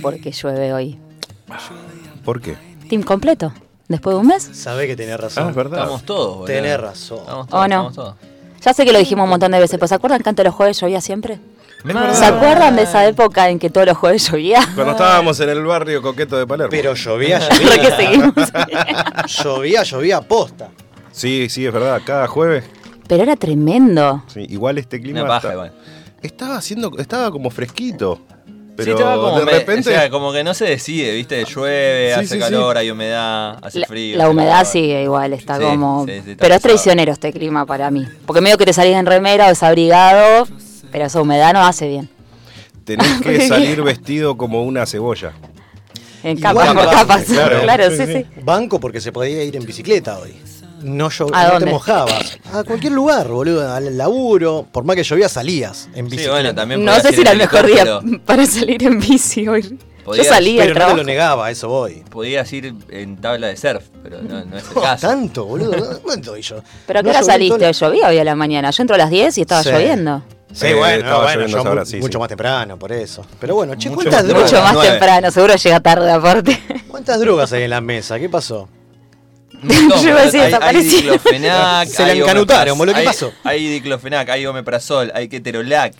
entiendo por qué llueve hoy. ¿Por qué? Team completo. Después de un mes. Sabés que tenés razón. Ah, es verdad. Estamos todos, boludo. Tenés razón. Estamos ¿O todos, no? estamos todos. Ya sé que lo dijimos un montón de veces, pero ¿se acuerdan que antes los jueves llovía siempre? ¿Se acuerdan de esa época en que todos los jueves llovía? Cuando estábamos en el barrio coqueto de Palermo. Pero llovía, que llovía. seguimos. llovía, llovía posta. Sí, sí, es verdad. Cada jueves. Pero era tremendo. sí, igual este clima. Una paja está- igual. Estaba haciendo. Estaba como fresquito. Pero sí, estaba como de me- repente. o sea, como que no se decide, ¿viste? Llueve, Sí, hace sí, calor, hay humedad, hace La, frío. la humedad calor. sigue igual, está Sí, como... sí, sí, está pero es traicionero este clima para mí. Porque medio que te salís en remera o desabrigado, pero esa humedad no hace bien. tenés que salir vestido como una cebolla. En capas, capas. claro. Claro, Sí, sí, sí. sí. Banco porque se podía ir en bicicleta hoy. No, ¿A no dónde? te mojabas. A cualquier lugar, boludo. Al laburo. Por más que llovía, salías en Sí, bicicleta. bueno, también No sé si era el mejor día para salir en bici hoy. Yo Podías- salí Pero no te lo negaba, a eso voy. Podías ir en tabla de surf, pero no, no es el Oh, caso. tanto, boludo. ¿Cuánto yo? ¿Pero a qué No hora saliste? ¿Llovía hoy a la mañana? Yo entro a las 10 y estaba Sí. lloviendo. Sí, Eh, bueno, estaba bueno, lloviendo yo ahora, sí, mucho sí. más temprano, por eso. Pero bueno, che, Mucho ¿cuántas más drogas? Mucho más nueve. temprano, seguro llega tarde aparte. ¿Cuántas drogas hay en la mesa? ¿Qué pasó? Yo iba a decir, hay, hay desapareció. diclofenac, Se la hay encanutaron, omepraz- boludo, ¿qué hay- pasó? Hay diclofenac, hay omeprazol, hay keterolac.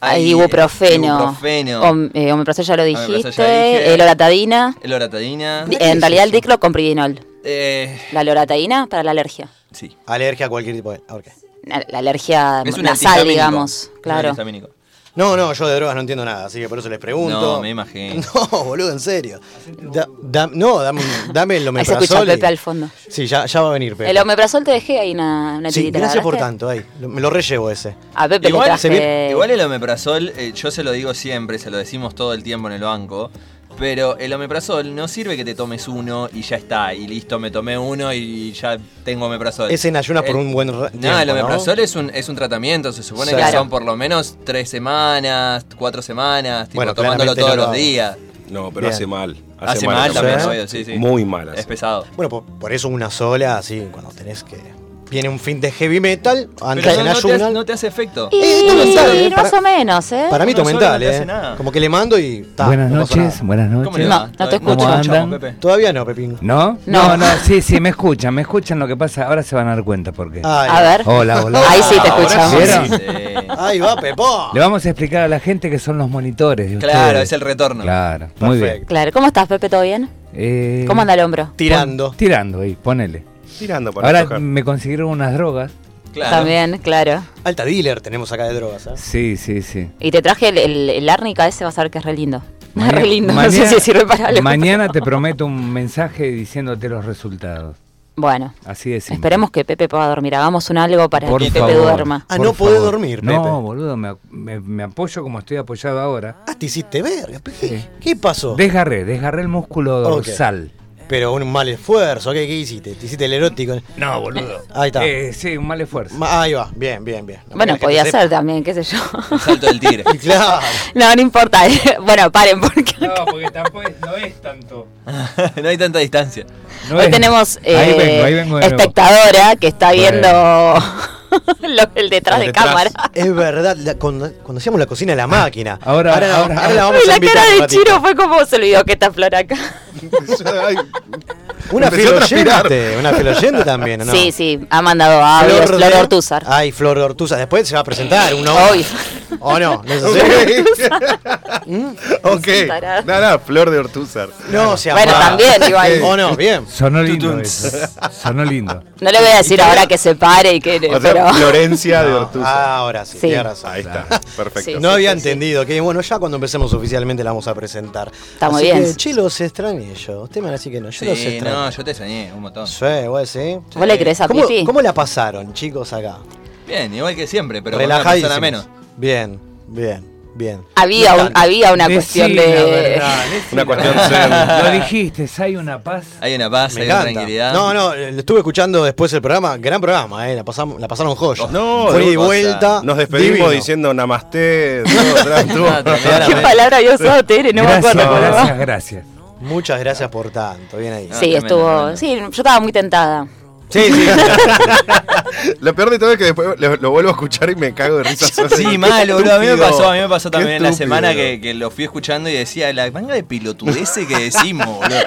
Hay ibuprofeno. ibuprofeno, Om- eh, omeprazol ya lo dijiste. ya dije. eh, loratadina. loratadina. Di- En realidad el diclo con pridinol. Eh, La loratadina para la alergia. sí. Alergia a cualquier tipo de. a ver, ¿qué? La, la alergia Es un nasal, digamos. Es un Claro. No, no, yo de drogas no entiendo nada, así que por eso les pregunto. No, me imagino. No, boludo, en serio. Da- da- no, dame, el Ahí se omeprazol. escucha a y- Pepe al fondo. Sí, ya, ya va a venir Pepe. El omeprazol te dejé ahí una, una sí, tirita. ¿la gracias por tanto, ahí. Me lo rellevo ese. A Pepe Igual, le se traje... Igual el omeprazol, eh, yo se lo digo siempre, se lo decimos todo el tiempo en el banco, pero el omeprazol no sirve que te tomes uno y ya está, y listo, me tomé uno y ya tengo omeprazol. Es en ayunas por El- un buen ra- No, tiempo, el ¿no? omeprazol es, un, es un tratamiento, se supone Sí. que Claro. son por lo menos tres semanas, cuatro semanas, tipo, Bueno, tomándolo todos no lo los días. No, pero Bien. hace mal. Hace, mal esa también, obvio, sí, sí. Muy mal. hace. Es pesado. Bueno, por, por eso una sola, así, cuando tenés que. Viene un fin de heavy metal, antes Pero en no, no te, ayunas. hace- no te hace efecto. Y, Eh, mental, eh, más para- o menos, ¿eh? Para mí, Uno to solo mental, no ¿eh? nada. Como que le mando y. ta, buenas noches, buenas ¿Cómo noches. No, no te ¿Todavía- escucho. ¿Cómo escuchamos, andan? Pepe? Todavía no, Pepín. ¿No? No. No, no, sí, sí, me escuchan, me escuchan lo que pasa. Ahora se van a dar cuenta por qué. Ay, A ver. Hola, hola. Ahí sí te escuchamos. ¿Vieron? sí. Ahí va, Pepón. Le vamos a explicar a la gente que son los monitores de Claro, ustedes. es el retorno. Claro, muy bien. Claro, ¿cómo estás, Pepe? ¿Todo bien? Eh, ¿Cómo anda el hombro? Tirando. pon- tirando ahí, ponele. Tirando para Ahora tocar. me consiguieron unas drogas. Claro. También, claro. Alta dealer tenemos acá de drogas, ¿eh? Sí, sí, sí. Y te traje el, el, el árnica ese, vas a ver que es re lindo. Maña- re lindo, no mañana- sé si sirve para algo. Mañana te prometo un mensaje diciéndote los resultados. Bueno, Así de simple. esperemos que Pepe pueda dormir. Hagamos un algo para Por que Pepe duerma. Ah, no podés dormir, Pepe. No, boludo, me, me- me apoyo como estoy apoyado ahora. Ah, te hiciste verga. ¿Qué, Sí. qué pasó? Desgarré, desgarré el músculo dorsal. Pero un mal esfuerzo, ¿qué, qué hiciste? ¿Te hiciste el erótico? No, boludo. Ahí está. Eh, sí, un mal esfuerzo. Ma- Ahí va, bien, bien, bien. Bueno, podía ser también, qué sé yo. El salto del tigre. Claro. No, no importa. bueno, paren, porque No, porque tampoco es, no es tanto. no hay tanta distancia. No hoy es- tenemos Ahí eh, vengo, ahí vengo espectadora que está viendo lo- el detrás Por de detrás. cámara. Es verdad, la- cuando, cuando hacíamos la cocina de la máquina. Ahora- ahora, ahora- ahora la vamos Y a la invitar cara un de. Chiro fue como se olvidó que está Flor acá. Una Empezó fiel a transpirar. oyente, una fiel oyente también, ¿o ¿no? Sí, sí, ha mandado audios, Flor de- Ortúzar. Ay, Flor de Ortúzar. Después se va a presentar uno. Hoy. ¿O no? ¿No es así? ok. Nada, nada, flor de Ortúzar. No, se Bueno, también, igual. ¿O no? Bien. Sonó lindo eso. Sonó lindo. No le voy a decir ahora que se pare y que. O sea, pero... Florencia de No, Ortúzar. ah, ahora sí, Sí. tiene razón. Ahí está, perfecto. Sí. No había entendido que bueno, ya cuando empecemos oficialmente la vamos a presentar. Está muy Así bien. Que, che, los extrañé yo. Usted me va a decir que no. Yo los extrañé. No, yo te extrañé un montón. Sí, vos sí. ¿Vos le crees a ¿Cómo, Pipi? ¿Cómo la pasaron, chicos, acá? Bien, igual que siempre, pero Relajadísimos. menos. Bien, bien, bien. Había, No un- tanto. había una Decí cuestión la de. verdad, Una cuestión. Lo dijiste, hay una paz. Hay una paz, Me hay una tranquilidad. No, no, lo estuve escuchando después el programa. Gran programa, eh. La, pasamos, la pasaron joya. No, Fue de vuelta. Nos despedimos divino. diciendo namaste. todo, todo. ¿Qué palabra había usado Tere? No me acuerdo. gracias, gracias. Muchas gracias por tanto, bien ahí. Ah, sí, tremendo, estuvo. tremendo. Sí, yo estaba muy tentada. Sí, sí. Lo peor de todo es que después lo, lo vuelvo a escuchar y me cago de risa. Sí, mal, boludo. A mí me pasó, a mí me pasó también la semana que, que lo fui escuchando y decía, la manga de pelotudeces que decimos, boludo.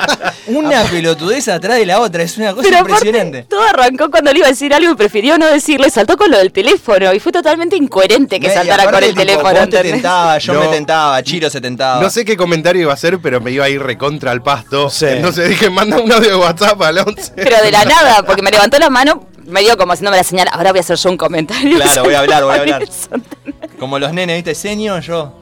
Una pelotudez atrás de la otra, es una cosa Pero aparte, impresionante. todo arrancó cuando le iba a decir algo y prefirió no decirlo y saltó con lo del teléfono. Y fue totalmente incoherente que Me- saltara con el tipo, teléfono. Yo No. me tentaba, Chiro se tentaba. No sé qué comentario iba a hacer, pero me iba a ir recontra al pasto. Sí. Entonces dije, manda un audio de WhatsApp al 11. Pero de la nada, porque me levantó la mano, me dio como haciéndome la señal. Ahora voy a hacer yo un comentario. Claro, voy a hablar, voy a hablar. Como los nenes, ¿viste? Seño, yo.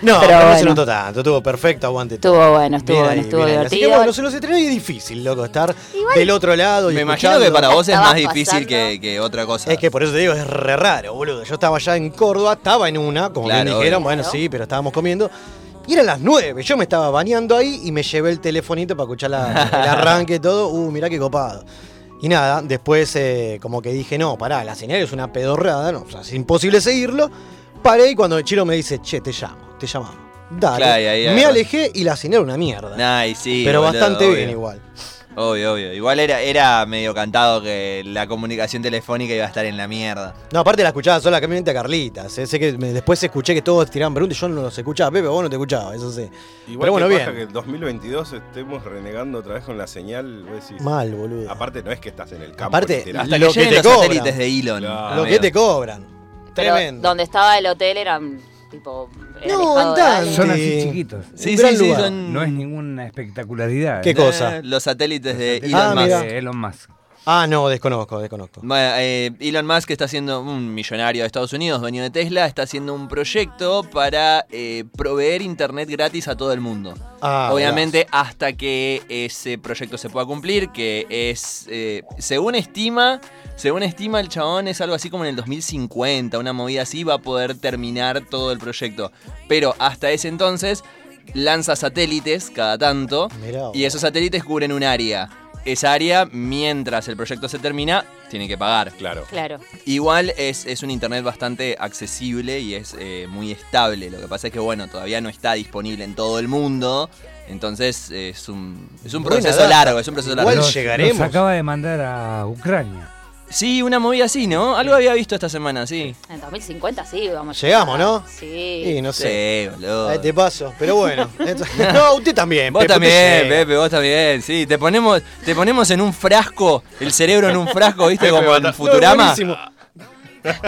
No, Pero pero no se bueno. notó tanto, estuvo perfecto, aguante. Estuvo bueno, estuvo Bien bueno, ahí, estuvo bien ahí. Así que divertido. bueno, se los estrenó y es difícil, loco, estar del otro lado y Me imagino que escuchando. para vos es más difícil que, que otra cosa. Es que por eso te digo, es re raro, boludo. Yo estaba allá en Córdoba, estaba en una, como Claro, bien dijeron, bueno, Claro. sí, pero estábamos comiendo. Y eran las nueve, yo me estaba bañando ahí y me llevé el telefonito para escuchar la- el arranque y todo. Uh, mirá qué copado. Y nada, después eh, como que dije, no, pará, la señal es una pedorrada, no, o sea, es imposible seguirlo. Paré y cuando el chino me dice, che, te llamo, te llamamos. Dale. Claro, ahí me alejé y la señal era una mierda. Sí. pero boludo, bastante obvio. bien igual. Obvio, obvio. Igual era, era medio cantado que la comunicación telefónica iba a estar en la mierda. No, aparte la escuchaba solamente a Carlita. Sé, sé que me- después escuché que todos tiraban preguntas y yo no los escuchaba. Pepe, vos no te escuchabas, eso sí. Igual Pero bueno, que bien. que el 2022 estemos renegando otra vez con la señal. vos decís- Mal, boludo. Aparte no es que estás en el campo. Aparte, literal. Hasta Lo que que lleguen te los cobran. satélites de Elon. Claro. Lo amigo. que te cobran. Pero Tremendo. donde estaba el hotel era mm, tipo. No, ahí. Son Sí. así chiquitos. Sí, Un sí, gran sí, lugar. son... No es ninguna espectacularidad. ¿Qué ¿eh? cosa? Eh, Los satélites de Elon Ah, Musk. de Elon Musk. Ah, no, desconozco, desconozco. Bueno, eh, Elon Musk está haciendo un millonario de Estados Unidos, dueño de Tesla, está haciendo un proyecto para eh, proveer internet gratis a todo el mundo. Ah, Obviamente hasta que ese proyecto se pueda cumplir, que es, eh, según estima, según estima el chabón es algo así como en el 2050, una movida así va a poder terminar todo el proyecto. Pero hasta ese entonces lanza satélites cada tanto Mirá y esos satélites cubren un área. Esa área, mientras el proyecto se termina, tiene que pagar. Claro. Claro. Igual es, es un internet bastante accesible y es eh, muy estable. Lo que pasa es que, bueno, todavía no está disponible en todo el mundo. Entonces es un, es un proceso data. largo, es un proceso Igual largo. Llegaremos. Los acaba de mandar a Ucrania. Sí, una movida así, ¿no? Algo había visto esta semana, sí. En 2050 sí, vamos. Llegamos. ¿no? Sí. Sí, no sé. Sí, boludo. Ahí te paso, pero bueno. Esto- no, usted también. Vos Pepe, usted también, llega. Pepe, vos también, sí. Te ponemos, te ponemos en un frasco, el cerebro en un frasco, ¿viste? Pepe, Como en No, Futurama. buenísimo.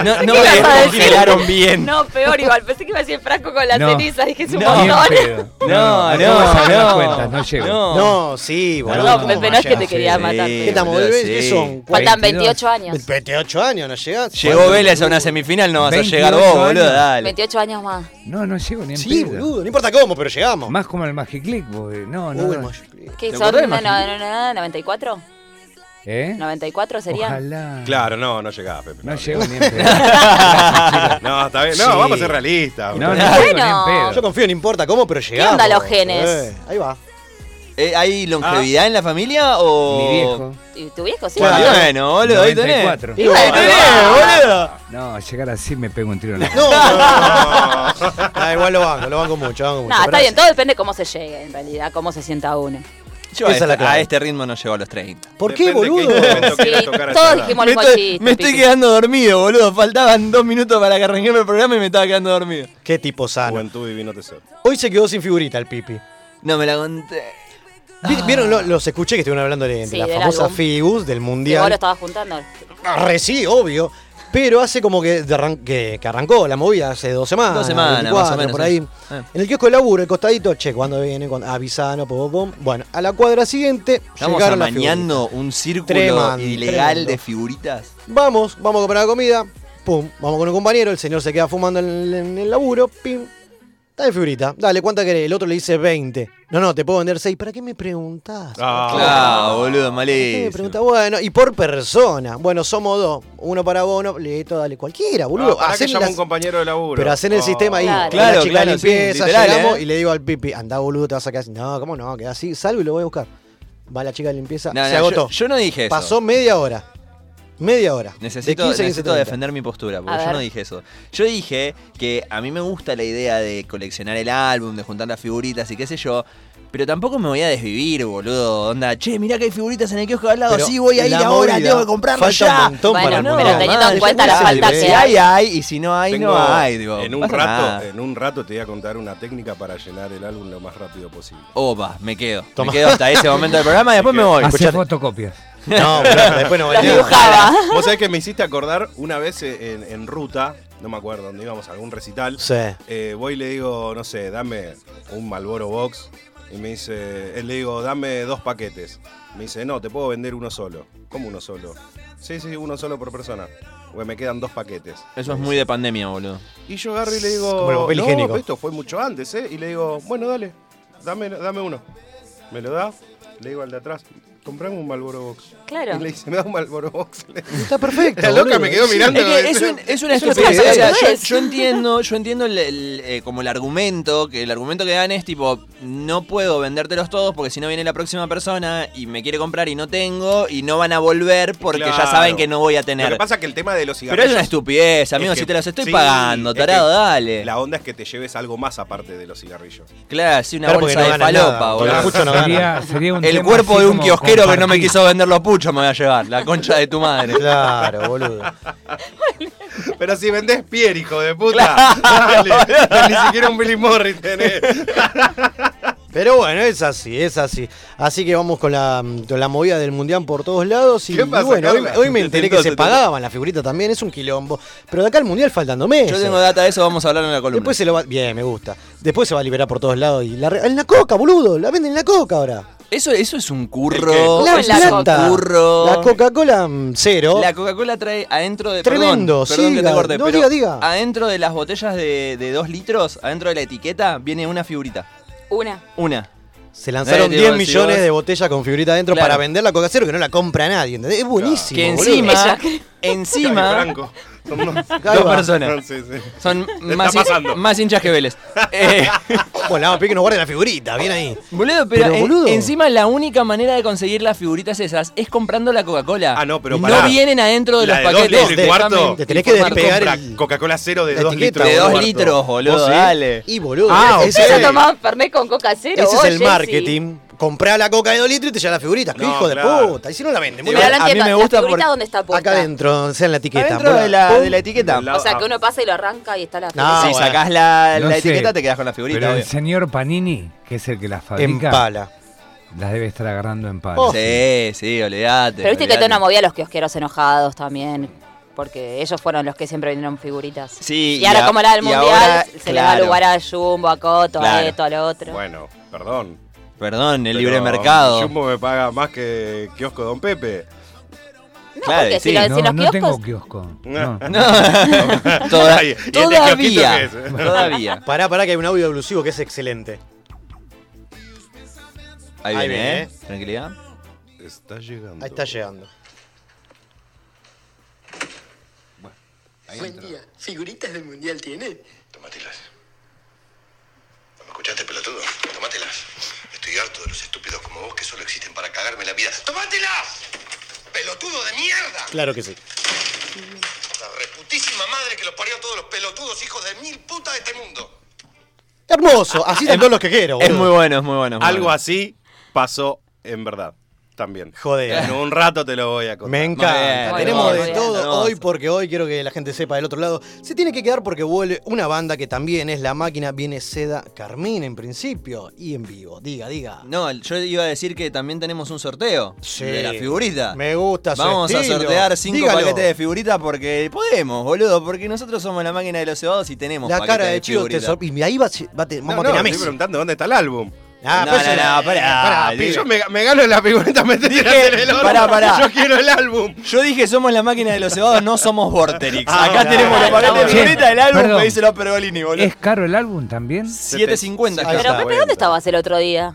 No, no ¿Qué me congelaron bien. No, peor igual. Pensé que iba a decir frasco con la No. ceniza. Dije, es un No. Montón. No, no, las no. cuentas, no llego. No. No, sí, boludo. Perdón, ¿cómo Pepe, no es que te quería Sí. matar. Sí. ¿Qué estamos? boludo, ¿Qué sí. son? Faltan 22. 28 años. 28 años, ¿no llegás? Llegó Vélez a una semifinal, no vas a 28 llegar vos, boludo, dale. 28 años más. No, no llego ni en Sí, pedo. boludo, no importa cómo, pero llegamos. Más como el Magic Click, porque no, no. Uy, no. Magic Click. ¿Qué ¿Te son? acordás de No, no, Magic? no, no, ¿94? ¿Eh? ¿94 sería? Ojalá. Claro, no, no llegaba, Pepe. No llego ni en pedo. No, está bien. No, Sí. vamos a ser realistas. No, no boludo. llego ni en Bueno. pedo. Yo confío, no importa cómo, pero llegamos. onda los genes? Eh, ahí va. Eh, ¿Hay longevidad en la familia o...? Mi viejo. ¿Y tu viejo? Sí. Bueno, Claro. bueno, boludo, ahí tenés. 94. Igual, Ahí tenés, boludo. No, llegar así me pego un tiro en la No, Ah, igual lo banco, lo banco mucho, lo banco mucho. No, está Pero bien, todo depende de cómo se llegue, en realidad, cómo se sienta uno. Yo a Esa es la este, clave. a este ritmo no llego a los 30. ¿Por qué, Depende boludo? qué Sí, tocar todos dijimos Me el mismo estoy, chiste. me estoy quedando dormido, boludo. Faltaban dos minutos para que arranquemos el programa y me estaba quedando dormido. Qué tipo sano. Juventud tesoro. Hoy se quedó sin figurita el pipi. No me la conté. Vi- ¿Vieron? Lo- Los escuché que estuvieron hablando de, de Sí, la famosa álbum. Figus, del Que vos lo mundial. estabas juntando. Ah, Re sí, obvio. Pero hace como que, arran- que, que arrancó la movida hace dos semanas. Dos semanas, 24, más o menos, Por ahí. Eh. En el kiosco de laburo, el costadito, che, ¿cuándo viene? Cuando, avisano, pum, pum. Bueno, a la cuadra siguiente Estamos amañando un círculo Tremendo, ilegal tremendo. de figuritas. Vamos, vamos a comprar la comida. Pum, vamos con un compañero, el señor se queda fumando en el, en el laburo. Pim. Dale figurita, dale, ¿cuánta querés? El otro le dice 20. No, no, te puedo vender 6. ¿Para qué me preguntás? Ah, Claro, boludo, ¿Para qué me malísimo. preguntás? Bueno, y por persona. Bueno, somos dos. Uno para vos, uno. Listo, dale, cualquiera, boludo. Ah, que Hacen llama las- un compañero de laburo. Pero hacen el Oh. sistema ahí. Claro. la chica claro, de sí, limpieza, literal, llegamos ¿eh? y le digo al pipi, anda boludo, te vas a quedar así. No, ¿cómo no? Queda así, salgo y lo voy a buscar. Va la chica de limpieza, No, se no, agotó. Yo, yo no dije eso. Pasó media hora. Media hora. Necesito, de 15 a 15, necesito 30. defender mi postura, A porque yo ver. no dije eso. Yo dije que a mí me gusta la idea de coleccionar el álbum, de juntar las figuritas y qué sé yo, Pero tampoco me voy a desvivir, boludo. Onda, che, mirá que hay figuritas en el kiosco de al lado. Pero sí, voy a ir ahora, movida, tengo que comprarlo falta ya. un montón Bueno, para pero teniendo en cuenta la falta Si que hay, hay. hay. Y si no hay, Tengo- no hay. Digo, en, un rato, nada. en un rato te voy a contar una técnica para llenar el álbum lo más rápido posible. Opa, me quedo. Toma. Me quedo hasta ese momento del programa y después me voy. Hace escuchate. fotocopias. No, pero después no dibujaba. Vos sabés que me hiciste acordar una vez en, en ruta, no me acuerdo dónde íbamos, a algún recital. Sí. Eh, voy y le digo, no sé, dame un Malboro Box. Y me dice, él le digo, dame dos paquetes. Me dice, no, te puedo vender uno solo. ¿Cómo uno solo? Sí, sí, uno solo por persona. Porque me quedan dos paquetes. Eso es muy de pandemia, boludo. Y yo agarro y le digo, Como el papel no, higiénico. esto fue mucho antes, ¿eh? Y le digo, bueno, dale, dame, dame uno. Me lo da, le digo al de atrás, comprame un Malboro Box. Claro. Y le dice, me da un Malboro Box. Está perfecto. La loca boludo. me quedó mirando. Es, que es, un- es una Es una estupidez. O sea, yo, entiendo, yo entiendo el, el, eh, como el argumento, que el argumento que dan es tipo, no puedo vendértelos todos porque si no viene la próxima persona y me quiere comprar y no tengo y no van a volver porque ya saben que no voy a Lo tener. que pasa es que el tema de los Pero cigarrillos... es una estupidez, amigo, es que- si te los estoy sí, pagando, es tarado, que dale. La onda es que te lleves algo más aparte de los cigarrillos. Claro, sí, una bolsa no de ganas falopa, boludo. no. Sería, sería un El cuerpo de un como kiosquero que no me quiso vender los puchos me voy a llevar, la concha de tu madre. Claro, boludo. Pero si vendés pier, hijo de puta. Dale, ni siquiera un Billy Morris tenés. Pero bueno, es así, es así. Así que vamos con la, con la movida del mundial por todos lados. Y, ¿Qué pasa, y bueno, hoy, me Te enteré que se pagaban las figuritas también, es un quilombo. Pero de acá al mundial faltando meses. Yo tengo data de eso, vamos a hablar en la columna. Después se lo va. Bien, me gusta. Después se va a liberar por todos lados. Y la, en la coca, boludo. La venden en la coca ahora. Eso, eso es un ¿El curro. La es un curro. La Coca-Cola mm, cero. La Coca-Cola trae adentro de. Tremendo, perdón, perdón que te corte, No, pero diga, diga. Adentro de las botellas de, de dos litros, adentro de la etiqueta, viene una figurita. Una. Una. Se lanzaron Eh, digo, 10 si millones vos- de botellas con figurita adentro Claro. para vender la Coca cero que no la compra nadie. ¿entendés? Es buenísimo. Que encima. Encima. Son dos, Dos va. personas. Sí, sí. Son Le más, está pasando. más hinchas que Vélez. Eh, Bueno, vamos a pedir que nos guarde la figurita, bien ahí. boludo, pero, Pero, en- boludo. encima la única manera de conseguir las figuritas esas es comprando la Coca-Cola. Ah, no, pero No pará. vienen adentro de La los de dos paquetes. litros y cuarto, te tenés que despegar Compra el- Coca-Cola cero de la 2 etiqueta, litros. De dos cuarto. litros, boludo, ¿Vos sí? dale. Y boludo, Ah, ese, tomaba Fernet con coca cero. ese es el marketing. Comprá la coca de 2 litros y te lleva la figurita. ¡Qué No, hijo claro. de puta! Y si no la venden, muy Pero no a mí me ¿la gusta figurita por- dónde está puesta? Acá adentro, sea en la etiqueta. Adentro de la, de la etiqueta. La- O sea, que uno pasa y lo arranca y está la No, si bueno. sacás la, No la sé, etiqueta te quedás con la figurita, Pero el señor Panini, que es el que las En fabrica, pala. las debe estar agarrando en pala. Oh. Sí, sí, olvidate. Pero viste que olvidate. toda una movida los kiosqueros enojados también. Porque ellos fueron los que siempre vendieron figuritas. Sí, y ahora, a- como era del y mundial, ahora, se le da claro. lugar a Jumbo, a Coto, a Claro. esto, al otro. Bueno, perdón. Perdón, el pero libre mercado. Jumbo me paga más que kiosco Don Pepe. no, claro, porque sí. si, lo- No, si los no kioscos. tengo kiosco. No. No. Toda- Ay, ¿y este kiosquito todavía. es? Todavía. Pará, pará, que hay un audio elusivo que es excelente. Ahí Ahí viene, viene, ¿eh? Tranquilidad. Está llegando. Ahí está llegando. Buen día. ¿Figuritas del mundial tiene? Tómatelas. ¿No me escuchaste, pelotudo? Tómatelas. Estoy harto de los estúpidos como vos que solo existen para cagarme la vida. ¡Tómatelas! ¡Pelotudo de mierda! Claro que sí. La reputísima madre que los parió a todos los pelotudos hijos de mil putas de este mundo. Hermoso, así son todos los que quiero. Es muy bueno, es muy bueno. es muy Algo bueno. así pasó en verdad. También. Joder. En un rato te lo voy a contar. Me encanta. bien, Tenemos de bien. todo Hermoso. hoy porque hoy quiero que la gente sepa del otro lado. Se tiene que quedar porque vuelve una banda que también es La Máquina, viene Seda Carmín en principio y en vivo. Diga, diga. No, yo iba a decir que también tenemos un sorteo Sí. de la figurita. Me gusta su Vamos a sortear cinco Dígalo. paquetes de figuritas porque podemos, boludo, porque nosotros somos la máquina de los cebados y tenemos La cara de figuritas. sorprende. Y ahí va, va te- No, vamos no, a tener a estoy preguntando dónde está el álbum. Ah, No, pero no, ese- no, pará, pará, digo. pibe. Yo me, me gano la figurita, me que hacer el oro. pará, pará. Yo quiero el álbum. Yo dije somos la máquina de los cebados, no somos Vorterix. Ah, Acá no, tenemos no, los paquetes de no. figuritas del álbum Perdón. que dice los Pergolini, boludo. ¿Es caro el álbum también? 750 Ahí Pero está. Pepe, ¿dónde estabas el otro día?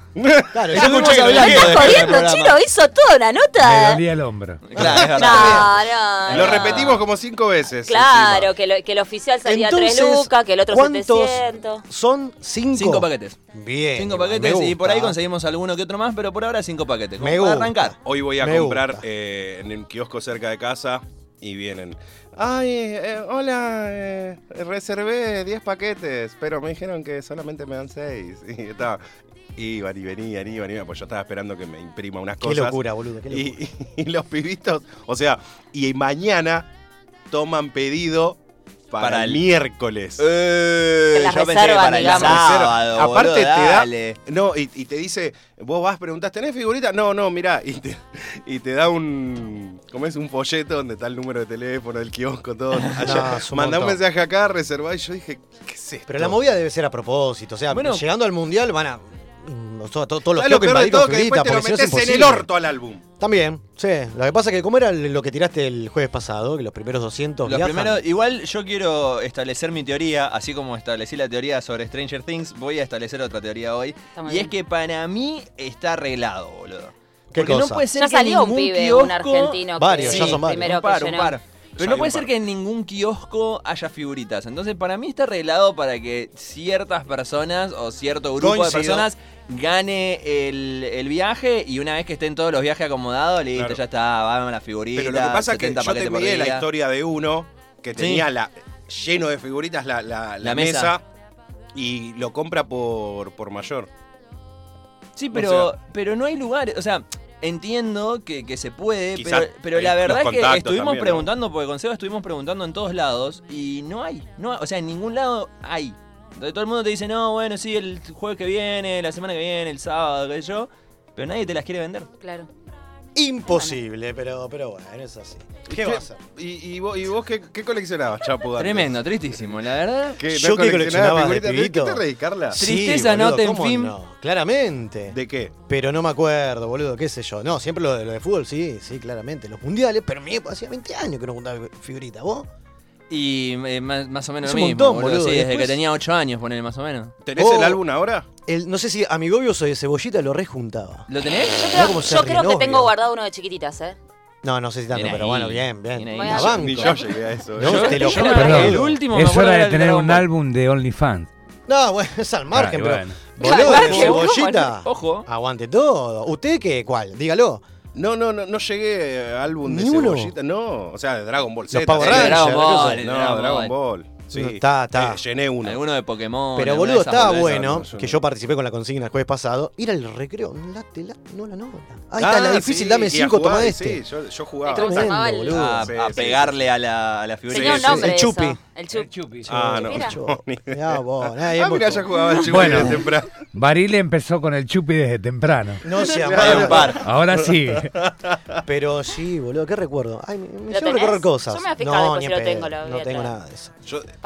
Claro, Yo escuché que ¿Estás programa. Chiro hizo toda una Me nota. dolía el hombro. Claro. No, no. Lo no. repetimos como cinco veces. Claro, que, el oficial salía Entonces, 3 lucas, que el otro ¿cuántos 700. Son cinco. Cinco paquetes. Bien. Cinco me paquetes y por ahí gusta. conseguimos alguno que otro más, pero por ahora cinco paquetes. Me para gusta. arrancar. Hoy voy a Me comprar gusta. eh, en un kiosco cerca de casa y vienen. Ay, eh, hola, eh, reservé 10 paquetes, pero me dijeron que solamente me dan 6. Y está. Iban y venían, iban y venían, pues yo estaba esperando que me imprima unas Qué cosas. locura, boludo. Qué locura. Y, y los pibitos, o sea, y mañana toman pedido para, Para el miércoles. Eh, yo pensé que para el sábado, Aparte boludo, te da. dale. No, y, y te dice, vos vas, preguntás, ¿tenés figurita? No, no, mirá. Y te, y te da un. ¿Cómo es? Un folleto donde está el número de teléfono, el kiosco, todo. Allá. un Mandá un mensaje acá, reservá. Y yo dije, ¿qué es esto? Pero la movida debe ser a propósito. O sea, Bueno. llegando al mundial van a. mm, todo- todo- Todos los ¿Sabés lo después figuritas, te lo porque si no es metés en el orto al álbum. También, sí. Lo que pasa es que, como era lo que tiraste el jueves pasado, que los primeros 200 Los viajan. primeros, igual yo quiero establecer mi teoría, así como establecí la teoría sobre Stranger Things, voy a establecer otra teoría hoy. Y bien. es que para mí está arreglado, boludo. ¿Qué Porque no cosa? puede ser Ya que salió un pibe, kiosco- un argentino. Varios, que ya son varios. Primero un par, que un par. Pero no puede ser que en ningún kiosco haya figuritas. Entonces, para mí está arreglado para que ciertas personas o cierto grupo Coincido. de personas gane el, el viaje y una vez que estén todos los viajes acomodados, listo, Claro. ya está, vamos a la figurita. Pero lo que pasa es que 70 yo te paquetes por envié la día. historia de uno que Sí. tenía la, lleno de figuritas la, la- la La mesa. mesa. y lo compra por, por mayor. Sí, pero, pero no hay lugares. O sea, entiendo que, que se puede, pero, pero la verdad es que estuvimos también, ¿no? preguntando, porque con Seba estuvimos preguntando en todos lados y no hay. No, hay- o sea, en ningún lado hay. Entonces todo el mundo te dice, no, bueno, sí, el jueves que viene, la semana que viene, el sábado, qué sé yo. Pero nadie te las quiere vender. Claro. Imposible, pero, pero bueno, es así. ¿Qué, va a hacer? ¿Y, y vos, y vos qué, qué coleccionabas, Chapu? antes? Tremendo, tristísimo, la verdad. ¿Qué, Yo que coleccionaba de figuritas? ¿De qué te reís, Carla? Sí. Tristeza no te ¿cómo fin. no? Claramente. ¿De qué? Pero no me acuerdo, boludo, qué sé yo. No, siempre lo de, lo de fútbol, sí, sí, claramente. Los mundiales, pero mi época hacía 20 años que no juntaba figuritas. ¿Vos? Y eh, más, más o menos Es lo un mismo, montón, boludo. boludo. Sí, desde que tenía 8 años, ponele más o menos. ¿Tenés Oh. el álbum ahora? El, no sé si Amigobio o de Cebollita lo rejuntaba. ¿Lo tenés? Yo creo, yo que tengo guardado uno de chiquititas, ¿eh? No, no sé si tanto, pero ahí, bueno, bien, bien. La banco. Ni yo llegué a eso. No, ¿eh? te lo yo juro. la- Perdón, el último es hora era de tener un álbum de OnlyFans. No, bueno, es al margen, Ah, pero. bueno. Boludo, Claro, de ¿cómo Cebollita. Ojo. Aguante todo. ¿Usted qué? ¿Cuál? Dígalo. No, no, no, no llegué a álbum de cebollita. No, o sea, de Dragon Ball Los Z. Power sí. Rangers, Dragon ¿qué Ball, No, Dragon Dragon Ball. Sí. No, está, está. Eh, llené uno. Alguno de Pokémon. Pero boludo, estaba bueno no, yo que no. yo participé con la consigna el jueves pasado. Ir al recreo. Late, late, no la nota. Ahí Ah, está, la difícil, sí, dame a cinco, y este. Sí, yo, yo jugaba. ¿Cómo se Tremendo, boludo. A, Sí, a sí, pegarle a la, a la figura. Tenía un nombre el. Chupi. El Chupi. Ah, no. Mira. Yo- Mirá vos, Ah, mira, ya jugaba el chupi Bueno. de temprano. Barile empezó con el chupi desde temprano. No se par. Ahora sí. Pero sí, boludo, qué recuerdo. Ay, me, me ¿Lo llevo a recordar cosas. Yo me voy a fijar no, después ni si lo tengo, no a tengo nada de eso.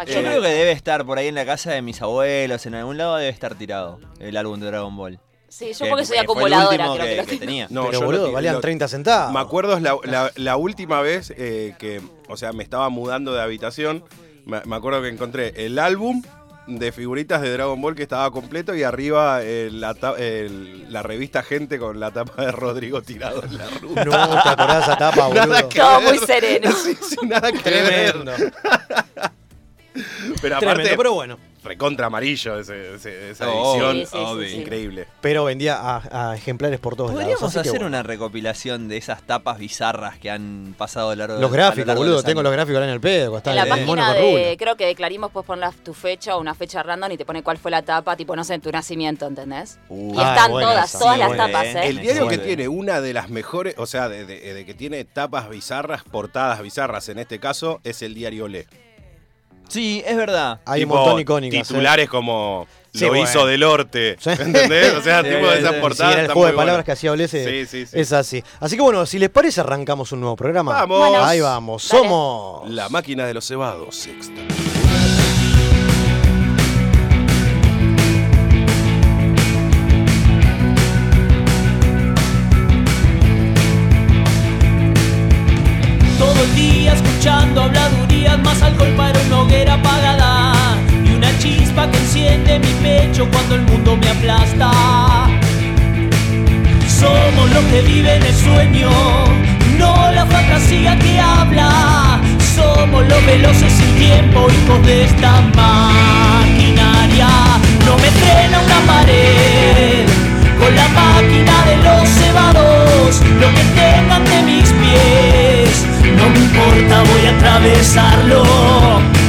Yo, eh, creo que debe estar por ahí en la casa de mis abuelos, en algún lado debe estar tirado el álbum de Dragon Ball. Sí, yo Que- porque soy que fue el acumuladora, creo que, que, lo que tenía. no, Pero yo boludo, valían lo- 30 centavos. Me acuerdo la, la- la última vez eh, que, o sea, me estaba mudando de habitación. Me, me acuerdo que encontré el álbum de figuritas de Dragon Ball que estaba completo y arriba el- la, la revista Gente con la tapa de Rodrigo tirado en la ruta. No, te acordás de esa tapa, boludo. Nada que Todo muy sereno. Sí, sí, nada que ver. Pero aparte, Tremendo, pero bueno. recontra amarillo ese- ese- esa Oh, edición. Sí, sí, sí, obvio. sí. Increíble. Pero vendía a, a ejemplares por todos lados. Podríamos así que hacer bueno. una recopilación de esas tapas bizarras que han pasado a lo largo de Los a lo gráficos, largo de boludo. Tengo los años. gráficos ahora en el pedo. Está En la el mono página con de, rulo. creo que de Clarín vos poner tu fecha o una fecha random y te pone cuál fue la tapa, tipo, no sé, tu nacimiento, ¿entendés? Uh, Y Ah, están buena todas, esa, todas sí, las buena, tapas, eh. ¿eh? El diario que Bueno. tiene una de las mejores, o sea, de, de- de que tiene tapas bizarras, portadas bizarras en este caso, es el diario Le. Sí, es verdad. Hay un Tipo, montón icónicas. ¿eh? Titulares como Sí, Lo bueno. hizo del Orte. Sí. ¿Entendés? O sea, Sí, tipo de sí, esas sí. Sí, portadas. era el juego de palabras que hacía Olese. Sí, sí, sí. Es así. Así que bueno, si les parece, arrancamos un nuevo programa. Vamos. Bueno. Ahí vamos. Dale. Somos. La máquina de los cebados, sexta. Enciende mi pecho cuando el mundo me aplasta. Somos los que viven el sueño, no la fantasía que habla. Somos los veloces sin tiempo, hijos de esta maquinaria. No me frena una pared con la máquina de los cebados. Lo que tengan de mis pies, no me importa, voy a atravesarlo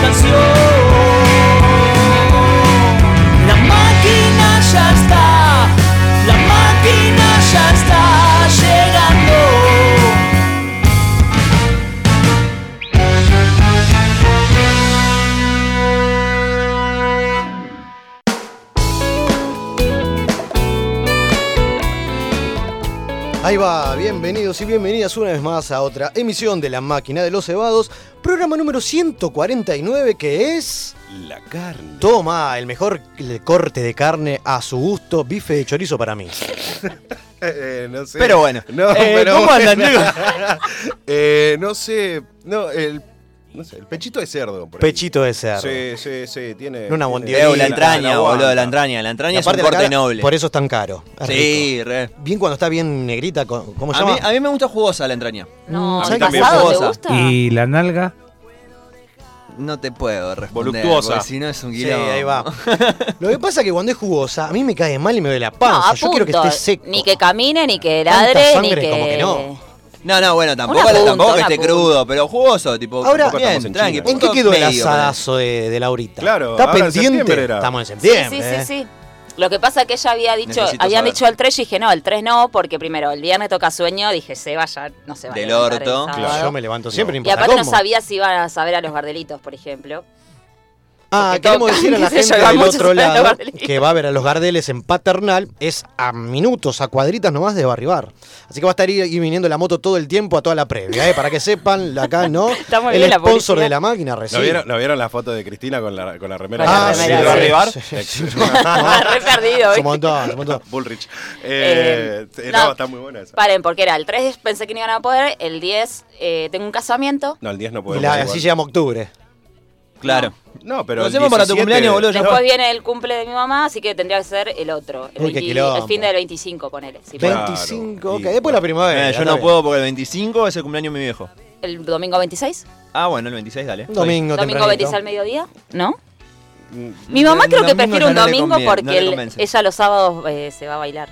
canción. Ahí va, bienvenidos y bienvenidas una vez más a otra emisión de La Máquina de los Cebados, programa número 149 que es... La carne. Toma, el mejor corte de carne a su gusto, bife de chorizo para mí. Eh, no sé. Pero bueno. No, Eh, pero ¿cómo bueno. andan? Eh, no sé. No, el. No sé, el pechito de cerdo. por. Pechito de cerdo. Sí, sí, sí. Tiene. Una bondiola. Veo la entraña, boludo, la entraña. La entraña es un aparte la corte cara, noble. Por eso es tan caro. es rico. Sí, re. Bien cuando está bien negrita, ¿cómo se mí, llama? a mí me gusta jugosa la entraña. No, A mí ¿el también. pasado te gusta? ¿Y la nalga? No te puedo responder. Voluptuosa. porque Si no es un Sí, quilombo. ahí va. Lo que pasa es que cuando es jugosa, a mí me cae mal y me duele la No, panza. a Yo quiero que punto. esté seco. Ni que camine, ni que Tanta ladre, ni sangre que... como que no. No, no, bueno, tampoco, punta, tampoco que esté punta. crudo, pero jugoso, tipo. Ahora, tampoco estamos bien, en tranqui. ¿En qué quedó el asadazo de, de Laurita? Claro, ¿Está en pendiente? Estamos en Sí, septiembre. sí, ¿eh? sí, sí. Lo que pasa es que ella había dicho, Necesito habían saber. dicho el 3 y dije, no, el 3 no, porque primero, el viernes toca sueño, dije, se vaya, no se va Del orto. Claro. Yo me levanto siempre, no Y aparte no sabía si iban a saber a los gardelitos, por ejemplo. Ah, queremos decir a la gente del otro lado que va a ver a los Gardeles en Paternal, es a minutos, a cuadritas nomás de Barribar. Así que va a estar ahí, ahí viniendo la moto todo el tiempo a toda la previa, ¿eh? para que sepan, acá no. Está muy el la sponsor de la máquina ¿No recibe. vieron, ¿No vieron la foto de Cristina con la, con la remera? Ah, sí, sí. sí, ¿Barribar? Re perdido, montón, es un montón. Bullrich. Eh, Eh, no, no. está muy buena esa. Paren, porque era el 3 pensé que no iban a poder, el 10 eh, tengo un casamiento. No, el 10 no la, así llegamos a octubre. Claro. No, pero. Lo el hacemos para tu 17 cumpleaños, boludo. ya Después fue. viene el cumple de mi mamá, así que tendría que ser el otro. El, Uy, qué 20 quilombo. el fin del 25, ponele. si Claro, puedo. 25, ok. y- Después la primavera. Eh, yo no bien. puedo porque el 25 es el cumpleaños de mi viejo. ¿El domingo 26? Ah, bueno, el 26, dale. Domingo, ¿Domingo tempranito. 26 al mediodía? ¿No? Mm, Mi mamá creo que prefiere un no domingo no porque ella los sábados eh, se va a bailar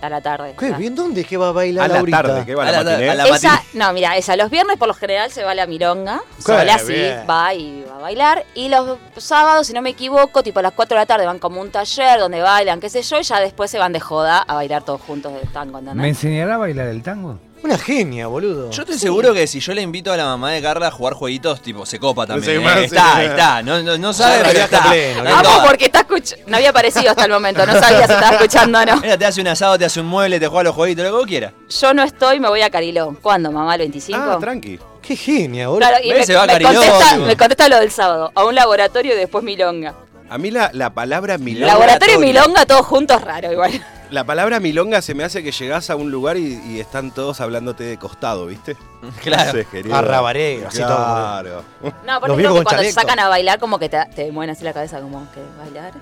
a la tarde. ¿Qué? ¿Bien dónde es que va a bailar A la Laurita? tarde, que va A la la- a no, mira, ella los viernes por lo general se va a la milonga, Qué sola así, va y va a bailar. Y los sábados, si no me equivoco, tipo a las 4 de la tarde van como un taller donde bailan, qué sé yo, y ya después se van de joda a bailar todos juntos de tango, ¿entendés? ¿Me enseñará a bailar el tango? Una genia, boludo. Yo estoy seguro que si yo le invito a la mamá de Carla a jugar jueguitos, tipo, se copa también. Sí, ¿eh? más, sí. Está, está. No, no, no sabe, pero está. Vamos porque está escuch- no había aparecido hasta el momento, no sabía si estaba escuchando o no. Mira, te hace un asado, te hace un mueble, te juega los jueguitos, lo que vos quieras. Yo no estoy, me voy a Cariló. ¿Cuándo, mamá? ¿El 25? Ah, tranqui. Qué genia, boludo. Claro, y Ve, me, se va a me Cariló, contesta, me contesta lo del sábado. A un laboratorio y después milonga. A mí la, la palabra milonga. Laboratorio y milonga, todos juntos, raro igual. La palabra milonga se me hace que llegás a un lugar y, y están todos hablándote de costado, ¿viste? Claro. No sé, querido. A rabaré, así todo. Claro. No, aparte Los creo viejos que cuando te sacan a bailar como que te, te mueven así la cabeza como que bailar.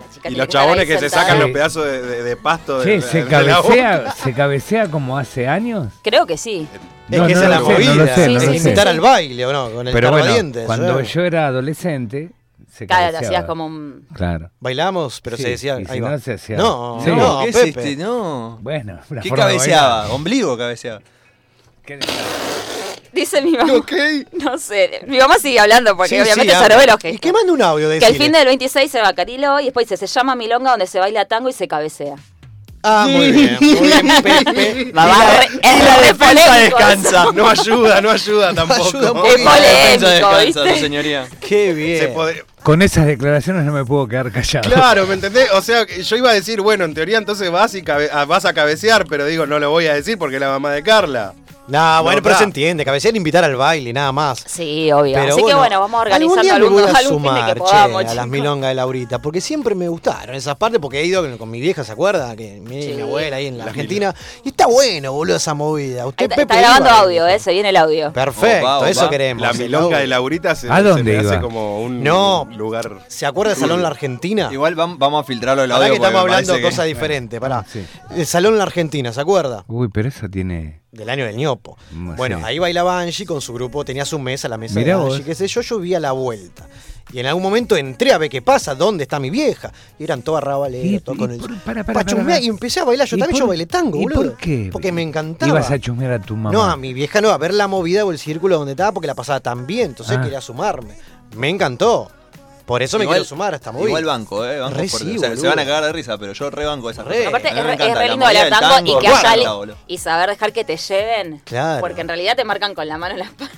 La chica Y los chabones que se sacan los Sí. pedazos de, de- de pasto de- ¿se cabecea, ¿se cabecea como hace años? Creo que sí. Es No, que no esa es la lo sé, no movida. sé, no invitar al baile, ¿o no? Con el Pero bueno, cuando yo era adolescente, se Claro, cabeceaba. hacías como un. Claro. Bailamos, pero Sí, se decía. y si ahí no, va. se hacía- No, Sí. no, ¿qué es Pepe. este? No. Bueno, una ¿Qué forma de cabeceaba? bailar. ¿Ombligo cabeceaba? ¿Qué- Dice mi mamá. Ok. No sé. Mi mamá sigue hablando porque Sí, obviamente sí, se habla. los Y gestos. que mande un audio de Que el fin del 26 se va a Carilo y después dice, se llama Milonga donde se baila tango y se cabecea. Ah, muy bien. Muy bien, Pepe. Mamá, re- es la defensa polémico descansa. No ayuda, no ayuda tampoco. ayuda Es poquito. La defensa polémico, descansa, ¿viste? su señoría. Qué Se bien. Con esas declaraciones no me puedo quedar callado. Claro, ¿me entendés? O sea, yo iba a decir, bueno, en teoría entonces vas y cabe- ah, vas a cabecear, pero digo, no lo voy a decir porque es la mamá de Carla. Nah, bueno, No, pero se entiende. Cabecear invitar al baile, nada más. Sí, obvio. Pero Así que bueno, vamos organizando algún día me algún, voy a algún fin de sumar, que podamos, che, a las milongas de Laurita, porque siempre me gustaron esas partes, porque he ido con, con mi vieja, ¿se acuerda? Que mi, Sí. mi abuela ahí en la Las Argentina. Y está bueno, boludo, esa movida. Usted, Está, Pepe, está grabando iba, audio, ¿eh? Se viene el audio. Perfecto, Opa, opa. eso queremos. La milonga de Laurita se, ¿A se dónde me hace como un No. lugar. ¿Se acuerda del Salón La Argentina? Igual vam- vamos a filtrarlo el Ahora audio. que estamos hablando de cosas diferentes, pará. Sí. El Salón La Argentina, ¿se acuerda? Uy, pero eso tiene... Del año del ñopo. Bueno, sí. ahí bailaba Angie con su grupo, tenía su mesa, la mesa Mirá de. Angie, qué sé yo, yo vi a la vuelta. Y en algún momento entré a ver qué pasa, dónde está mi vieja. Y eran todas rabaleras, todo con el. para, para, para. y empecé a bailar. Yo ¿Y también, por- yo bailé tango, ¿y boludo. por qué? Porque me encantaba. Ibas a chusmear a tu mamá. No, a mi vieja no, a ver la movida o el círculo donde estaba porque la pasaba tan bien. Entonces Ah. quería sumarme. Me encantó. Por eso me Igual- quiero sumar esta movida. Igual banco, ¿eh? Banco Re sí, o sea, se van a cagar de risa, pero yo re banco esas Re. Aparte, es, me re- es re la lindo bailar del tango, y que haya y saber dejar que te lleven. Claro. Porque en realidad te marcan con la mano en la espalda.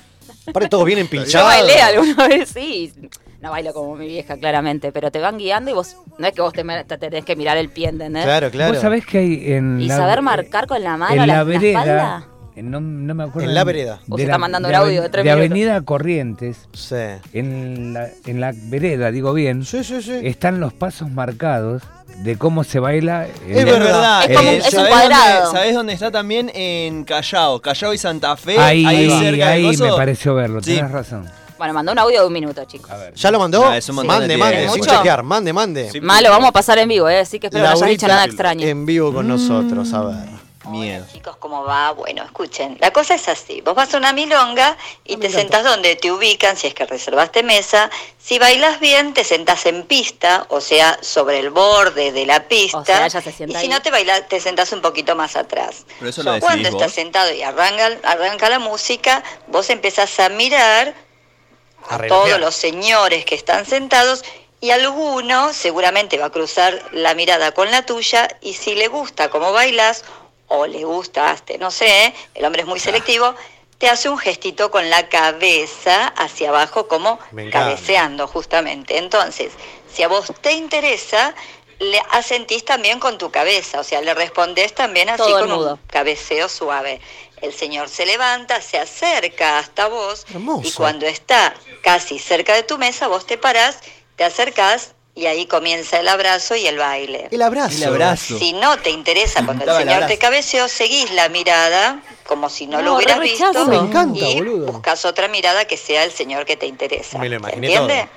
Aparte todos vienen Yo pinchados. bailé alguna vez, sí. No bailo como mi vieja, claramente, pero te van guiando y vos, no es que vos te, te tenés que mirar el pie, ¿entendés? Claro, claro. ¿Vos sabés que hay en Y la, saber marcar con la mano en la, la la espalda. En- no, no me acuerdo. En la vereda. Vos estás mandando un audio de tres de minutos. Avenida Corrientes, Sí. en la, en la vereda, digo bien, Sí, sí, sí. están los pasos marcados de cómo se baila. en- Es verdad. Es como un- Eh, es un ¿sabés cuadrado. Dónde, ¿Sabés dónde está también? En Callao. Callao y Santa Fe. Ahí, ahí cerca me pareció verlo, Sí. tenés razón. Bueno, mandó un audio de un minuto, chicos. A ver. ¿Ya lo mandó? Ah, montón mande, de mande, sin chequear, mande, mande. Sí. Malo, vamos a pasar en vivo, ¿eh? Así que espero que no hayan dicho nada extraño. en vivo con nosotros, a ver. Miedo. Chicos, ¿cómo va? Bueno, escuchen, la cosa es así. Vos vas a una milonga y Ah, te sentás donde te ubican, si es que reservaste mesa. Si bailas bien, te sentás en pista, o sea, sobre el borde de la pista. O sea, ella se y si ahí. no, te, baila, te sentás un poquito más atrás. Pero eso lo Cuando vos. estás sentado y arranca, arranca la música, vos empezás a mirar a A todos los señores que están sentados y alguno seguramente va a cruzar la mirada con la tuya y si le gusta cómo bailas o le gustaste, no sé, el hombre es muy selectivo, te hace un gestito con la cabeza hacia abajo como cabeceando justamente. Entonces, si a vos te interesa, le asentís también con tu cabeza, o sea, le respondés también así Todo con un cabeceo suave. El señor se levanta, se acerca hasta vos Hermoso. y cuando está casi cerca de tu mesa, vos te parás, te acercás y ahí comienza el abrazo y el baile. El abrazo. El abrazo. Si no te interesa cuando el señor te cabeceó, seguís la mirada como si no, No, lo hubieras visto. Me encanta, y boludo. buscas otra mirada que sea el señor que te interesa. Me lo imaginé ¿Entiende?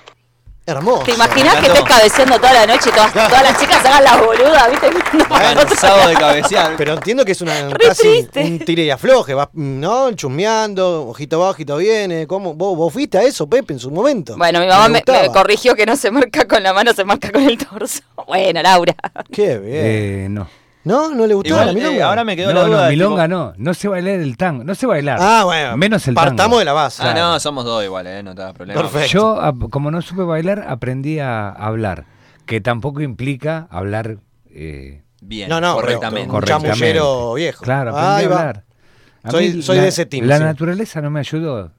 Hermoso. ¿Te imaginas que estés cabeceando toda la noche y todas, todas las chicas hagan las boludas, viste? Bueno, sábado de cabecear. Pero entiendo que es una casi un tire y afloje, vas, ¿no? Chusmeando, ojito va, ojito viene. ¿Cómo? ¿Vos, vos fuiste a eso, Pepe, en su momento? Bueno, mi mamá me, gustaba. me corrigió que no se marca con la mano, se marca con el torso. Bueno, Laura. Qué bien. Eh, no. ¿No? ¿No le gustó Igual, la eh, milonga? ahora me quedó No, la duda. no, milonga tipo- no. No sé bailar el tango. No sé bailar. Ah, bueno. Menos el Partamos tango. de la base. Ah, no, somos dos igual, ¿eh? No te da problema. Perfecto. Yo, ap- como no supe bailar, aprendí a hablar. Que tampoco implica hablar. eh, Bien, No, no, correctamente. Un chamullero viejo. Claro, aprendí Ahí a hablar. A Soy- soy la- de ese team, La sí. naturaleza no me ayudó.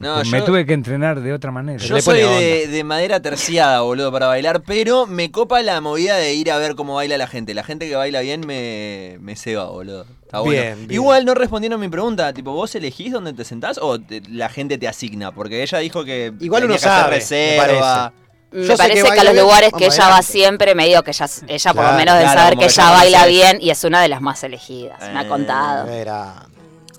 No, me yo- tuve que entrenar de otra manera. Yo soy de, de madera terciada, boludo, para bailar, pero me copa la movida de ir a ver cómo baila la gente. La gente que baila bien me, me ceba, boludo. Está bueno. Bien, bien. Igual no respondieron mi pregunta, tipo, ¿vos elegís dónde te sentás o te- la gente te asigna? Porque ella dijo que Igual uno que sabe, me reserva. Me Yo sé parece que que, a los lugares que ella va siempre, me digo que ella, ella por lo menos debe claro, saber que ella ya baila bien y es una de las más elegidas. Me ha Eh, contado. Era.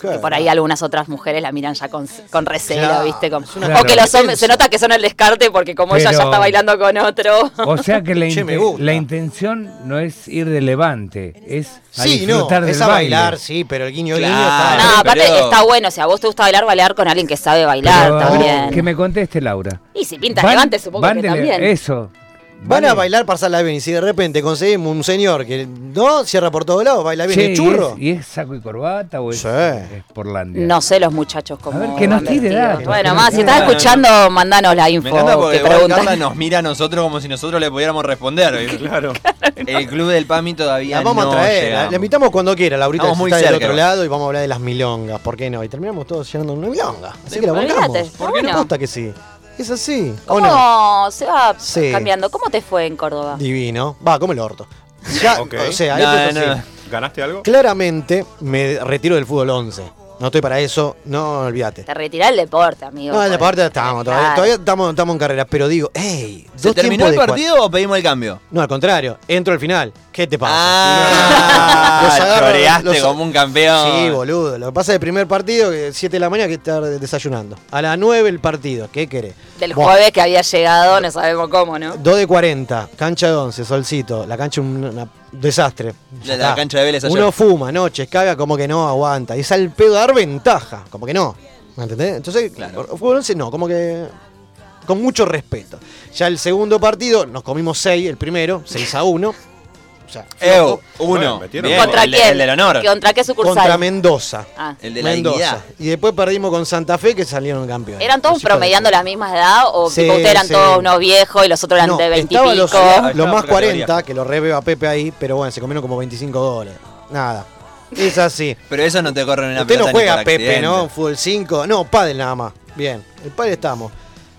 Que por ahí algunas otras mujeres la miran ya con, con recelo, Claro, ¿viste? Como- una o que los hombres, se nota que son el descarte porque como ella ya está bailando con otro. O sea que la, la intención no es ir de levante, es a Sí, no, disfrutar del es a baile. bailar, sí, pero el guiño guiño Claro. está. no, aparte pero- está bueno, si a vos te gusta bailar, bailar con alguien que sabe bailar Pero, también. que me conteste Laura. Y si pinta Van- levante, supongo van que de también. Eso. Van Vale. a bailar pasarla bien y si de repente conseguimos un señor que no cierra por todos lados, baila bien Che, el churro. ¿y es, y es saco y corbata o es, Sí. es porlandia? No sé los muchachos cómo. A ver, que nos tire datos, Bueno, más, si estás escuchando, mandanos la Me info. encanta porque que igual. Carla nos mira a nosotros como si nosotros le pudiéramos responder. Claro. El club del PAMI todavía La vamos no a traer, la, invitamos cuando quiera, Laurita que muy está del cerca, otro lado y vamos a hablar de las milongas, ¿por qué no? Y terminamos todos llenando una milonga. Así que la bancamos. está ¿Por qué no? gusta que sí? Es así. ¿o ¿Cómo no? se va Sí. cambiando? ¿Cómo te fue en Córdoba? Divino. Va, como el orto. Ya. O sea, No, no. así. ¿Ganaste algo? Claramente me retiro del fútbol 11. No estoy para eso, no olvídate. Te retirás del deporte, amigo. No, en la Joder. parte estamos, todavía, estamos, estamos en carrera, pero digo, hey, ¿Se dos terminó el partido o pedimos el cambio? No, al contrario, entro al final. ¿Qué te pasa? Ah, Los agarro, choreaste los- como un campeón. Sí, boludo. Lo que pasa es el primer partido, que 7 de la mañana, que estar desayunando. A las 9 el partido, ¿qué querés? Del jueves que había llegado, no sabemos cómo, ¿no? 2 de 40, cancha de 11, solcito. La cancha un una- desastre. La- la cancha de Vélez ayer. Uno fuma, noches, caga, como que no aguanta. Y es al pedo dar ventaja, como que no. ¿Me entendés? Entonces, Claro. fútbol 11 no, como que. con mucho respeto. Ya el segundo partido, nos comimos 6, el primero, 6 a 1. O sea, uno. Bien, ¿Contra el, de- quién? el del honor. ¿Contra qué sucursal? Contra Mendoza. Ah. El de la Mendoza. dignidad. Y después perdimos con Santa Fe, que salieron campeones. ¿Eran todos promediando la misma edad o Sí, tipo, ustedes eran sí. todos unos viejos y los otros eran No, de 20 y pico? los, más por categoría. 40, que lo reveo a Pepe ahí, pero bueno, se comieron como 25 dólares. Nada. Es así. Pero eso no te corre en una Usted no juega Pepe, accidente. ¿no? Fútbol 5. No, pádel nada más. Bien, el pádel estamos.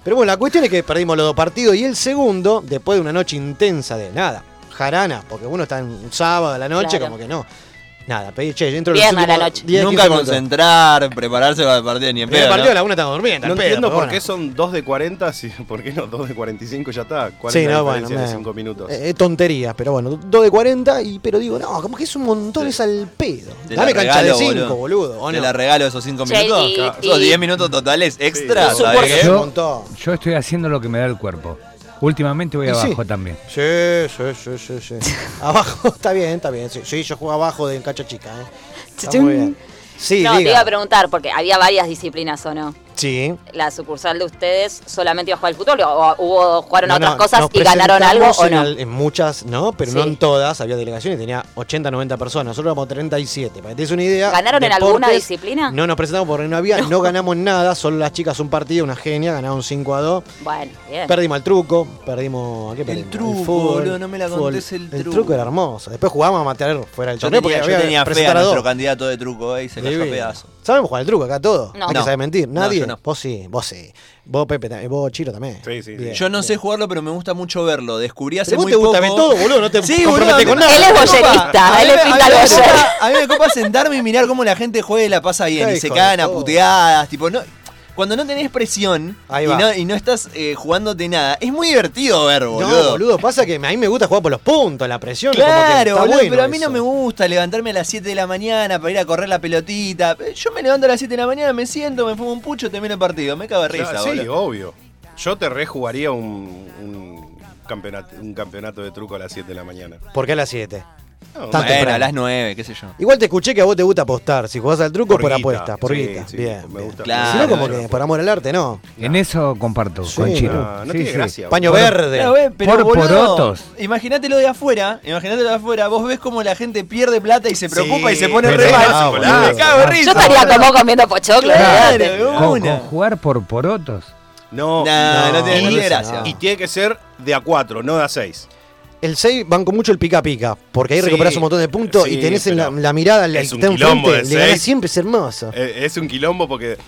Pero bueno, la cuestión es que perdimos los dos partidos y el segundo, después de una noche intensa de nada, jarana, porque uno está en un sábado a la noche, Claro. como que no. Nada, pedí, che, yo entro Viernes los a la últimos noche. 10, Nunca 15 minutos. concentrar, prepararse para el partido ni en El pedo. partido a ¿no? la una estamos durmiendo. No pedo, entiendo por bueno. qué son 2 de 40, si, ¿por qué no 2 de 45 ya está? ¿Cuál Sí, es la no, bueno, de me- 5 minutos? Eh, Es tontería, pero bueno, 2 de 40, y, pero digo, no, como que es un montón, es al pedo. Te Dame cancha regalo, de 5, boludo. ¿o Te no? la regalo esos 5 Che, minutos. Esos 10 minutos totales extra. Sí, ¿sabes Yo, yo estoy haciendo lo que me da el cuerpo. Últimamente voy Y sí. abajo también. Sí, sí, sí, sí, sí. abajo, está bien, está bien. Sí, sí, yo juego abajo de cancha chica, ¿eh? Está muy bien. Sí, no, te iba a preguntar, porque había varias disciplinas o no. Sí. La sucursal de ustedes solamente iba a jugar al fútbol o hubo, jugaron No, otras no, cosas y ganaron algo o en, no. en muchas, no, pero no en todas. Había delegaciones, tenía 80, 90 personas. Nosotros éramos 37. Para que te des una idea. ¿Ganaron en alguna disciplina? No nos presentamos porque no había, no, ganamos nada. Solo las chicas un partido, una genia, ganaron 5 a 2. Bueno, bien. Perdimos al truco, perdimos. ¿a qué perdimos? truco, fútbol, boludo, no me la contés el El truco. truco era hermoso. Después jugábamos a matar fuera del Yo torneo tenía, porque yo había tenía fe a a nuestro candidato de truco eh, y se cayó a pedazo. Sabemos jugar el truco acá todo. No. Nadie No. sabe mentir. No, Nadie. yo no. Vos sí, vos sí. Vos Pepe, también, vos Chiro también. Sí, sí, sí. Bien, Yo no sé jugarlo, pero me gusta mucho verlo. Descubrí hace Pero vos muy te gusta poco. ver todo, boludo, no te Sí, comprometés boludo, con nada. Él es boyerista, él mí- pinta a mí el me boyer. copa- A mí me copa sentarme y mirar cómo la gente juega y la pasa bien. Qué y se hijo de cagan a todo. puteadas. Tipo, no. Cuando no tenés presión y no, y no estás eh, jugándote nada, es muy divertido ver, boludo. No, boludo, pasa que a mí me gusta jugar por los puntos, la presión. como que Claro, está boludo, bueno pero a mí no me gusta levantarme a las 7 de la mañana para ir a correr la pelotita. Yo me levanto a las 7 de la mañana, me siento, me fumo un pucho, termino el partido. Me cago de risa, Claro, sí, boludo. obvio. Yo te rejugaría un, un, campeonato, un campeonato de truco a las 7 de la mañana. ¿Por qué a las 7? No, Bueno, temprano. a las 9, qué sé yo. Igual te escuché que a vos te gusta apostar. Si jugás al truco, Por por, apuesta, por sí, guita. sí, bien. me bien. gusta. Claro, Si no, como que por amor al arte, no. En eso comparto Sí. con Chiro. No, no Sí, tiene sí. gracia. Paño verde. Claro, ve, pero, Por boludo, porotos. Imagínatelo de afuera, imagínatelo de afuera, vos ves cómo la gente pierde plata y se preocupa Sí, y se pone re mal. me cago risa. Yo estaría como comiendo pochoclo. Claro, Con, jugar por porotos. No, No, no, tiene gracia. y tiene que ser de a 4, no de a 6. El 6 banco mucho el pica pica, porque ahí Sí, recuperás un montón de puntos sí, y tenés en la, mirada al es que un está quilombo enfrente, de le ganás siempre, es hermoso. Eh, Es un quilombo porque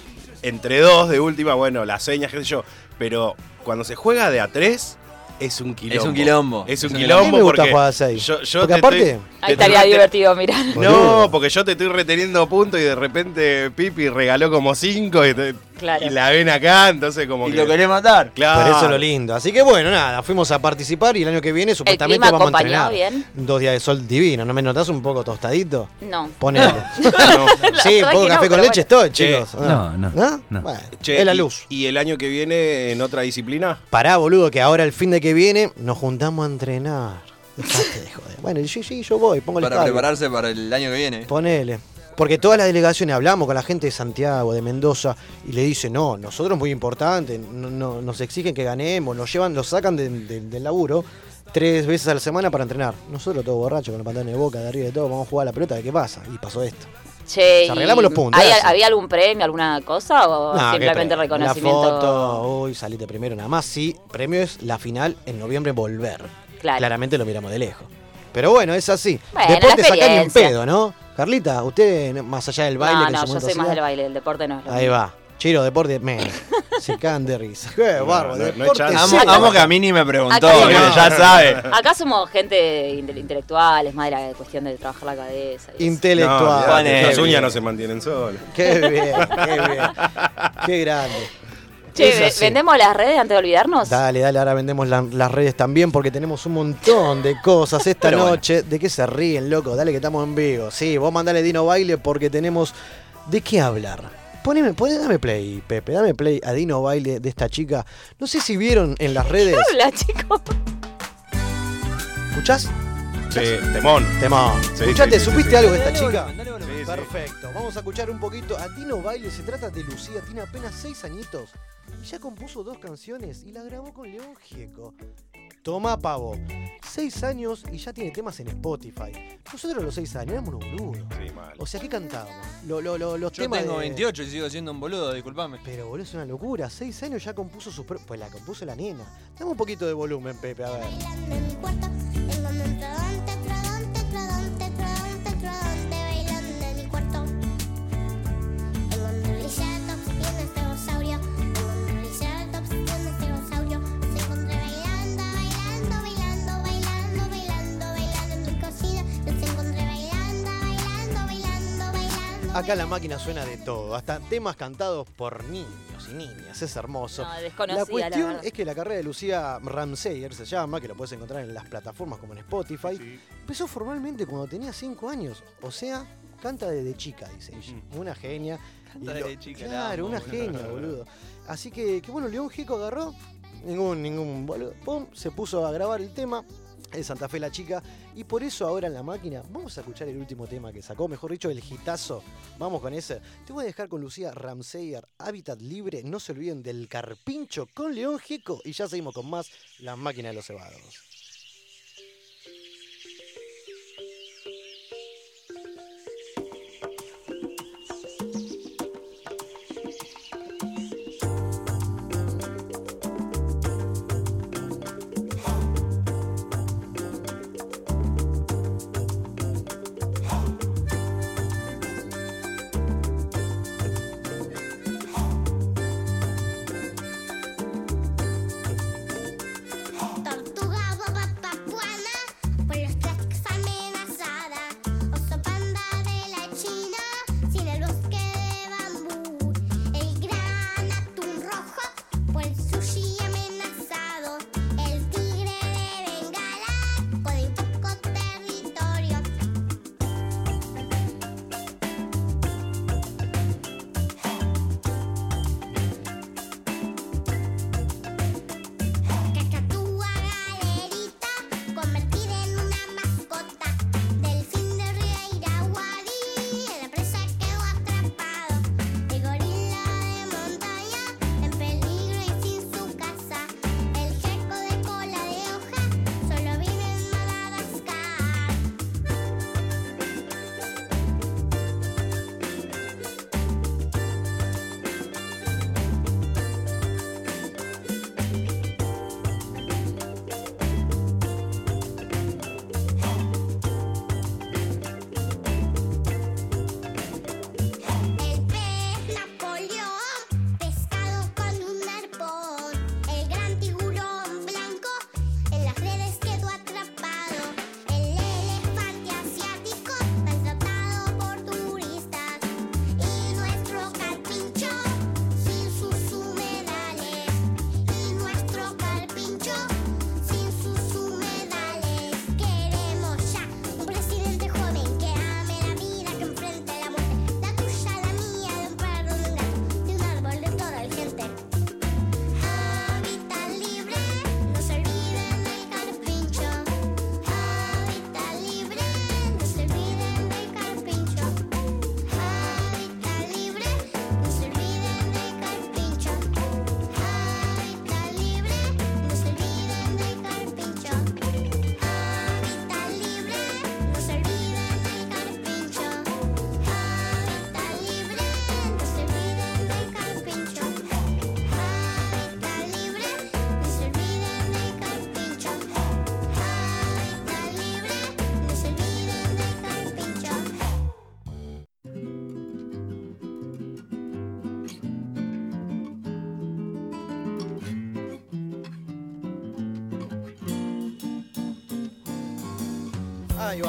entre dos de última, bueno, las señas, qué sé yo. Pero cuando se juega de a 3, es un quilombo. Es un quilombo. Es un quilombo A mí me gusta porque jugar a seis. Yo, yo Porque te aparte- estoy- Ahí estaría divertido mirar. No, porque yo te estoy reteniendo puntos y de repente Pipi regaló como 5 y, te- Claro. y la ven acá, entonces como Y que... lo querés matar. Claro. Por eso es lo lindo. Así que bueno, nada, fuimos a participar y el año que viene supuestamente clima vamos a entrenar. bien? Dos días de sol divino, ¿no me notás un poco tostadito? No. Ponele. No. sí, un poco que café no, con pero leche estoy, Che, chicos. no, no, no. Bueno, Che, es la luz. Y, el año que viene en otra disciplina? Pará, boludo, que ahora el fin de que viene nos juntamos a entrenar. Dejate de joder. Bueno, sí, sí, yo voy, pongo el Para prepararse para el año que viene. Ponele. Porque todas las delegaciones hablamos con la gente de Santiago, de Mendoza, y le dicen, no, nosotros muy importante, no, no- nos exigen que ganemos, nos llevan, nos sacan de- de- del laburo tres veces a la semana para entrenar. Nosotros todos borrachos, con los pantalones de boca, de arriba de todo, vamos a jugar a la pelota, ¿qué pasa? Y pasó esto. Che, arreglamos los puntos, ¿hay- gracias. ¿Había algún premio, alguna cosa o No, ¿qué simplemente reconocimiento? La foto, uy, saliste primero, nada más. Sí, premio es la final en noviembre volver. Claro. Claramente lo miramos de lejos. Pero bueno, es así. Bueno, sacar ni en experiencia. pedo, ¿no? Carlita, usted más allá del baile no, que no, yo soy más del baile, el deporte no es lo Ahí va. Chiro, deporte, menos. Se cagan de risa. Qué bárbaro. no hay deporte chance. Amo, que a mí ni me preguntó, Acá no. ya sabe. Acá somos gente inte- intelectuales, más de la cuestión de trabajar la cabeza. Intelectual. No, las uñas no se mantienen solas. Qué bien, qué bien. Qué grande. Che. ¿vendemos las redes antes de olvidarnos? Dale, dale, ahora vendemos la- las redes también porque tenemos un montón de cosas esta Pero bueno. noche. ¿De qué se ríen, loco? Dale que estamos en vivo. Sí, vos mandale Dino Baile porque tenemos de qué hablar. Poneme, poné- dame play, Pepe, dame play a Dino Baile de esta chica. No sé si vieron en las redes. Habla, chicos. ¿Escuchás? Sí, temón. Temón. Sí, ¿Escuchaste? sí, sí, ¿Supiste sí. algo de esta chica? Sí, sí. Perfecto. Vamos a escuchar un poquito a Tino Baile. Se trata de Lucía. Tiene apenas 6 añitos. Y ya compuso dos canciones y la grabó con León Gieco. Toma pavo. 6 años y ya tiene temas en Spotify. Nosotros a los 6 años éramos unos boludos. Sí, mal. O sea, ¿qué cantábamos? Lo- lo- lo- los Yo temas tengo de- 28 y sigo siendo un boludo, disculpame. Pero boludo, es una locura. 6 años ya compuso su... pro- Pues la compuso la nena. Dame un poquito de volumen, Pepe, a ver. en mi cuarto, tengo un Acá la máquina suena de todo, hasta temas cantados por niños y niñas, es hermoso. No, desconocida, la cuestión es que la carrera de Lucía Ramseyer se llama, que lo puedes encontrar en las plataformas como en Spotify, empezó formalmente cuando tenía 5 años, o sea, canta desde chica, dice ella. Una genia. Canta lo- desde chica, la Claro, amo, una genia, boludo. Así que, que bueno, León Gico agarró, ningún, ningún boludo, pum, se puso a grabar el tema. De Santa Fe la chica y por eso ahora en la máquina vamos a escuchar el último tema que sacó, mejor dicho el hitazo, vamos con ese. Te voy a dejar con Lucía Ramseyer, Hábitat Libre, no se olviden del Carpincho con León Gico y ya seguimos con más La Máquina de los Cebados.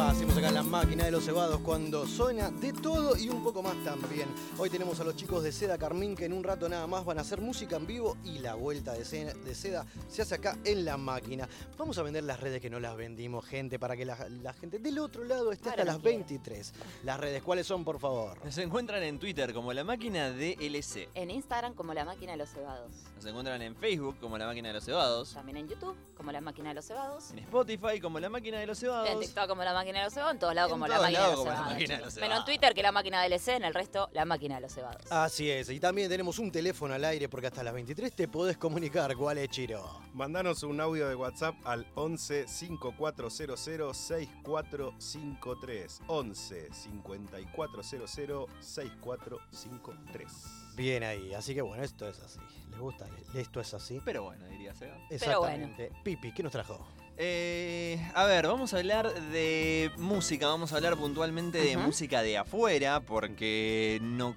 Hacemos acá la máquina de los cebados cuando suena de todo y un poco más también. Hoy tenemos a los chicos de Seda Carmín que en un rato nada más van a hacer música en vivo y la vuelta de Seda, de Seda se hace acá en la máquina. Vamos a vender las redes que no las vendimos, gente, para que la, la gente del otro lado esté hasta las no quiero. 23. Las redes, ¿cuáles son, por favor? Nos encuentran en Twitter como la máquina de LC. En Instagram como la máquina de los cebados. Nos encuentran en Facebook como la máquina de los cebados. También en YouTube como la máquina de los cebados. En Spotify como la máquina de los En cebados. TikTok como la máquina de los cebados, en todos lados como la máquina de lados la cebados. máquina de los chicos. Menos en cebados. Twitter que la máquina del LC, en el resto la máquina de los cebados. Así es, y también tenemos un teléfono al aire porque hasta las 23 te podés comunicar. ¿Cuál es, Chiro? Mandanos un audio de WhatsApp al 11 5400 6453. 11 5400 6453. Bien ahí, así que bueno, esto es así. ¿Les gusta? Esto es así. Pero bueno, diría Seba. Exactamente. Pipi, ¿qué nos trajo? Eh, a ver, vamos a hablar de música, vamos a hablar puntualmente de música de afuera, porque no,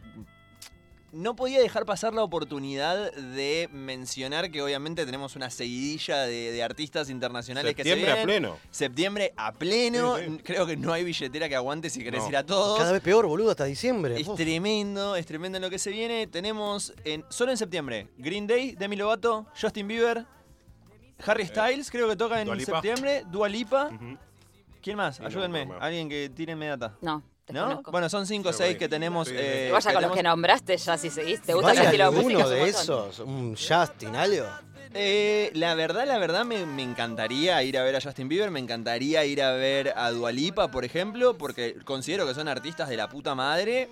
no podía dejar pasar la oportunidad de mencionar que obviamente tenemos una seguidilla de, de artistas internacionales que se Septiembre a vienen. pleno. Septiembre a pleno. Sí, sí. Creo que no hay billetera que aguante si querés No. ir a todos. Cada vez peor, boludo, hasta diciembre. Es tremendo, es tremendo en lo que se viene. Tenemos en, solo en septiembre Green Day, Demi Lovato, Justin Bieber, Harry Styles, creo que toca en Dua Lipa. septiembre, Dua Lipa. ¿Quién más? Ayúdenme. no, no. Alguien que tírenme data. No, ¿No? Bueno, son 5 o Sí, 6 güey. que tenemos. Eh, Vaya con los tenemos- que nombraste ya si seguís. ¿Te gusta el Vaya estilo de música? uno de esos, un Justin, algo. Eh, la verdad, la verdad, me, me encantaría ir a ver a Justin Bieber, me encantaría ir a ver a Dualipa, por ejemplo, porque considero que son artistas de la puta madre.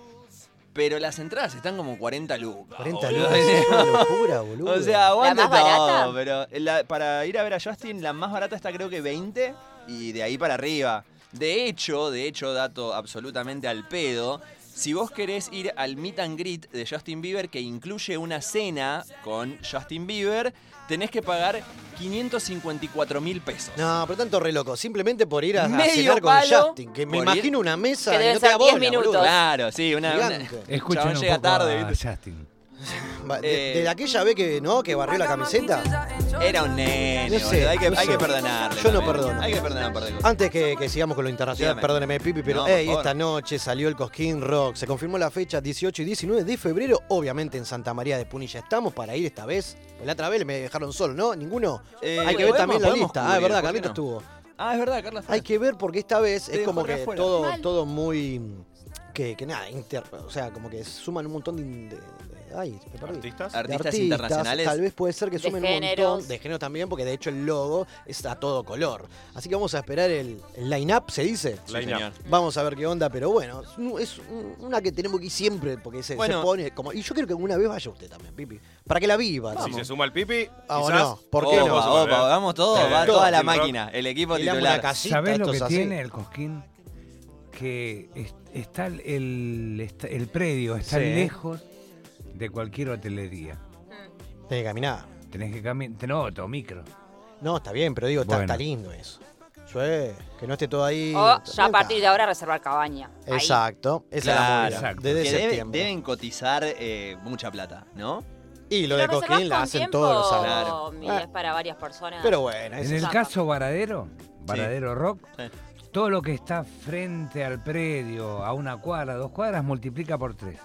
Pero las entradas están como 40 lucas. 40 boludo. lucas, es una locura, boludo. O sea, aguante ¿La más todo, barata? pero la- para ir a ver a Justin, la más barata está creo que 20 y de ahí para arriba. De hecho, de hecho, dato absolutamente al pedo, si vos querés ir al meet and greet de Justin Bieber, que incluye una cena con Justin Bieber, tenés que pagar 554 mil pesos. No, pero tanto re loco. Simplemente por ir a, a cenar con Justin. Que me por ir- imagino una mesa Que y no te da ser 10 bola, minutos. boludo. Claro, sí, una... una-. Escuchen Chabón un llega poco tarde, a ¿viste? Justin. Va, de, Eh, de aquella vez que, ¿no? Que barrió la camiseta. Era un nene, No sé, boludo, hay que, no hay sé. que perdonarle. Yo no también. perdono. Hay que perdonar un par de cosas. Antes que, que sigamos con lo internacional, Dígame. perdóneme, Pipi, pero No, por hey, favor. esta noche salió el Cosquín Rock. Se confirmó la fecha 18 y 19 de febrero, obviamente en Santa María de Punilla. ¿Estamos para ir esta vez? Pues la otra vez me dejaron solo, ¿no? ¿Ninguno. Eh, Hay que ver podemos- también la podemos lista. Ah, cubrir, es verdad, ¿por qué Carlito no? estuvo. Ah, es verdad, Carla. Hay que ver porque esta vez Te es dejó como re que afuera. todo, Mal. todo muy. Que, que nada, inter- o sea, como que suman un montón de- ay, me perdí. ¿Artistas? De Artistas internacionales. Tal vez puede ser que De sumen un géneros. montón. De género también, porque de hecho el logo está a todo color. Así que vamos a esperar el, el line-up, ¿se dice? Sí, Line up. señor. Vamos a ver qué onda, pero bueno, es un- es un- una que tenemos que ir siempre, porque se, se Bueno. pone como. Y yo creo que alguna vez vaya usted también, Pipi. Para que la viva. Si se suma el pipi, Ah, o quizás. no, ¿por qué opa, no? Opa, vamos todos, Eh, va todo, toda la Rock. máquina, el equipo titular. casita, ¿Sabés lo que es así. tiene el Cosquín? Que es- está el, el, predio está Sí. lejos de cualquier hotelería. Tiene que caminar. Tenés que caminar. No, auto micro. No, está bien, pero digo, está, Bueno. está lindo eso. Yo, eh, que no esté todo ahí. O ya a partir de ahora reservar cabaña. Ahí. Exacto, esa es la Claro, movida. exacto. Desde que debe- septiembre. deben cotizar eh, mucha plata, ¿no? Y lo de reservás Coquín la con hacen tiempo todos los años. Claro. y Ah. es para varias personas. Pero bueno, es En el Saca. caso Varadero, Varadero Rock, Sí. todo lo que está frente al predio, a una cuadra, dos cuadras, multiplica por tres.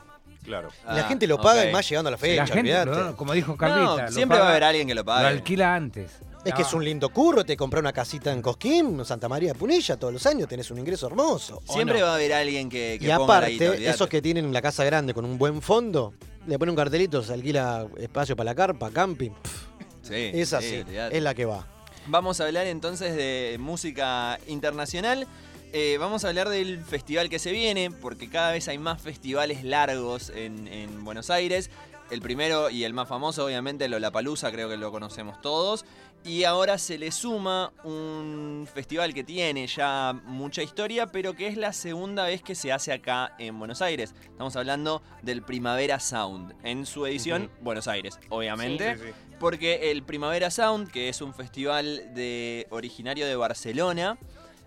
Claro. Y la Ah, gente lo paga ok. y más llegando a la la fecha, gente, olvidate. lo- como dijo No, Carlita, lo siempre va a paga- haber alguien que lo Lo pague. alquila antes. Es que es un lindo curro, te compré una casita en Cosquín, Santa María de Punilla, todos los años tenés un ingreso hermoso. ¿o Siempre no? va a haber alguien que, que Y ponga la aparte, olvidate. esos que tienen la casa grande con un buen fondo, le ponen un cartelito, se alquila espacio para la carpa, camping. pff, Sí, es sí, así, olvidate. es la que va. Vamos a hablar entonces de música internacional. Eh, vamos a hablar del festival que se viene, porque cada vez hay más festivales largos en, en Buenos Aires. El primero y el más famoso, obviamente, Lollapalooza, creo que lo conocemos todos. Y ahora se le suma un festival que tiene ya mucha historia, pero que es la segunda vez que se hace acá en Buenos Aires. Estamos hablando del Primavera Sound, en su edición Buenos Aires, obviamente. Sí, sí. Porque el Primavera Sound, que es un festival de, originario de Barcelona,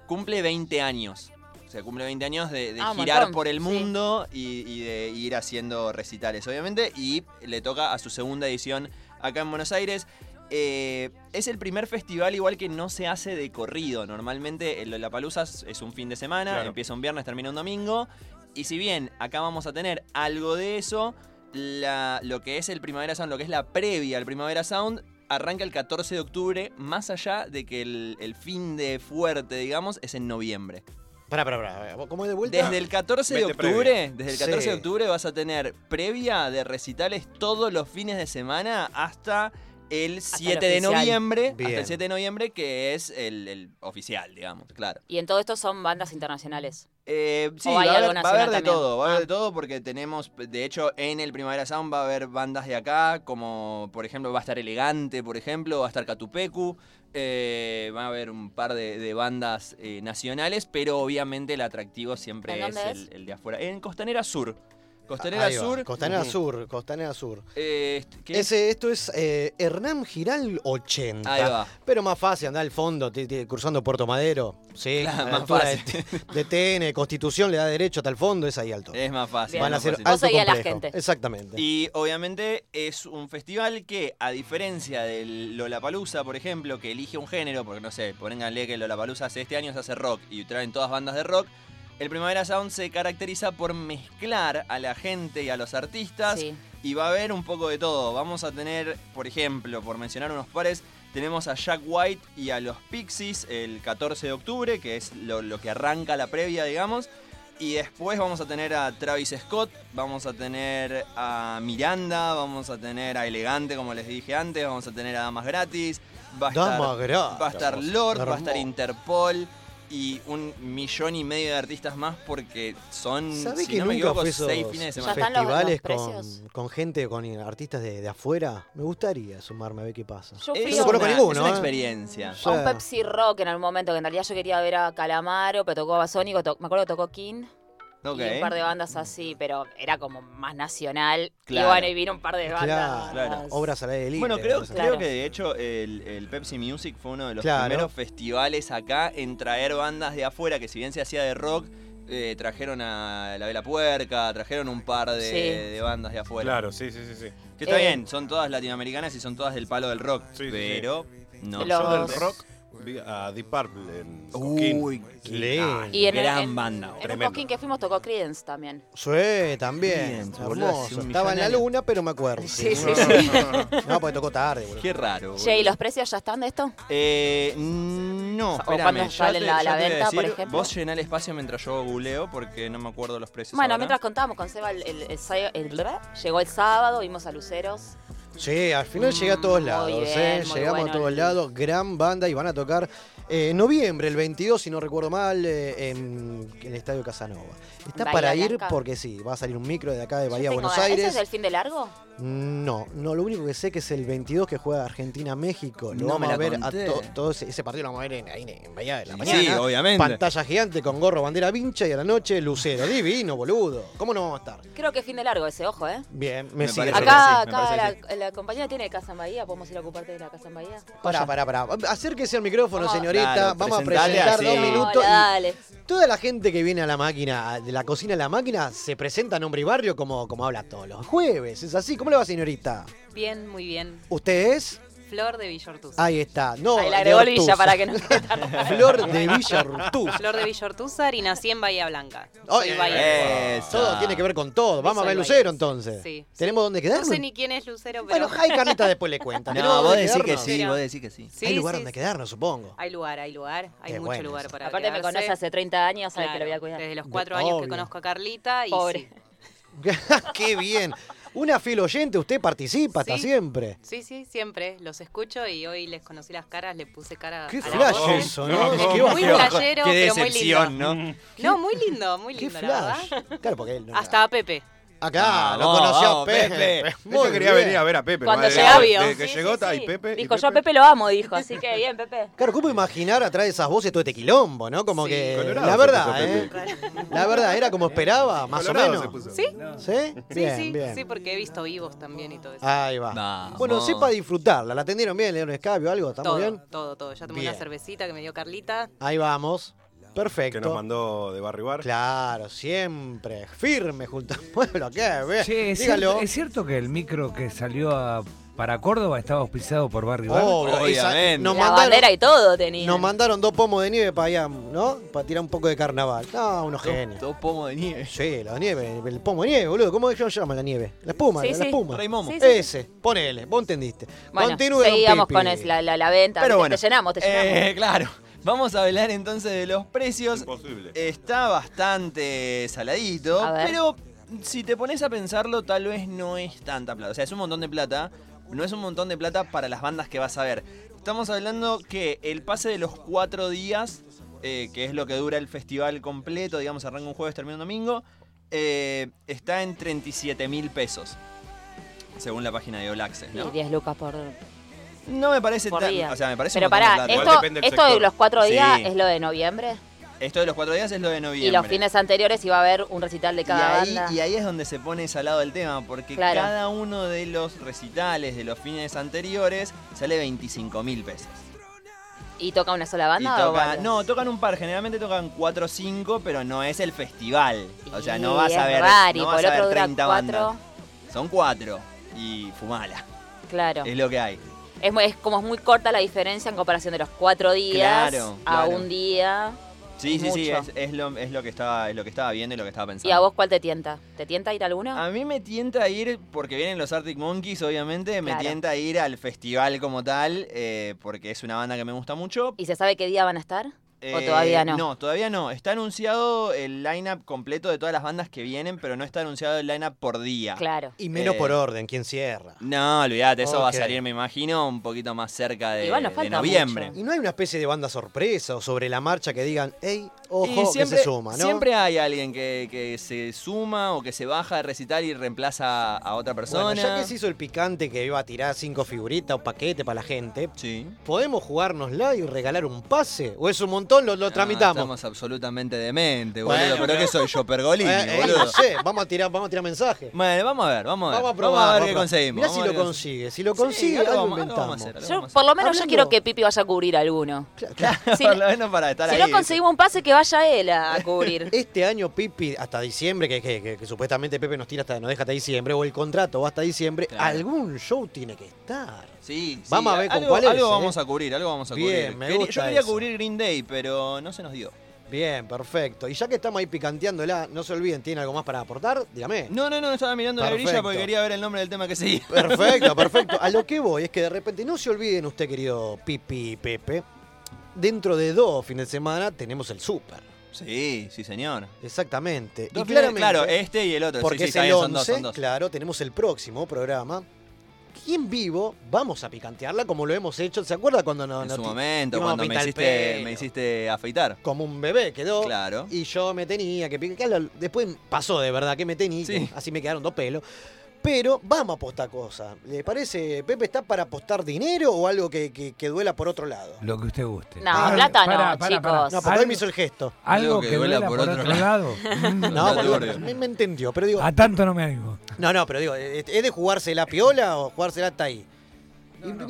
cumple 20 años. O sea, cumple 20 años de, de Ah, girar montón, por el sí. mundo y, y de ir haciendo recitales, obviamente. Y le toca a su segunda edición acá en Buenos Aires. Eh, es el primer festival igual que no se hace de corrido. Normalmente el Lollapalooza es es un fin de semana, Claro. empieza un viernes, termina un domingo. Y si bien acá vamos a tener algo de eso, la- lo que es el Primavera Sound, lo que es la previa al Primavera Sound, arranca el 14 de octubre, más allá de que el, el fin de fuerte, digamos, es en noviembre. Pará, pará, pará. ¿Cómo es de vuelta? Desde el 14 de Vete octubre, previa. desde el 14 de octubre vas a tener previa de recitales todos los fines de semana hasta el 7 de noviembre. Hasta el 7 de noviembre, que es el, el oficial, digamos, claro. Y en todo esto son bandas internacionales. Eh, sí, ¿O va a, haber, algo va a haber nacional de también? todo, va a haber Ah. de todo porque tenemos, de hecho, en el Primavera Sound va a haber bandas de acá, como por ejemplo va a estar Elegante, por ejemplo, va a estar Catupecu, eh, va a haber un par de, de bandas eh, nacionales, pero obviamente el atractivo siempre ¿En es dónde el, es? el de afuera. En Costanera Sur. Costanera Sur. Costanera. Sur, Costanera Sur. Eh. Ese, esto es eh, Hernán Giral 80. Ahí va. Pero más fácil, andar al fondo, cruzando Puerto Madero. Sí, Claro, más de, fácil. de TN, Constitución le da derecho hasta el fondo, es ahí alto. Es más fácil. Van a ser alto seguí a la complejo. gente. Exactamente. Y obviamente es un festival que, a diferencia del Lollapalooza, por ejemplo, que elige un género, porque no sé, pónganle que el Lollapalooza hace este año se hace rock y traen todas bandas de rock, el Primavera Sound se caracteriza por mezclar a la gente y a los artistas Sí. y va a haber un poco de todo. Vamos a tener, por ejemplo, por mencionar unos pares, tenemos a Jack White y a los Pixies el 14 de octubre, que es lo, lo que arranca la previa, digamos. Y después vamos a tener a Travis Scott, vamos a tener a Miranda, vamos a tener a Elegante, como les dije antes, vamos a tener a Damas Gratis, va a estar, Damas Gratis. va a estar Lord, va a estar. Interpol y un millón y medio de artistas más porque son, ¿Sabés si que no me nunca equivoco, seis fines de semana. festivales con, con gente, con artistas de, de afuera? Me gustaría sumarme a ver qué pasa. Yo Es fui no a conozco ninguno, Es una ¿eh? experiencia. A un Pepsi Rock en algún momento, que en realidad yo quería ver a Calamaro, pero tocó Basónico, to- me acuerdo que tocó King. Y un par de bandas así, pero era como más nacional. Claro. Y bueno, y vino un par de bandas. Claro, Claro. obras al aire libre. Bueno, creo, creo que de hecho el, el Pepsi Music fue uno de los Claro. primeros festivales acá en traer bandas de afuera, que si bien se hacía de rock, eh, trajeron a La Vela Puerca, trajeron un par de, Sí. de bandas de afuera. Claro, sí, sí, sí. sí. Que está Eh. bien, son todas latinoamericanas y son todas del palo del rock, Sí, sí, sí. pero no. Los- del rock a Deep Purple en Coquín. Uy, Lindo. Y en, gran en- banda. En un Tremendo. Cosquín que fuimos tocó Creedence también. Sí, también. Bien, boludo, hace Hermoso. un Estaba en la millonario. luna, pero me acuerdo. Sí, sí, sí. No, porque tocó tarde, boludo. Qué raro. Che, ¿y los precios ya están de esto? Eh, no, O espérame, cuando ya salen te- la- ya la te voy a venta, por decir, ejemplo. Vos llená el espacio mientras yo googleo porque no me acuerdo los precios Bueno, ahora. mientras contábamos con Seba, el, el- el sa- el- llegó el sábado, vimos a Luceros. Sí, al final llegué a todos Mm, lados, bien, ¿eh? Llegamos bueno. a todos lados, gran banda y van a tocar eh, en noviembre, el 22, si no recuerdo mal, eh, en, en el Estadio Casanova. Está Bahía para ir Blanca. porque sí, va a salir un micro de acá de Bahía Buenos ganas. Aires. ¿Ese es el fin de largo? No, no, lo único que sé que es el 22 que juega Argentina-México. Lo No vamos me a ver conté. a to- todo ese, ese partido lo vamos a ver en, ahí en Bahía de la Sí, mañana. sí, obviamente. Pantalla gigante con gorro, bandera vincha y a la noche lucero. Divino, boludo. ¿Cómo no vamos a estar? Creo que es fin de largo ese, ojo, ¿eh? Bien, Me me, sigue. parece Acá, que sí, me acá la, la compañía tiene casa en Bahía, podemos ir a ocuparte de la casa en Bahía. Pará, pará, pará. Acérquese al micrófono, Vamos. señorita. Claro, Vamos a presentale presentar así. dos minutos. Hola, dale. toda la gente que viene a la máquina, de la cocina a la máquina, se presenta a nombre y barrio como, como habla todos los jueves. Es así. ¿Cómo le va, señorita? Bien, muy bien. ¿Usted es? Flor de Villortuz. Ahí está. No, Ahí le agregó el Villa para que no quede tan Flor de Villa Ortúzar. Flor de Villortúzar y nací en Bahía Blanca. Soy bahía. Eso. Todo tiene que ver con todo. Vamos a ver. Lucero entonces. Sí. ¿Tenemos dónde No quedarnos? sé ni quién es Lucero, pero Bueno, hay Carlita después le cuenta. ¿Tenemos No, vos decís que sí, Pero- vos decís que sí. Sí, hay lugar sí, donde sí. quedarnos, supongo. Hay lugar, hay lugar, hay Qué mucho bueno lugar para Aparte me conoce hace 30 años, sabe que Claro, lo voy a cuidar. Desde los De- cuatro años obvio. que conozco a Carlita y Pobre. Qué bien. Una fiel oyente, usted participa, Sí. siempre. Sí, sí, siempre los escucho y hoy les conocí las caras, les puse cara Qué a la flash voz. eso, ¿no? Qué Qué Muy Qué pero muy decepción, lindo. ¿no? No, muy lindo, muy Qué lindo, la flash. verdad. Claro, porque él no- Hasta a Pepe. Acá, lo Vamos, conoció vamos, a Pepe. Pepe. Yo quería bien. venir a ver a Pepe. Cuando desde obvio. que Sí, llegó, sí, está ahí sí. Pepe. y Dijo, yo a Pepe lo amo, dijo, así que bien, Pepe. Claro, ¿cómo imaginar atrás de esas voces todo este quilombo, no? Como Sí. que. Colorado la verdad, ¿eh? Pepe. La verdad, era como esperaba, más Colorado o menos. se puso. ¿Sí? ¿Sí? Sí, bien, sí, bien. sí, porque he visto vivos también y todo eso. Ahí va. Vamos. Bueno, sepa disfrutarla. ¿La atendieron bien? ¿Le dieron escabio o algo? ¿Estamos todo, bien? todo, todo. Ya tomé Bien. una cervecita que me dio Carlita. Ahí vamos. Perfecto. Que nos mandó de Barry Bar. Claro, siempre. Firme junto al pueblo. ¿Qué? Ve, Che, ¿es, Dígalo. cierto, es cierto que el micro que salió a- para Córdoba estaba auspiciado por Barry esa- Obviamente. nos, La mandaron, bandera y todo tenía. nos mandaron dos pomos de nieve para allá, ¿no? Para tirar un poco de carnaval. No, unos Dos, genios. dos pomos de nieve. Sí, la nieve, el pomo de nieve, boludo. ¿Cómo es que se llama la nieve? La espuma, Sí, la, la sí. espuma. Momo. Sí, sí. Ese, ponele, vos entendiste. Bueno, Continúe, seguíamos con es- la, la, la venta. Pero bueno. te llenamos, te llenamos. Eh, claro. Vamos a hablar entonces de los precios. Imposible. Está bastante saladito, pero si te pones a pensarlo, tal vez no es tanta plata. O sea, es un montón de plata, no es un montón de plata para las bandas que vas a ver. Estamos hablando que el pase de los cuatro días, eh, que es lo que dura el festival completo, digamos, arranca un jueves, termina un domingo, eh, está en 37 mil pesos. Según la página de All Access, Y ¿no? 10 lucas por, No me parece por tan- día. O sea, me parece Pero de pará, esto, esto de los cuatro días Sí. es lo de noviembre. Esto de los cuatro días es lo de noviembre. Y los fines anteriores iba a haber un recital de Y cada ahí, banda. y ahí es donde se pone salado el tema, porque Claro. cada uno de los recitales de los fines anteriores sale 25 mil pesos. ¿Y toca una sola Y banda o varias? no, tocan un par, generalmente tocan 4 o 5, pero no es el festival. O sea, no Y vas a ver, rari, no vas a ver otro dura 30 cuatro. bandas. Son 4 y fumala. Claro. Es lo que hay. Es, como es muy corta la diferencia en comparación de los cuatro días Claro, a claro. un día. Sí, sí, sí, es lo, es lo que estaba, es lo que estaba viendo y lo que estaba pensando. ¿Y a vos cuál te tienta? ¿Te tienta ir a alguna? A mí me tienta ir, porque vienen los Arctic Monkeys, obviamente, me Claro. tienta ir al festival como tal, eh, porque es una banda que me gusta mucho. ¿Y se sabe qué día van a estar? ¿O Eh, todavía no? No, todavía no. Está anunciado el lineup completo de todas las bandas que vienen, pero no está anunciado el lineup por día. Claro. Y menos Eh, por orden, ¿quién cierra? No, olvídate, eso va a salir, me imagino, un poquito más cerca de, Igual nos de falta noviembre. mucho. Y no hay una especie de banda sorpresa o sobre la marcha que digan, hey, Y ojo, siempre, que se suma, ¿no? siempre hay alguien que, que se suma o que se baja de recital y reemplaza a otra persona. Bueno, ya que se hizo el picante que iba a tirar cinco figuritas o paquete para la gente, Sí. ¿podemos jugárnosla y regalar un pase? ¿O es un montón? Lo, lo No, tramitamos. estamos absolutamente dementes, Bueno, boludo. ¿Pero pero- qué soy yo, Pergolini, Eh, eh, boludo? no sé, vamos a tirar, vamos a tirar mensajes. Bueno, vamos a ver, vamos a ver. Vamos a probar. ver vamos qué probar. conseguimos. Mirá si a ver lo qué consigue. Si lo Sí, consigue, algo algo vamos- algo inventamos. vamos a hacer, algo Yo, vamos a por lo menos yo quiero que Pipi vaya a cubrir alguno. Si, Por lo menos para estar si ahí. no conseguimos un pase, que vaya él a cubrir. Este año Pipi hasta diciembre, que, que- que- que supuestamente Pepe nos tira hasta, nos deja hasta diciembre, o el contrato va hasta diciembre, Claro. algún show tiene que estar. Sí, sí, Vamos a ver con algo, cuál es, Algo ¿eh? vamos a cubrir, algo vamos a Bien, cubrir. me gusta yo quería eso. cubrir Green Day, pero no se nos dio. Bien, perfecto. Y ya que estamos ahí picanteándola, no se olviden, ¿tienen algo más para aportar? Dígame. No, no, no, estaba mirando la grilla Perfecto. porque quería ver el nombre del tema que seguía. Perfecto, perfecto. A lo que voy es que de repente no se olviden usted, querido Pipi y Pepe, dentro de dos fines de semana tenemos el Super. Sí, sí, señor. Exactamente. Dos y claramente, claro, este y el otro. porque sí, sí, es el bien, 11, son dos, son dos. claro, tenemos el próximo programa. Y en vivo vamos a picantearla como lo hemos hecho. ¿Se acuerda cuando no, en no su momento, cuando me hiciste, me hiciste afeitar. Como un bebé quedó. Claro. Y yo me tenía que picar. Después pasó de verdad que me tenía. Sí. Así me quedaron dos pelos. Pero vamos a apostar cosas. ¿Le parece, Pepe, está para apostar dinero o algo que, que- que duela por otro lado? Lo que usted guste. No, Ah, plata no, chicos. No, porque él me hizo el gesto. Algo que, que duela duela por, por otro, otro lado. No, me, me entendió. Pero digo, A tanto no me animo. no, no, pero digo, ¿es de jugarse la piola o jugársela hasta ahí?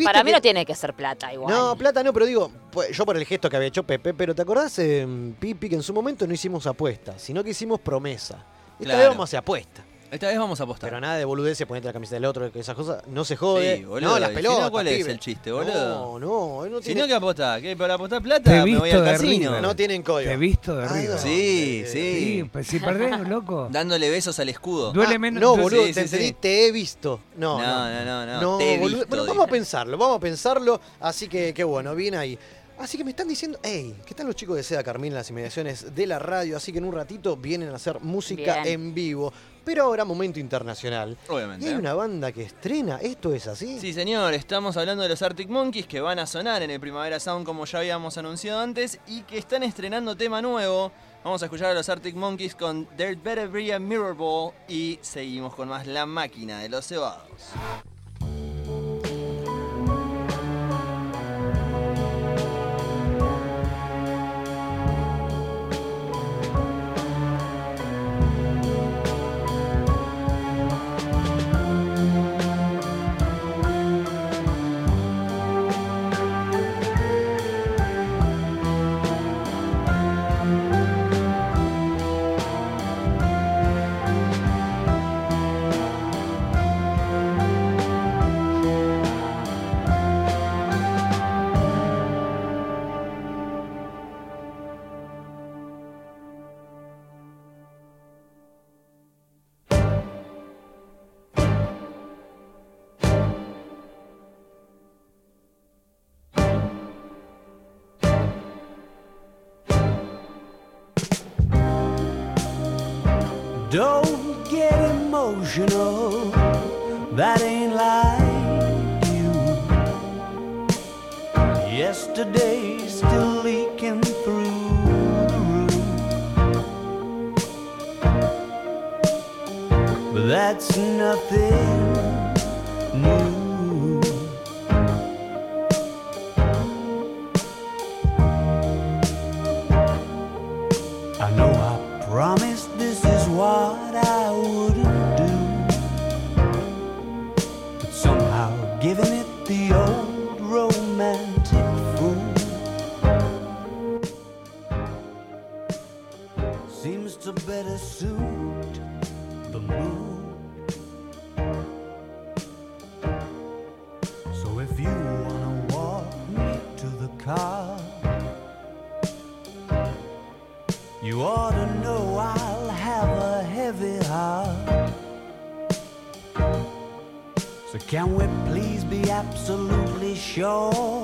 Para mí que- no tiene que ser plata igual. No, plata no, pero digo, pues, yo por el gesto que había hecho Pepe, pero ¿te acordás, eh, Pipi, que en su momento no hicimos apuesta, sino que hicimos promesa? Esta Claro. vez vamos a hacer apuesta. Esta vez vamos a apostar. Pero nada de boludeces, ponerte la camiseta del otro, que esas cosas, no se jode. Sí, boludo, no, las y si pelotas, no, ¿cuál es el chiste, boludo? No, no, no Si tiene- no, ¿qué apostar? ¿Qué? ¿Para apostar Te plata? he Me voy visto al de casino. River. no tienen código. Te he visto de Ah, River. no. Sí, Eh, Sí, sí. pues si perdés, loco. Dándole besos al escudo. Duele Ah, menos. No, duele- boludo, Sí, te sí, entendí, sí. te he visto. No, No, no. no, no, no. No, te he boludo. visto, Bueno, vamos a pensarlo, vamos a pensarlo. Así que, qué bueno, bien ahí. Así que me están diciendo, hey, ¿qué están los chicos de Seda Carmín en las inmediaciones de la radio? Así que en un ratito vienen a hacer música Bien. en vivo. Pero ahora momento internacional. Obviamente. hay una banda que estrena, ¿esto es así? Sí, señor, estamos hablando de los Arctic Monkeys que van a sonar en el Primavera Sound como ya habíamos anunciado antes y que están estrenando tema nuevo. Vamos a escuchar a los Arctic Monkeys con There Better Be a Mirror Ball y seguimos con más La Máquina de los Cebados. Absolutely sure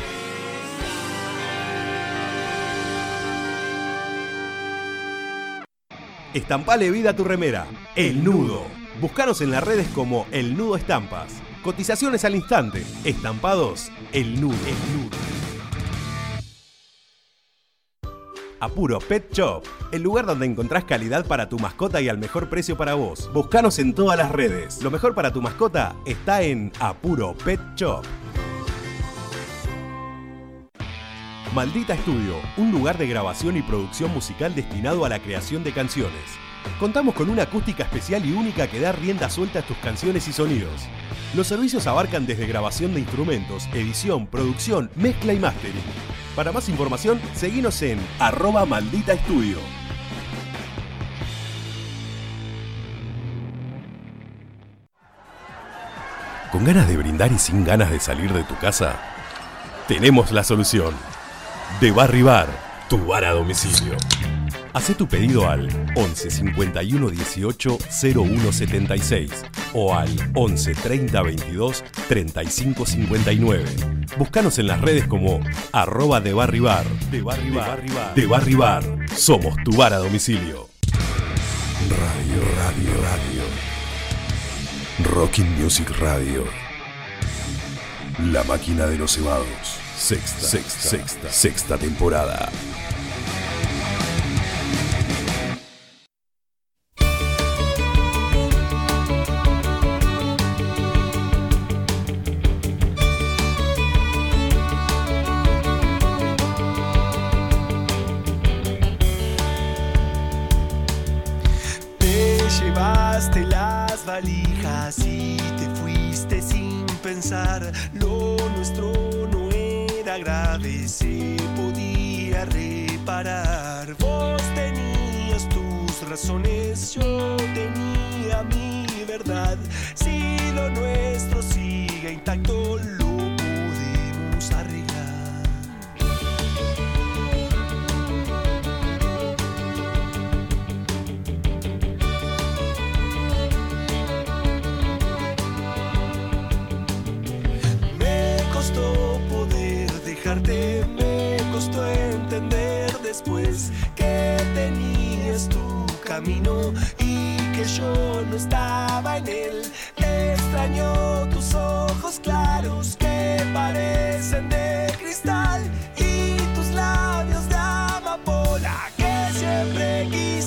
Estampale vida a tu remera. El Nudo. Búscanos en las redes como El Nudo Estampas. Cotizaciones al instante. Estampados. El Nudo. El Nudo. Apuro Pet Shop, el lugar donde encontrás calidad para tu mascota y al mejor precio para vos. Búscanos en todas las redes. Lo mejor para tu mascota está en Apuro Pet Shop. Maldita Estudio, un lugar de grabación y producción musical destinado a la creación de canciones. Contamos con una acústica especial y única que da rienda suelta a tus canciones y sonidos. Los servicios abarcan desde grabación de instrumentos, edición, producción, mezcla y mastering. Para más información, seguinos en arroba maldita estudio. ¿Con ganas de brindar y sin ganas de salir de tu casa? Tenemos la solución. De Barry Bar, tu bar a domicilio. Haz tu pedido al 11 51 18 01 76 o al 11 30 22 35 59. Búscanos en las redes como arroba de barribar. De barribar. De barribar. Somos tu bar a domicilio. Radio, radio, radio. Rocking Music Radio. La máquina de los cebados. Sexta, sexta, sexta, sexta temporada. Se podía reparar. Vos tenías tus razones, yo tenía me costó entender después que tenías tu camino y que yo no estaba en él. Extraño tus ojos claros que parecen de cristal y tus labios de amapola que siempre quise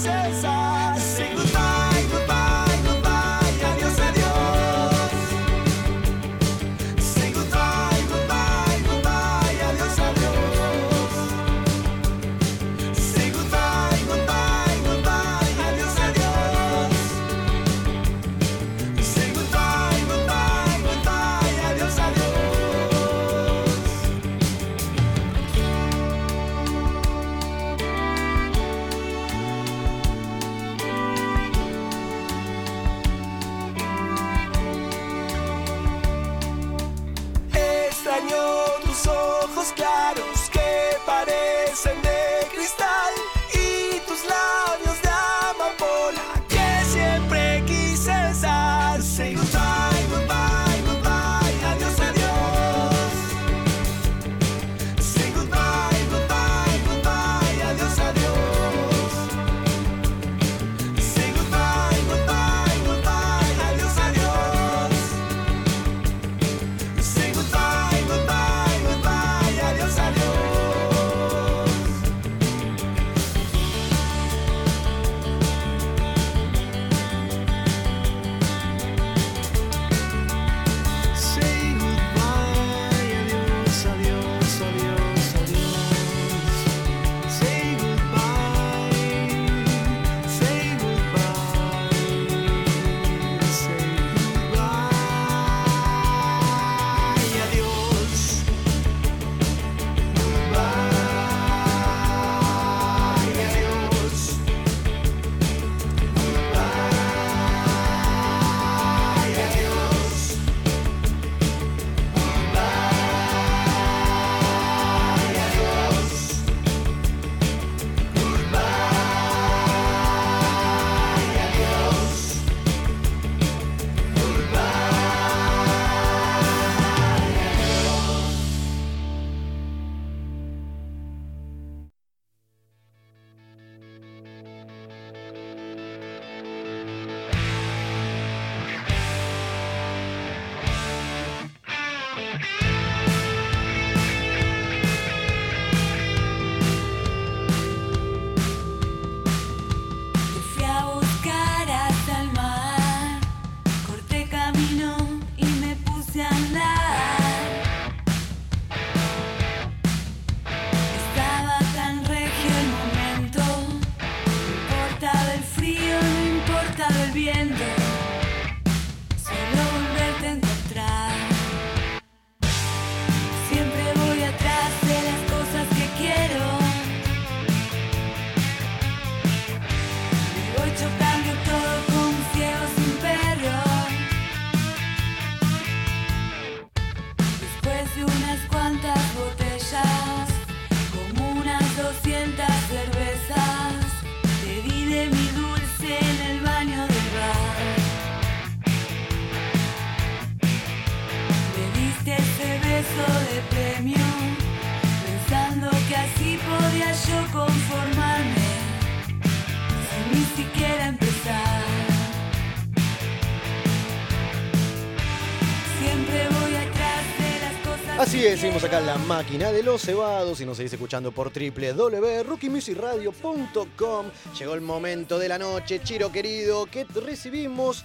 cosas. Así que es, seguimos acá en la máquina de los cebados y nos seguís escuchando por www.rookiemusicradio.com. Llegó el momento de la noche, Chiro querido, que recibimos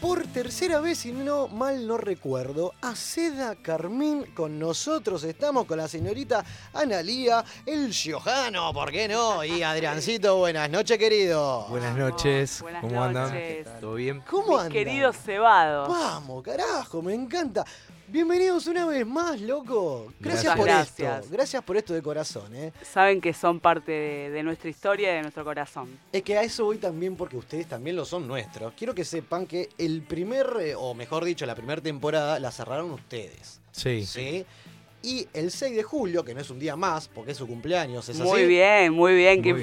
por tercera vez, si no mal no recuerdo, a Seda Carmín con nosotros. Estamos con la señorita Analía, el Giojano, ¿por qué no? Y Adriancito, buenas noches, querido. Buenas noches, Buenas ¿cómo andan? noches. ¿Todo bien? ¿Cómo Mis andan? queridos cebados. Vamos, carajo, me encanta. Bienvenidos una vez más, loco. Gracias por gracias. esto. Gracias por esto de corazón, ¿eh? Saben que son parte de, de nuestra historia y de nuestro corazón. Es que a eso voy también porque ustedes también lo son nuestros. Quiero que sepan que el primer, eh, o mejor dicho, la primera temporada la cerraron ustedes. Sí. ¿Sí? Y el 6 de julio, que no es un día más, porque es su cumpleaños, ¿es Muy así? bien, muy bien, que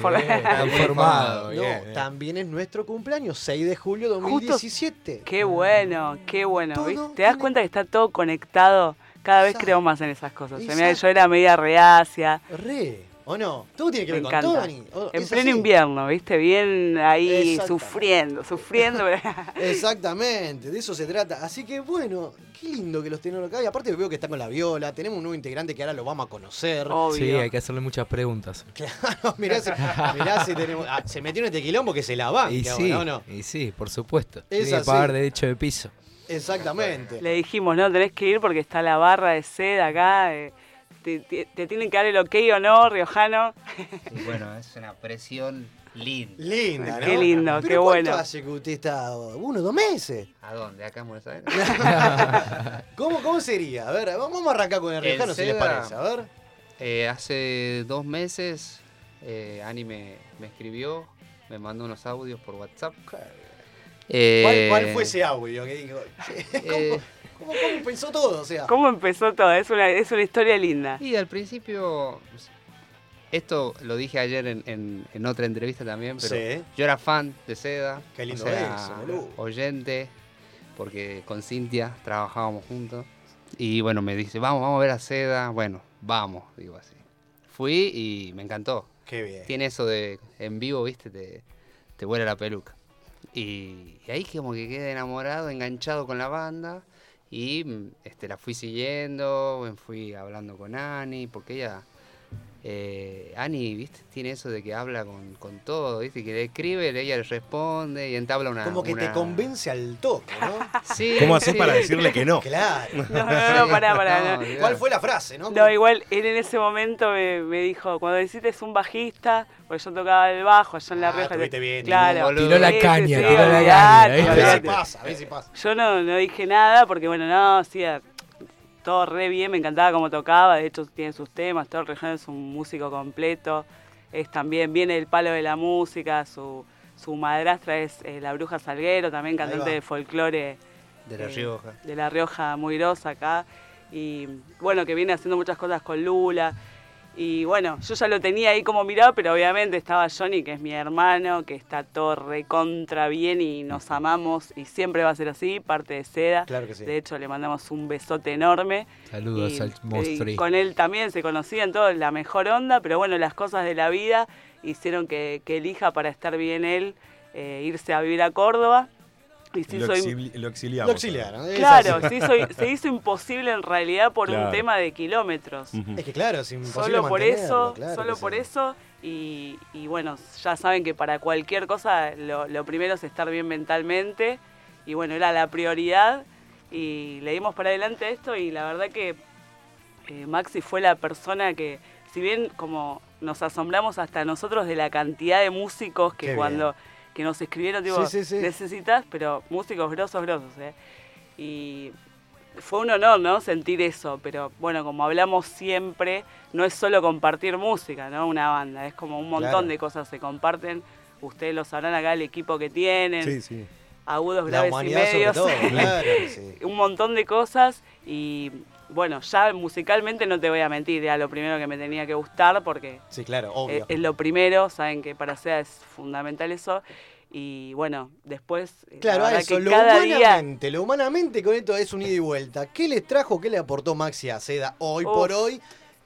informado. No, bien, también es nuestro cumpleaños, 6 de julio 2017. Qué bueno, qué bueno. Todo ¿viste? ¿Te das cuenta que está todo conectado? Cada vez Exacto. creo más en esas cosas. Se me- Exacto. yo era media reacia. Re, ¿o no? Todo tiene que Me ver con encanta. Tony. ¿o- En pleno así? invierno, ¿viste? Bien ahí Exactamente. sufriendo, sufriendo. Exactamente, de eso se trata. Así que bueno, qué lindo que los tenemos acá. Y aparte veo que está con la viola, tenemos un nuevo integrante que ahora lo vamos a conocer. Sí, hay que hacerle muchas preguntas. Claro, mirá, si, mirá si tenemos. ah, se metió en este quilombo que se la va. Y sí, ¿o no? y sí, por supuesto. Es Tiene que pagar derecho de piso. Exactamente. Le dijimos, no, tenés que ir porque está la barra de seda acá. eh, te, te- te tienen que dar el ok o no, Riojano. Y bueno, es una presión linda. Linda, ¿no? Qué lindo, ¿Pero qué ¿cuánto bueno. hace que usted está? ¿Uno, dos meses? ¿A dónde? ¿Acá en Buenos Aires? ¿Cómo, ¿Cómo sería? A ver, vamos a arrancar con el Riojano si les parece. A ver. eh, hace dos meses eh, Ani me, me escribió, me mandó unos audios por WhatsApp. ¿Cuál, Eh, cuál fue ese audio que dijo? ¿Cómo, cómo empezó todo? O sea, ¿Cómo empezó todo? Es una, es una historia linda. Y al principio, esto lo dije ayer en, en- en otra entrevista también, pero Sí. yo era fan de Seda. Qué lindo o sea, eso, boludo. oyente, porque con Cintia trabajábamos juntos. Y bueno, me dice, vamos, vamos a ver a Seda. Bueno, vamos, digo así. Fui y me encantó. Qué bien. Tiene eso de en vivo, viste, te, te vuela la peluca. Y, y ahí como que quedé enamorado, enganchado con la banda. Y mm, este, la fui siguiendo, fui hablando con Ani, porque ella, eh, Ani, viste, tiene eso de que habla con, con todo, viste, que le escribe, ella le responde y entabla una... como que te convence al toque, ¿no? Sí, ¿Cómo haces sí. para decirle que no? Claro. No, no, no, pará, pará. no. ¿Cuál fue la frase, no? No, igual él en ese momento me, me dijo, cuando necesites un bajista, porque yo tocaba el bajo allá en La Ah, Rioja. estuviste bien, claro. boludo. Tiró la caña, sí, tiró la caña. A ver si pasa, a ver si pasa. Yo no, no dije nada porque, bueno, no, sí, a- todo re bien, me encantaba cómo tocaba, de hecho tiene sus temas, todo Rejano es un músico completo, es también, viene del palo de la música, su, su madrastra es eh, la Bruja Salguero, también cantante de folclore De La eh, Rioja. de La Rioja muy grosa acá, y bueno, que viene haciendo muchas cosas con Lula. Y bueno, yo ya lo tenía ahí como mirado, pero obviamente estaba Johnny, que es mi hermano, que está todo recontra bien y nos amamos y siempre va a ser así, parte de Seda. Claro que sí. De hecho, le mandamos un besote enorme. Saludos Y- al monstruo. con él también se conocían todos la mejor onda, pero bueno, las cosas de la vida hicieron que, que elija para estar bien él eh, irse a vivir a Córdoba. Y se Lo, hizo exili- lo exiliamos. Lo exiliaron. Claro, se hizo, se hizo imposible en realidad por Claro. un tema de kilómetros. Es que claro, es imposible Solo por eso, claro solo por eso. Y, y bueno, ya saben que para cualquier cosa lo, lo primero es estar bien mentalmente. Y bueno, era la prioridad. Y le dimos para adelante esto y la verdad que eh, Maxi fue la persona que, si bien como nos asombramos hasta nosotros de la cantidad de músicos que Qué cuando que nos escribieron, digo, Sí, sí, sí. necesitas, pero músicos grosos, grosos, ¿eh? Y fue un honor, ¿no? Sentir eso, pero bueno, como hablamos siempre, no es solo compartir música, ¿no? Una banda, es como un montón Claro. de cosas se comparten. Ustedes lo sabrán acá, el equipo que tienen, Sí, sí. agudos, graves y medios, todo, claro que sí. un montón de cosas y bueno, ya musicalmente no te voy a mentir, era lo primero que me tenía que gustar porque Sí, claro, es, obvio. es lo primero, saben que para SEA es fundamental eso. Y bueno, después, eh, la Claro, a eso, que lo cada día... humanamente, lo humanamente con esto es un ida y vuelta. ¿Qué les trajo, qué le aportó Maxi a Seda hoy Uf. por hoy?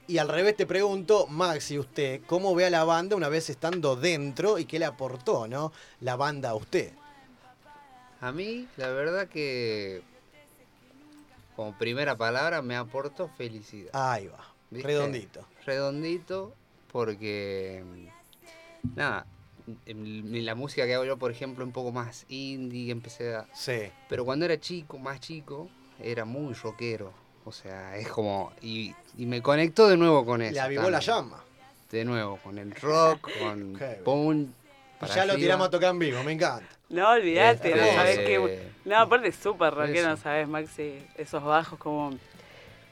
Y al revés te pregunto, Maxi, usted, ¿cómo ve a la banda una vez estando dentro y qué le aportó, no? La banda a usted. A mí, la verdad que como primera palabra me aportó felicidad. Ahí va, ¿Viste? redondito. Redondito porque mm, nada, la música que hago yo, por ejemplo, un poco más indie, empecé a Sí. pero cuando era chico, más chico, era muy rockero. O sea, es como y, y me conectó de nuevo con eso. Le avivó la también. llama. De nuevo con el rock, con bien. punk. Ya lo tiramos a tocar en vivo, me encanta. No, olvídate, no Este, sabes qué... No, aparte es súper rockero, eso. ¿sabes, Maxi? Esos bajos como...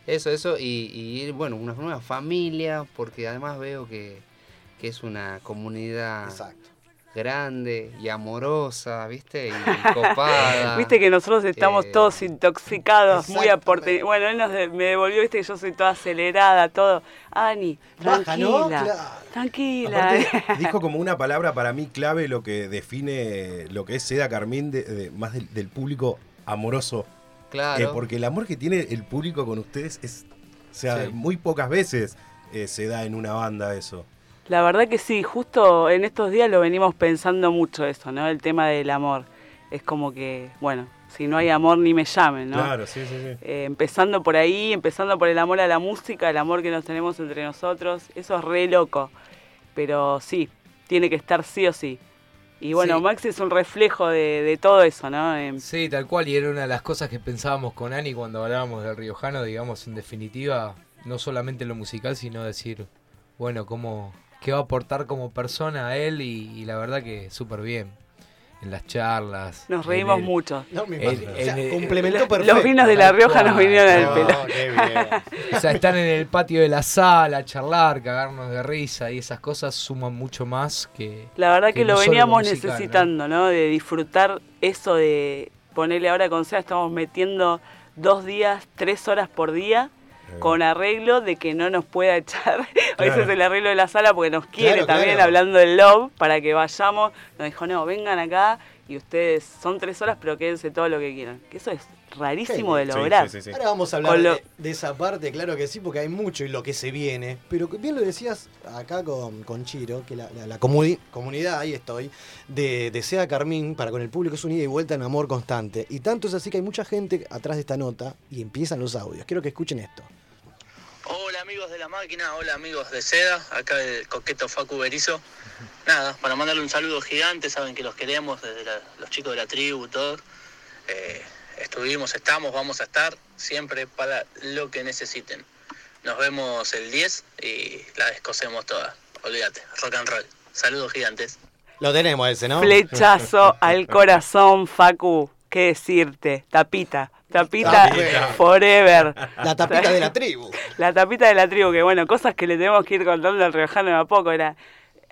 Eso, eso, y, y, bueno, una nueva familia, porque además veo que, que es una comunidad grande y amorosa, ¿viste? Y copada. Viste que nosotros estamos Eh, todos intoxicados, muy aporte. Bueno, él nos de- me devolvió, viste que yo soy toda acelerada, todo. Ani, Baja, tranquila, ¿no? Claro. tranquila. Aparte, dijo como una palabra para mí clave lo que define lo que es Seda Carmín, de- de- más del, del público amoroso. Claro. Eh, porque el amor que tiene el público con ustedes es. O sea, Sí. muy pocas veces eh, se da en una banda eso. La verdad que sí, justo en estos días lo venimos pensando mucho eso, ¿no? El tema del amor. Es como que, bueno, si no hay amor ni me llamen, ¿no? Claro, sí, sí, sí. Eh, empezando por ahí, empezando por el amor a la música, el amor que nos tenemos entre nosotros, eso es re loco. Pero sí, tiene que estar sí o sí. Y bueno, Sí. Maxi es un reflejo de, de todo eso, ¿no? Em, Sí, tal cual, y era una de las cosas que pensábamos con Ani cuando hablábamos del Riojano, digamos, en definitiva, no solamente lo musical, sino decir, bueno, cómo, qué va a aportar como persona a él, y, y la verdad que súper bien. En las charlas. Nos reímos el- mucho. No, me. O sea, el- complementó Los perfecto. vinos de La Rioja nos vinieron al No, pelo. qué bien. O sea, estar en el patio de la sala, a charlar, cagarnos de risa y esas cosas suman mucho más que. La verdad que, lo veníamos musical, ¿no? necesitando, ¿no? De disfrutar eso de ponerle ahora con SEA, estamos metiendo dos días, tres horas por día, con arreglo de que no nos pueda echar. A veces Claro. el arreglo de la sala porque nos quiere Claro, también, claro. hablando del love, para que vayamos. Nos dijo, no, vengan acá y ustedes son tres horas, pero quédense todo lo que quieran. Que eso es rarísimo de Sí, lograr. Ahora vamos a hablar lo- de, de esa parte, claro que sí, porque hay mucho y lo que se viene. Pero bien lo decías acá con, con Chiro, que la, la- la comuni- comunidad, ahí estoy, de, de Sea Carmín, para con el público es un ida y vuelta en amor constante. Y tanto es así que hay mucha gente atrás de esta nota y empiezan los audios. Quiero que escuchen esto. Hola amigos de la máquina, hola amigos de Seda, acá el coqueto Facu Berizo. Nada, para mandarle un saludo gigante, saben que los queremos desde la- los chicos de la tribu, todos. Eh, estuvimos, estamos, vamos a estar siempre para lo que necesiten. Nos vemos el 10 y la descosemos toda. Olvídate, rock and roll. Saludos gigantes. Lo tenemos ese, ¿no? Flechazo al corazón, Facu. ¿Qué decirte? Tapita. Tapita Tapita. forever. La tapita de la tribu. La tapita de la tribu, que bueno, cosas que le tenemos que ir contando al riojano de a poco. Era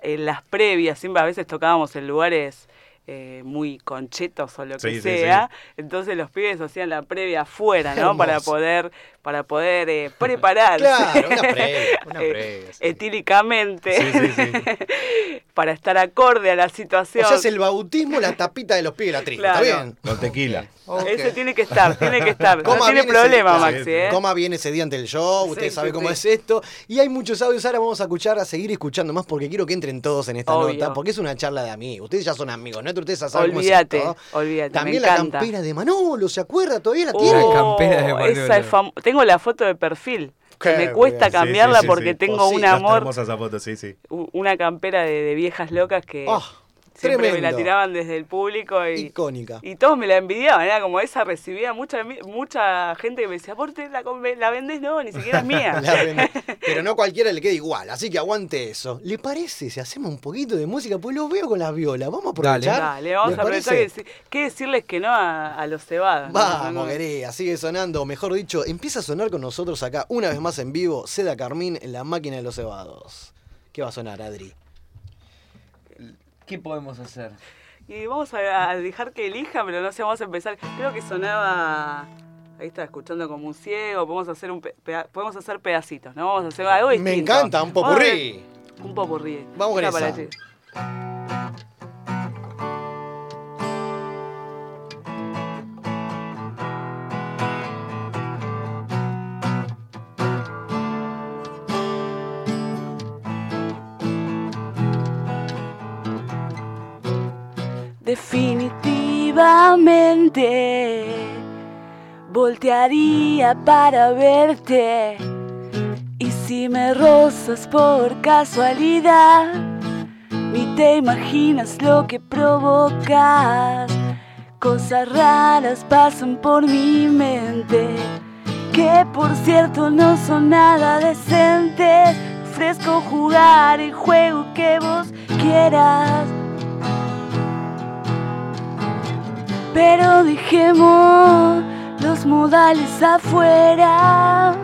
en las previas, siempre a veces tocábamos en lugares eh, muy conchetos o lo que Sí, sí, sea. Entonces los pibes hacían la previa afuera, ¿no? Hermoso. Para poder, para poder eh, prepararse. Claro, una previa, una Eh, previa, sí. Etílicamente. Sí, sí, sí. para estar acorde a la O situación. sea, es el bautismo, la tapita de los pies de la. Claro. ¿Está bien? Con tequila. Ese tiene que estar, tiene que estar. No tiene ese- problema, Maxi, ¿eh? Coma bien ese día ante el show, usted Sí, sabe sí, cómo sí. es esto. Y hay muchos audios, ahora vamos a escuchar, a seguir escuchando más porque quiero que entren todos en esta Obvio. nota, porque es una charla de amigos. Ustedes ya son amigos, ¿no? Ustedes ya saben Olvídate, cómo es esto. olvídate, me También la encanta. campera de Manolo, ¿se acuerda? ¿Todavía la tiene? Oh, esa es Tengo la foto de perfil. Qué Me cuesta bien. cambiarla Sí, sí, sí, porque sí. tengo Oh, sí, un amor, hermosa esa foto, sí, sí. u- una campera de, de viejas locas que siempre me la tiraban desde el público y, Icónica. y todos me la envidiaban. Era como esa, recibía mucha mucha gente que me decía, ¿por qué la, la vendés? No, ni siquiera es mía. La. Pero no cualquiera le queda igual, así que aguante eso. ¿Le parece si hacemos un poquito de música? Pues los veo con las violas. Vamos a aprovechar. Dale, vamos ¿Les a aprovechar que, deci- que decirles que no a, a los cebados. Vamos, no. querida, sigue sonando, mejor dicho, empieza a sonar con nosotros acá, una vez más en vivo, Seda Carmín en la máquina de los cebados. ¿Qué va a sonar, Adri? ¿Qué podemos hacer? Y vamos a, a dejar que elija, pero no sé, vamos a empezar. Creo que sonaba. Ahí está escuchando como un ciego. Podemos hacer un pe- podemos hacer pedacitos, ¿no? Vamos a hacer algo distinto. Me encanta, un popurrí. Un popurrí. Vamos con esa. Definitivamente voltearía para verte. Y si me rozas por casualidad, ni te imaginas lo que provocas. Cosas raras pasan por mi mente, que por cierto no son nada decentes. Ofrezco jugar el juego que vos quieras. Pero dejemos los modales afuera.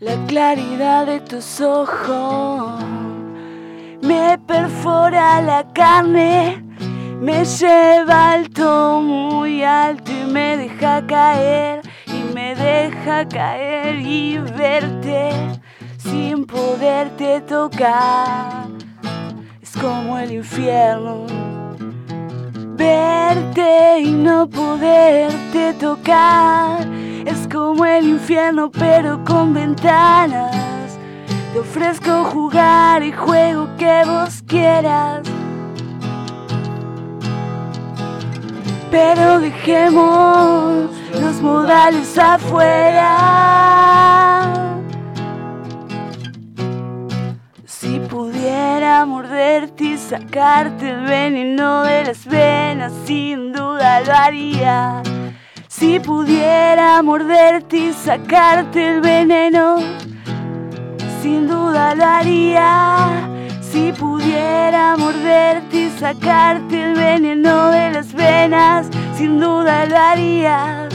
La claridad de tus ojos me perfora la carne, me lleva alto, muy alto y me deja caer, deja caer y verte sin poderte tocar. Es como el infierno, verte y no poderte tocar. Es como el infierno pero con ventanas. Te ofrezco jugar el juego que vos quieras. Pero dejemos los modales afuera. Si pudiera morderte y sacarte el veneno de las venas, sin duda lo haría. Si pudiera morderte y sacarte el veneno, sin duda lo haría. Si pudiera morderte y sacarte el veneno de las venas, sin duda lo haría.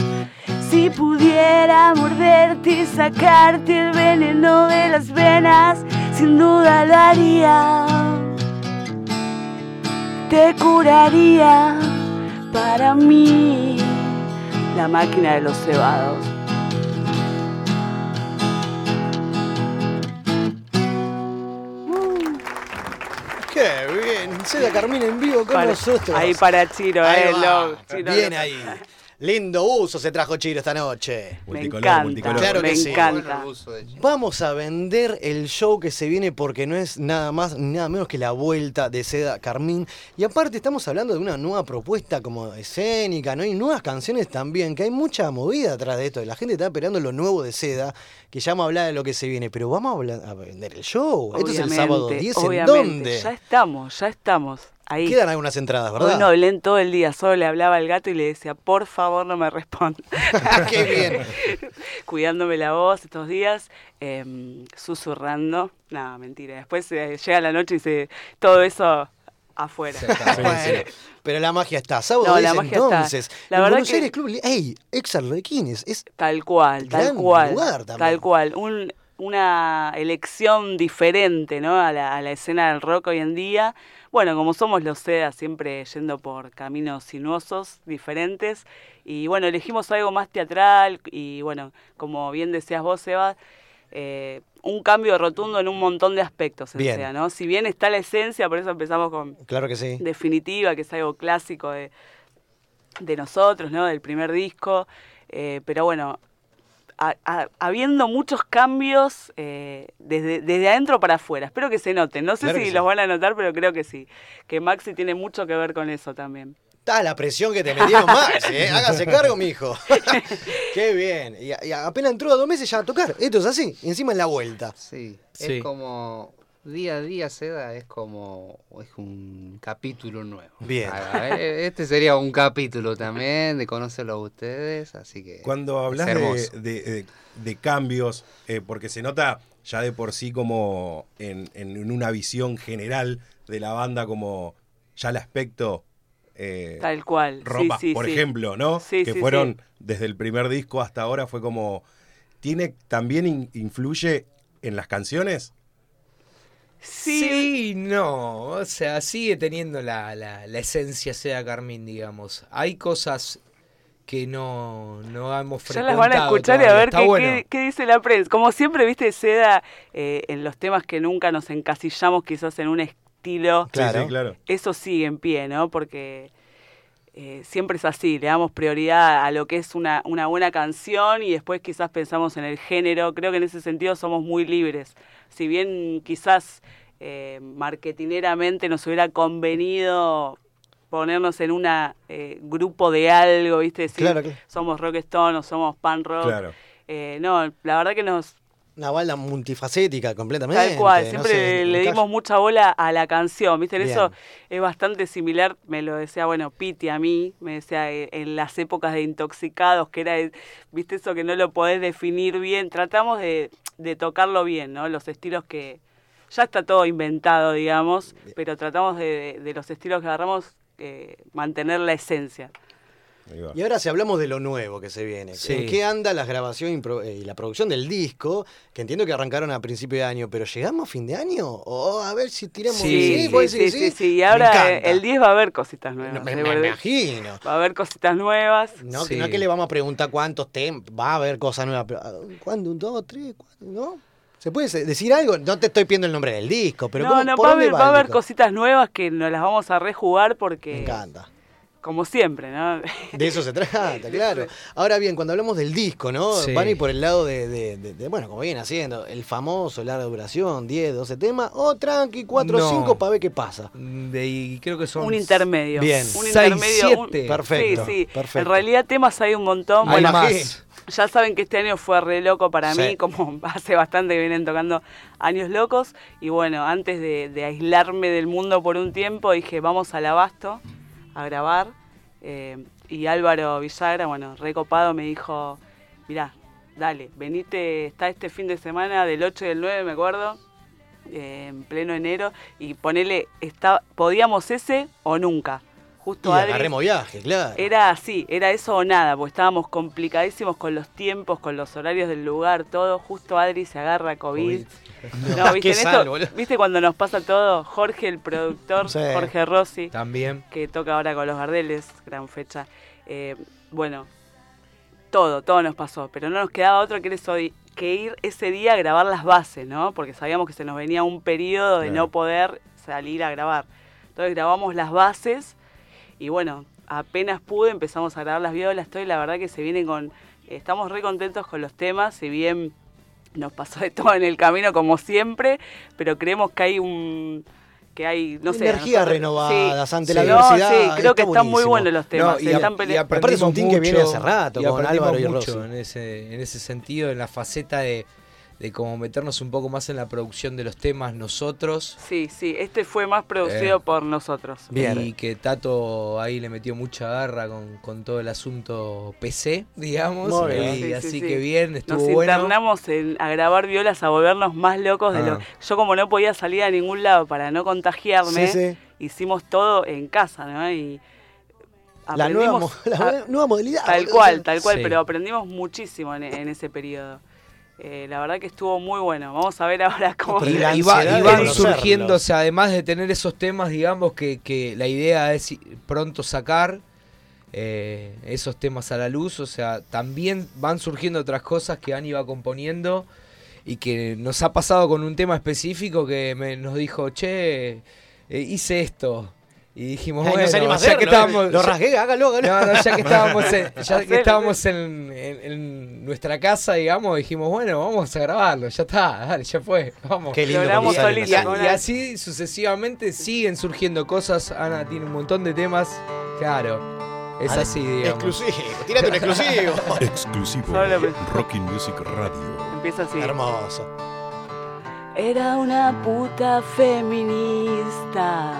Si pudiera morderte y sacarte el veneno de las venas, sin duda lo haría. Te curaría para mí la máquina de los cebados. Qué bien. Seda Carmina en vivo con Para- nosotros. ahí para Chiro, Ahí eh, va. Chiro, Bien ahí. Lindo uso se trajo Chiro esta noche. Me Multicolor, encanta, multicolor. Claro me que sí. encanta. Vamos a vender el show que se viene porque no es nada más ni nada menos que la vuelta de Seda Carmín. Y aparte estamos hablando de una nueva propuesta como escénica, ¿no? Y nuevas canciones también, que hay mucha movida atrás de esto. La gente está esperando lo nuevo de Seda, que ya vamos a hablar de lo que se viene. Pero vamos a, hablar- a vender el show. Esto es el sábado 10, ¿en obviamente. dónde? Ya estamos, ya estamos. Ahí. Quedan algunas entradas, Hoy ¿verdad? no hablé en todo el día, solo le hablaba al gato y le decía, por favor no me responda. Qué bien. Cuidándome la voz estos días, em, susurrando. No, mentira. Después eh, llega la noche y se todo eso afuera. Bueno, pero la magia está. Sábado No, 10 la magia está. entonces. La en verdad Buenos que- Aires Club. ¡Ey! Ex. Es Tal cual, tal cual. lugar también. Tal cual. Un- una elección diferente, ¿no? A la, a la escena del rock hoy en día. Bueno, como somos los SEDA, siempre yendo por caminos sinuosos, diferentes. Y bueno, elegimos algo más teatral y bueno, como bien decías vos, Seba, eh, un cambio rotundo en un montón de aspectos en Bien. SEDA, ¿no? Si bien está la esencia, por eso empezamos con Claro que sí. definitiva, que es algo clásico de, de nosotros, ¿no? Del primer disco. eh, pero bueno, ha- ha- habiendo muchos cambios eh, desde, desde adentro para afuera. Espero que se noten. No sé Claro si sí. los van a notar, pero creo que sí. Que Maxi tiene mucho que ver con eso también. Está la presión que te metieron más, ¿eh? Hágase cargo, mijo. Qué bien. Y, y apenas entró a dos meses ya a tocar. Esto es así. Y encima en la vuelta. Sí, Sí. es como día a día Seda es como es un capítulo nuevo. Bien. Eh, Este sería un capítulo también de conocerlo a ustedes, así que Cuando hablas de, de- de- de cambios, eh, porque se nota ya de por sí como en, en- una visión general de la banda, como ya el aspecto... eh, Tal cual. Sí, Ropa, sí, por sí. ejemplo, ¿no? Sí, que sí, fueron sí. desde el primer disco hasta ahora, fue como... ¿Tiene también in- influye en las canciones? Sí, no. O sea, sigue teniendo la, la, la esencia sea Carmín, digamos. Hay cosas que no, no hemos Ya frecuentado las van a escuchar y a ver qué, bueno. qué- qué dice la prensa. Como siempre, viste, Seda, eh, en los temas que nunca nos encasillamos quizás en un estilo. Claro. Sí, sí, claro. Eso sigue en pie, ¿no? Porque eh, siempre es así, le damos prioridad a lo que es una, una buena canción y después quizás pensamos en el género. Creo que en ese sentido somos muy libres. Si bien quizás eh, marketineramente nos hubiera convenido ponernos en un grupo de algo, ¿viste? Decir, Claro, claro. somos rock stone o somos pan rock. Claro. Eh, no, la verdad que nos, Una banda multifacética completamente. Tal cual, no siempre sé, le dimos mucha bola a la canción, ¿viste? En Bien. Eso es bastante similar, me lo decía, bueno, Piti a mí, me decía eh, en las épocas de intoxicados, que era, eh, ¿viste? Eso que no lo podés definir bien, tratamos de, de tocarlo bien, ¿no? Los estilos que, ya está todo inventado, digamos, pero tratamos de, de- de los estilos que agarramos, eh, mantener la esencia. Y ahora si hablamos de lo nuevo que se viene, Sí. ¿en qué anda la grabación y, eh, y la producción del disco? Que entiendo que arrancaron a principio de año, pero ¿llegamos a fin de año? O a ver si tiramos... Sí, ¿Vos sí, sí, sí, sí, Y ahora eh, el 10 va a haber cositas nuevas. me- verdad. imagino. Va a haber cositas nuevas. No, que no que le vamos a preguntar cuántos temas, va a haber cosas nuevas, pero ah, ¿cuándo? ¿Un, dos, tres, cuatro? ¿No? ¿Se puede decir algo? No te estoy pidiendo el nombre del disco, pero no, ¿cómo- no, por va a dónde haber, va a haber cositas nuevas que nos las vamos a rejugar porque. Me encanta. Como siempre, ¿no? De eso se trata, claro. Ahora bien, cuando hablamos del disco, ¿no? Sí. Van a ir por el lado de, de- de- de, bueno, como vienen haciendo, el famoso larga duración, 10, 12 temas, o tranqui, 4 o No. 5 para ver qué pasa. De, y creo que son Un intermedio. Bien. Un intermedio. un- siete. Perfecto, Sí, sí. perfecto. En realidad temas hay un montón. Hay Bueno, más. ya saben que este año fue re loco para Sí. mí, como hace bastante que vienen tocando años locos. Y bueno, antes de, de aislarme del mundo por un tiempo, dije, vamos al abasto a grabar. Eh, y Álvaro Villagra, bueno, recopado, me dijo, mirá, dale, venite, está este fin de semana del 8 y del 9, me acuerdo, eh, en pleno enero, y ponele, está, podíamos ese o nunca. Y Justo agarremos viaje, claro. era así, era eso o nada, porque estábamos complicadísimos con los tiempos, con los horarios del lugar, todo. Justo Adri se agarra COVID. No, ¿viste, Qué en esto- sal, boludo. ¿viste cuando nos pasa todo? Jorge, el productor, Sí. Jorge Rossi, También. que toca ahora con los Gardeles, gran fecha. Eh, bueno, todo, todo nos pasó, pero no nos quedaba otro que, eso, que ir ese día a grabar las bases, ¿no? Porque sabíamos que se nos venía un periodo de Claro. no poder salir a grabar. Entonces grabamos las bases y bueno, apenas pude empezamos a grabar las violas, todo y la verdad que se vienen con... Estamos re contentos con los temas, si bien nos pasó de todo en el camino como siempre, pero creemos que hay un... que hay, no sé... Energías nosotros- renovadas sí, ante sí, la no, diversidad. sí, creo está que están muy buenos los temas. No, y, están y Aparte es un team que viene hace rato con Álvaro y mucho Rossi. en ese, en ese sentido, en la faceta de, de como meternos un poco más en la producción de los temas nosotros. Sí, sí, este fue más producido Eh, por nosotros. Y que Tato ahí le metió mucha garra con, con todo el asunto PC, digamos. Muy bien. Y Sí, sí, así sí. que bien, estuvo Nos bueno. internamos en- a grabar violas, a volvernos más locos de lo... Ah. Yo como no podía salir a ningún lado para no contagiarme, Sí, sí. hicimos todo en casa, ¿no? Y La nueva, mo- aprendimos la a- nueva- nueva modalidad. Tal cual, tal cual, Sí. pero aprendimos muchísimo en, en ese periodo. Eh, la verdad que estuvo muy bueno. Vamos a ver ahora cómo... Y, la y va- y van conocerlo. surgiendo, o sea, además de tener esos temas, digamos, que, que la idea es pronto sacar eh, esos temas a la luz, o sea, también van surgiendo otras cosas que Ani va componiendo y que nos ha pasado con un tema específico que me- nos dijo, che, eh, hice esto. Y dijimos, no bueno, ya que estábamos... Lo rasgué, hágalo, hágalo. no, no, ya que estábamos en, ya que estábamos en, en- en nuestra casa, digamos, dijimos, bueno, vamos a grabarlo, ya está, dale, ya fue, vamos. Qué lindo Y, a- y así sucesivamente siguen surgiendo cosas. Ana tiene un montón de temas, claro, es así, digamos. Exclusivo, tírate un exclusivo. Exclusivo Rocking Music Radio. Empieza así. Hermoso. Era una puta feminista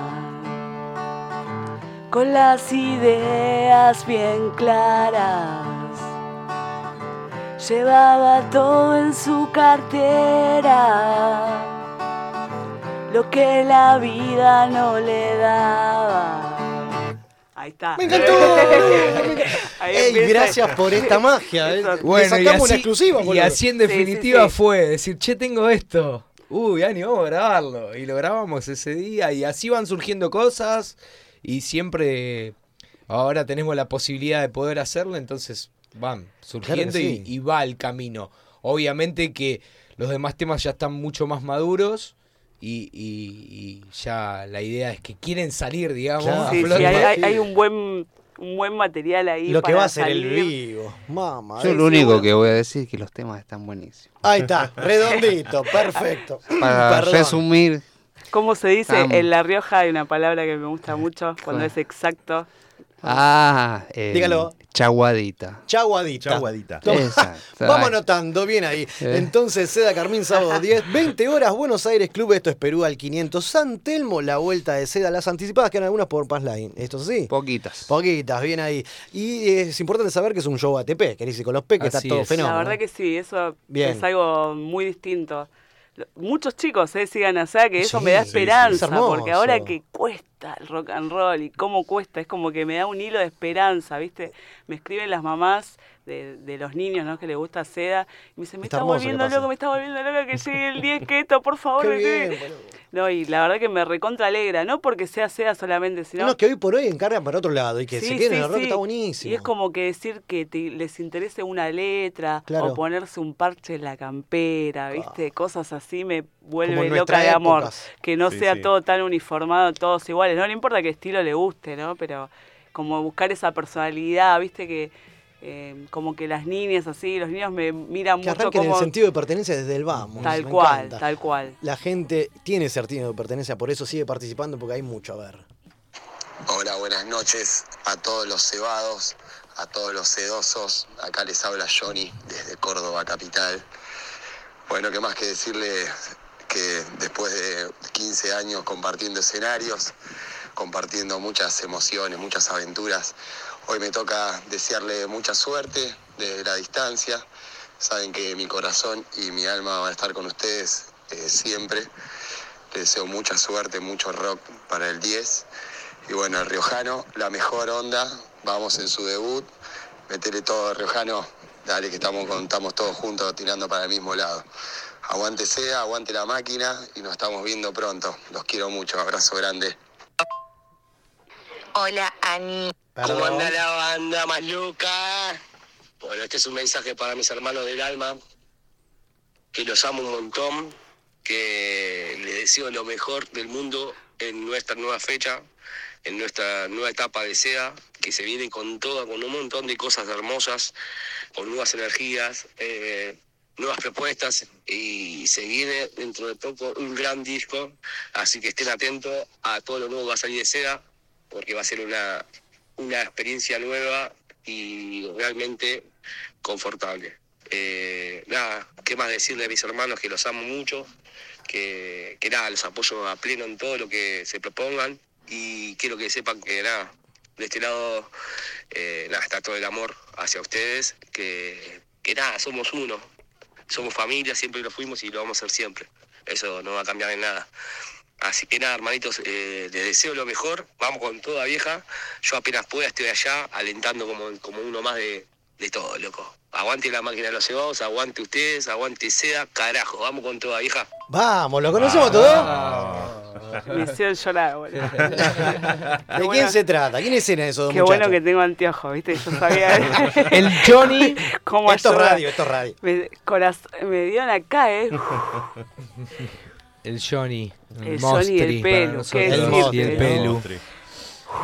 con las ideas bien claras. Llevaba todo en su cartera, lo que la vida no le daba. Ahí está. Me encantó. Ahí Ey, empieza. gracias por esta magia. eh. Bueno, y sacamos una así, exclusiva, y boludo. así en Sí, sí, definitiva sí. fue decir, che, tengo esto. Uy, Ani, vamos a grabarlo. Y lo grabamos ese día. Y así van surgiendo cosas. Y siempre ahora tenemos la posibilidad de poder hacerlo. Entonces van surgiendo sí. y, y va el camino. Obviamente que los demás temas ya están mucho más maduros. Y, y- y ya la idea es que quieren salir, digamos. Claro. a Sí, sí, hay, hay- hay un buen un buen material ahí. Lo que para va a ser el vivo. Mamá. Yo lo único que voy a decir es que los temas están buenísimos. Ahí está, redondito, perfecto. Para Perdón. resumir, ¿Cómo se dice? En La Rioja hay una palabra que me gusta mucho cuando ¿Cuál? es exacto. ah, eh, Dígalo. Chaguadita. Chaguadita. Chaguadita. Vamos anotando, bien ahí. Eh. Entonces, Seda Carmín, sábado 10, 20 horas, Buenos Aires Club, esto es Perú al 500, San Telmo, la vuelta de Seda, las anticipadas quedan algunas por Passline, ¿esto es así? Poquitas. Poquitas, bien ahí. Y es importante saber que es un show ATP, que dice con los P, que está todo es. fenómeno. La verdad que sí, eso Bien. es algo muy distinto. Muchos chicos eh, sigan allá, que eso Sí, me da esperanza, es porque ahora que cuesta el rock and roll y cómo cuesta, es como que me da un hilo de esperanza, ¿viste? Me escriben las mamás de, de los niños, ¿no? Que les gusta seda, y me dicen, me Está volviendo loco, me está volviendo loco que llegue el 10 que esto, por favor. Qué me bien, escriben". No, y la verdad que me recontra alegra, no porque sea seda solamente, sino... No, que hoy por hoy encargan para otro lado y que se Sí, queden en sí, el rock sí. está buenísimo. Y es como que decir que te- les interese una letra Claro. o ponerse un parche en la campera, ¿viste? Cosas así me vuelve loca de amor. épocas. Que no Sí, sea sí. todo tan uniformado, todos iguales. No le importa qué estilo le guste, ¿no? Pero como buscar esa personalidad, ¿viste? Que eh, como que las niñas así, los niños me miran que mucho arranquen como... el sentido de pertenencia desde el vamos. Tal me cual, encanta. tal cual. La gente tiene sentido de pertenencia, por eso sigue participando, porque hay mucho a ver. Hola, buenas noches a todos los cebados, a todos los sedosos. Acá les habla Johnny desde Córdoba capital. Bueno, qué más que decirle que después de 15 años compartiendo escenarios, compartiendo muchas emociones, muchas aventuras, hoy me toca desearle mucha suerte desde la distancia. Saben que mi corazón y mi alma van a estar con ustedes eh, siempre. Les deseo mucha suerte, mucho rock para el 10. Y bueno, el Riojano, la mejor onda. Vamos en su debut. Metele todo, Riojano. Dale, que estamos, estamos todos juntos tirando para el mismo lado. Aguante sea, aguante la máquina y nos estamos viendo pronto. Los quiero mucho. Abrazo grande. Hola, Ani. ¿Cómo anda la banda más loca? Bueno, este es un mensaje para mis hermanos del alma, que los amo un montón, que les deseo lo mejor del mundo en nuestra nueva fecha, en nuestra nueva etapa de SEA, que se viene con todo, con un montón de cosas hermosas, con nuevas energías, eh, nuevas propuestas y se viene dentro de poco un gran disco, así que estén atentos a todo lo nuevo que va a salir de SEA, porque va a ser una, una experiencia nueva y realmente confortable. Eh, nada, ¿qué más decirle a mis hermanos que los amo mucho? Que, que nada, los apoyo a pleno en todo lo que se propongan y quiero que sepan que nada, de este lado eh, nada, está todo el amor hacia ustedes, que, que nada, somos uno, somos familia, siempre lo fuimos y lo vamos a ser siempre. Eso no va a cambiar en nada. Así que nada, hermanitos, eh, les deseo lo mejor. Vamos con toda vieja. Yo apenas pueda estoy allá, alentando como, como uno más de, de todo, loco. Aguante la máquina de los cebados, aguante ustedes, aguante seda, carajo. Vamos con toda vieja. Vamos, ¿lo conocemos todos? Me hicieron llorar, boludo. ¿De quién se trata? ¿Quién es esos dos Qué muchachos? bueno que tengo anteojos, ¿viste? Yo sabía. El Johnny. ¿Cómo Esto es radio, esto es radio. Me, coraz- me dieron acá, ¿eh? El Johnny. El Johnny y el Pelu, el decirte, Pelu.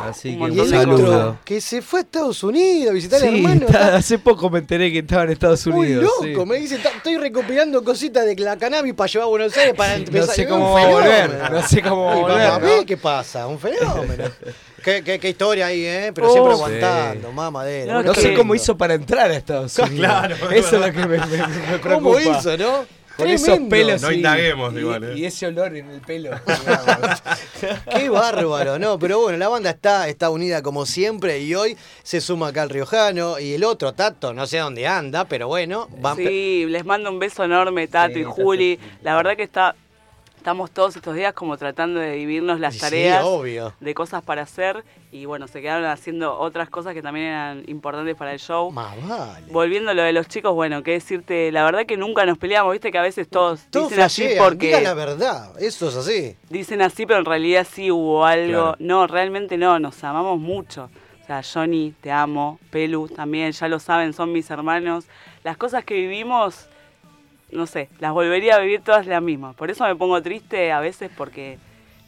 Así que un saludo. Que se fue a Estados Unidos a visitar Sí, al hermano. está- hace poco me enteré que estaba en Estados Muy Unidos. loco, sí. me dice, "Ta- estoy recopilando cositas de la cannabis para llevar a Buenos Aires para empezar. sé Es cómo un va a volver, no sé cómo va a Y volver, ¿no? ve ¿Qué pasa? Un fenómeno. qué, qué- qué historia ahí, ¿eh? Pero siempre Oh, aguantando, sí. mamadera. No, sé cómo hizo para entrar a Estados Unidos. Claro, Eso es lo que me, me- me preocupa. ¿Cómo hizo, no? Con esos pelos. No y- indaguemos y, igual, ¿eh? y ese olor en el pelo. Qué bárbaro, ¿no? Pero bueno, la banda está, está unida como siempre y hoy se suma acá el Riojano y el otro, Tato, no sé dónde anda, pero bueno, va Sí, les mando un beso enorme, Tato y Juli. La verdad que está, estamos todos estos días como tratando de dividirnos las Sí, tareas obvio. de cosas para hacer y bueno, se quedaron haciendo otras cosas que también eran importantes para el show. Más vale. Volviendo a lo de los chicos, bueno, qué decirte, la verdad que nunca nos peleamos, viste que a veces todos Todos dicen así porque diga la verdad, eso es así. dicen así, pero en realidad sí hubo algo. Claro. No, realmente no, nos amamos mucho. O sea, Johnny, te amo, Pelu también, ya lo saben, son mis hermanos. Las cosas que vivimos, no sé, las volvería a vivir todas las mismas. Por eso me pongo triste a veces porque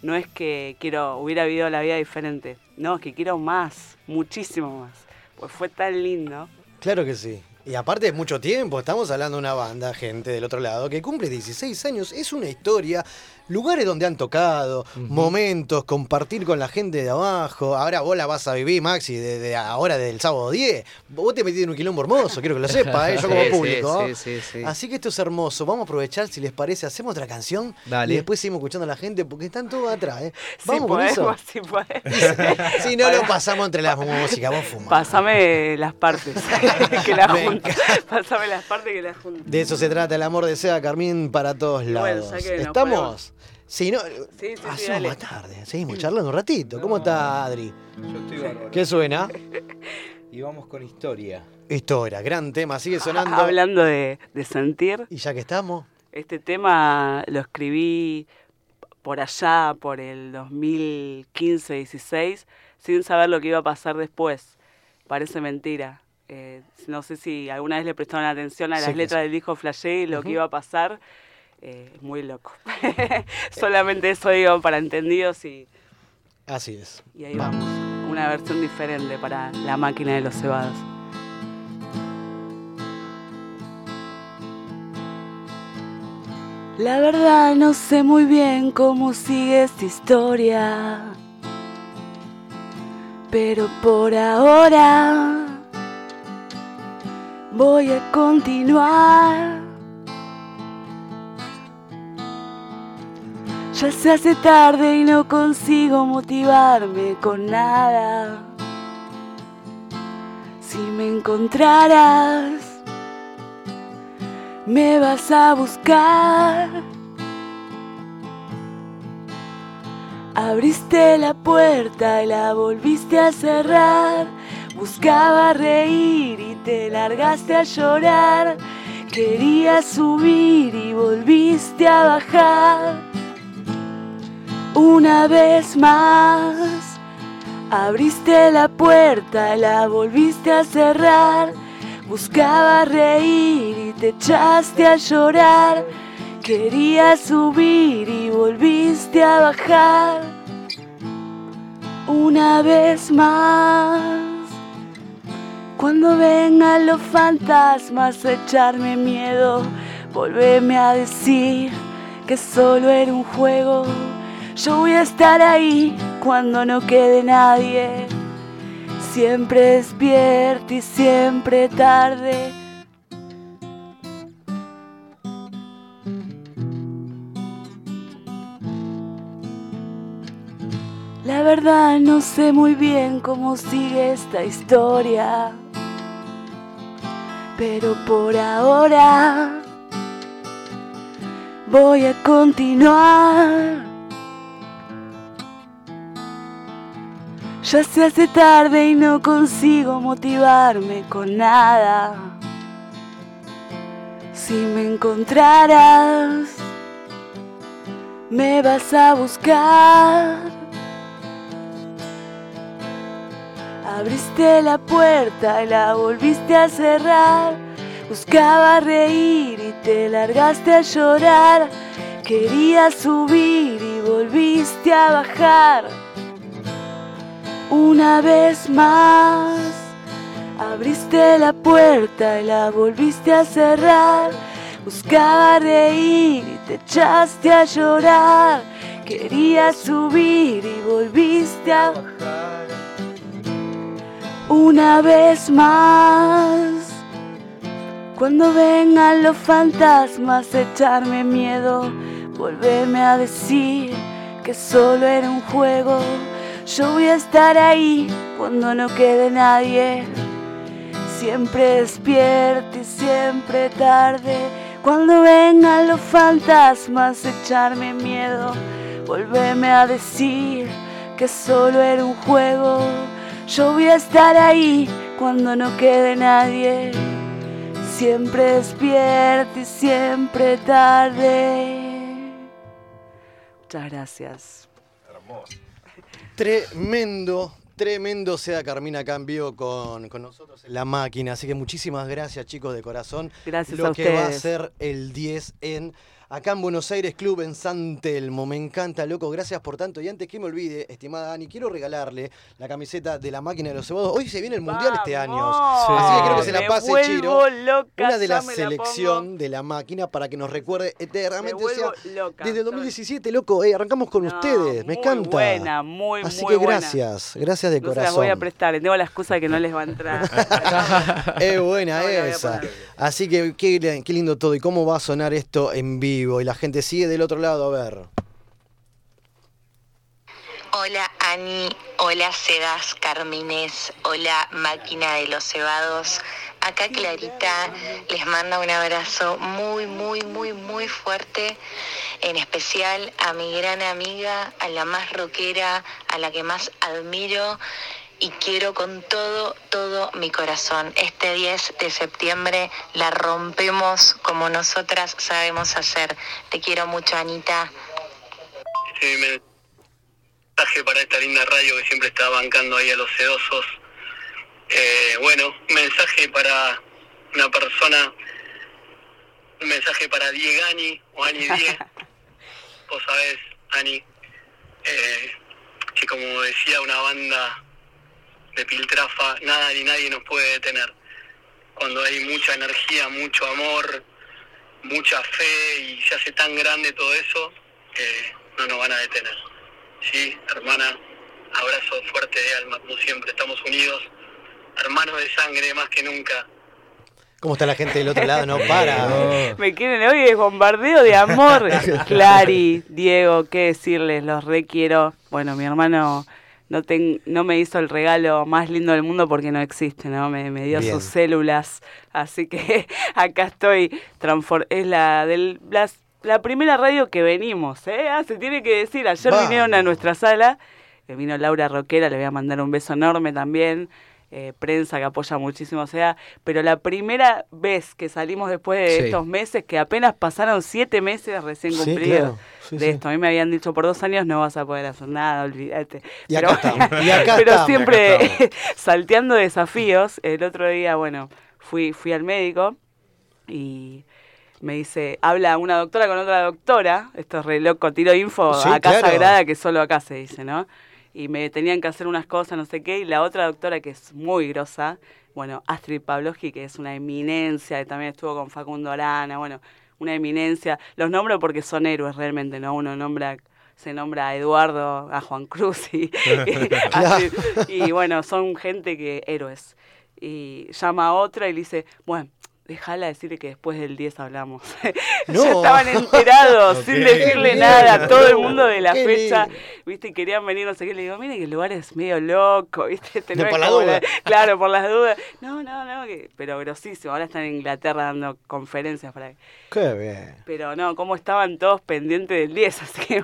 no es que quiero, hubiera vivido la vida diferente, no, es que quiero más, muchísimo más. Pues fue tan lindo. Claro que sí. Y aparte es mucho tiempo, estamos hablando de una banda, gente del otro lado, que cumple 16 años, es una historia, lugares donde han tocado, momentos, compartir con la gente de abajo. Ahora vos la vas a vivir, Maxi, desde ahora, desde el sábado 10. Vos te metiste en un quilombo hermoso, quiero que lo sepa, ¿eh? yo como Sí, sí, público. sí, sí, sí. Así que esto es hermoso. Vamos a aprovechar, si les parece, hacemos otra canción Dale. y después seguimos escuchando a la gente porque están todos atrás. ¿eh? Si Vamos con eso. podemos, si podemos. Si no, lo pasamos entre las músicas, vos fumás. Pasame las partes, que las junto. Pasame las partes que las junto. De eso se trata el amor de Carmín para todos Bueno, lados. nos ¿Estamos? Si no, Sí, sí, sí, dale. tarde. Seguimos charlando un ratito. ¿Cómo está Adri? Yo estoy bárbaro. ¿Qué suena? Y vamos con historia. Historia, gran tema, sigue sonando. Hablando de, de sentir, Y ya que estamos, este tema lo escribí por allá, por el 2015-16, sin saber lo que iba a pasar después. Parece mentira. Eh, no sé si alguna vez le prestaron atención a Sí las letras sí. del disco Flashé y lo que iba a pasar. Eh, muy loco. Solamente eso digo para entendidos y, así es. y ahí vamos. Una versión diferente para la máquina de los cebados. La verdad no sé muy bien cómo sigue esta historia. Pero por ahora voy a continuar. Ya se hace tarde y no consigo motivarme con nada. Si me encontraras, me vas a buscar. Abriste la puerta y la volviste a cerrar. Buscaba reír y te largaste a llorar. Querías subir y volviste a bajar. Una vez más, abriste la puerta la volviste a cerrar. Buscaba reír y te echaste a llorar. Querías subir y volviste a bajar. Una vez más. Cuando vengan los fantasmas a echarme miedo, volveme a decir que solo era un juego. Yo voy a estar ahí cuando no quede nadie. Siempre despierto y siempre tarde. La verdad no sé muy bien cómo sigue esta historia. Pero por ahora voy a continuar. Ya se hace tarde y no consigo motivarme con nada. Si me encontraras, me vas a buscar. Abriste la puerta y la volviste a cerrar. Buscaba reír y te largaste a llorar. Querías subir y volviste a bajar. Una vez más, abriste la puerta y la volviste a cerrar. Buscaba reír y te echaste a llorar. Querías subir y volviste a bajar. Una vez más, cuando vengan los fantasmas echarme miedo, volveme a decir que solo era un juego. Yo voy a estar ahí cuando no quede nadie. Siempre despierto y siempre tarde. Cuando vengan los fantasmas echarme miedo, volveme a decir que solo era un juego. Yo voy a estar ahí cuando no quede nadie. Siempre despierto y siempre tarde. Muchas gracias. Tremendo, tremendo sea Carmina vivo con, con nosotros en la máquina. Así que muchísimas gracias, chicos, de corazón. Gracias Lo a que va a ser el 10 en acá en Buenos Aires Club en San Telmo. Me encanta, loco. Gracias por tanto. Y antes que me olvide, estimada Ani, quiero regalarle la camiseta de la máquina de los cebados. Hoy se viene el Mundial este año. Sí. Así que quiero que se la pase, Chiro. loca, Una de la selección de la máquina para que nos recuerde eternamente. Me O sea, vuelvo loca. desde el 2017, loco. eh, arrancamos con ustedes. Me muy encanta. buena, muy, Así muy que buena. gracias. Gracias de No se corazón. las voy a prestar, tengo la excusa de que no les va a entrar. Es buena No, esa. Así que qué, qué lindo todo. ¿Y cómo va a sonar esto en vivo? Y la gente sigue del otro lado, a ver. Hola Ani, hola Sedas Carmines, hola Máquina de los Cebados. Acá Clarita les manda un abrazo muy, muy, muy, muy fuerte, en especial a mi gran amiga, a la más rockera, a la que más admiro y quiero con todo, todo mi corazón. Este 10 de septiembre la rompemos como nosotras sabemos hacer. Te quiero mucho, Anita. Sí, mensaje para esta linda radio que siempre está bancando ahí a los sedosos. Eh, bueno, mensaje para una persona, un mensaje para Diegani o Ani Die. Vos sabés, Ani, eh, que como decía una banda de Piltrafa, nada ni nadie nos puede detener. Cuando hay mucha energía, mucho amor, mucha fe y se hace tan grande todo eso, eh, no nos van a detener. Sí, hermana, abrazo fuerte de alma, como siempre, estamos unidos, hermanos de sangre más que nunca. ¿Cómo está la gente del otro lado? No para. Me quieren hoy es bombardeo de amor. Clary, Diego, qué decirles, los requiero. Bueno, mi hermano no, ten- no me hizo el regalo más lindo del mundo porque no existe, ¿no? Me, me dio Bien. sus células. Así que acá estoy. es la del la primera radio que venimos, ¿eh? Ah, se tiene que decir. Ayer vinieron a nuestra sala. eh, vino Laura Roquera, le voy a mandar un beso enorme también. Eh, prensa que apoya muchísimo, o sea, pero la primera vez que salimos después de Sí. estos meses, que apenas pasaron siete meses recién Sí, cumplidos claro. Sí, de esto. A mí me habían dicho por dos años no vas a poder hacer nada, olvídate. Y pero, acá estamos, y acá pero estamos, siempre acá salteando desafíos. El otro día, bueno, fui, fui al médico y me dice, habla una doctora con otra doctora, esto es re loco, tiro info Sí, acá claro. sagrada que solo acá se dice, ¿no? Y me tenían que hacer unas cosas, no sé qué, y la otra doctora que es muy grosa, bueno, Astrid Pavlovsky, que es una eminencia, que también estuvo con Facundo Arana, bueno, una eminencia. Los nombro porque son héroes realmente, ¿no? Uno nombra se nombra a Eduardo, a Juan Cruz y, y y bueno, son gente que héroes. Y llama a otra y le dice, bueno, déjala decirle que después del 10 hablamos. No. ya estaban enterados, sin decirle Qué nada, lindo, todo el mundo de la qué fecha, lindo. viste, y querían venir, no sé qué, le digo, mire que el lugar es medio loco, viste, Este, no No, es por la como duda. claro, por las dudas. No, no, no, que- pero grosísimo, ahora están en Inglaterra dando conferencias para Qué bien. pero no, cómo estaban todos pendientes del 10, así que,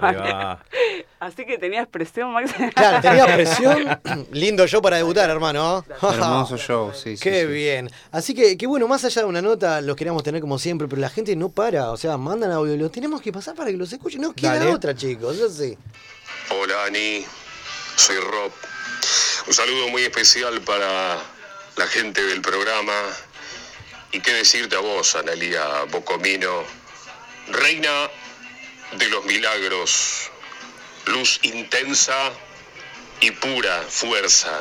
así que tenías presión, Max. Claro, tenía presión. Lindo yo para debutar, hermano. Hermoso show, sí, sí. Qué sí. bien. Así que, que bueno, más allá de una nota, los queríamos tener como siempre, pero la gente no para. O sea, mandan audio, los tenemos que pasar para que los escuchen. No queda Dale. otra, chicos. Yo sé. Hola Ani, soy Rob. Un saludo muy especial para la gente del programa y qué decirte a vos, Analia Bocomino, reina de los milagros, luz intensa y pura fuerza.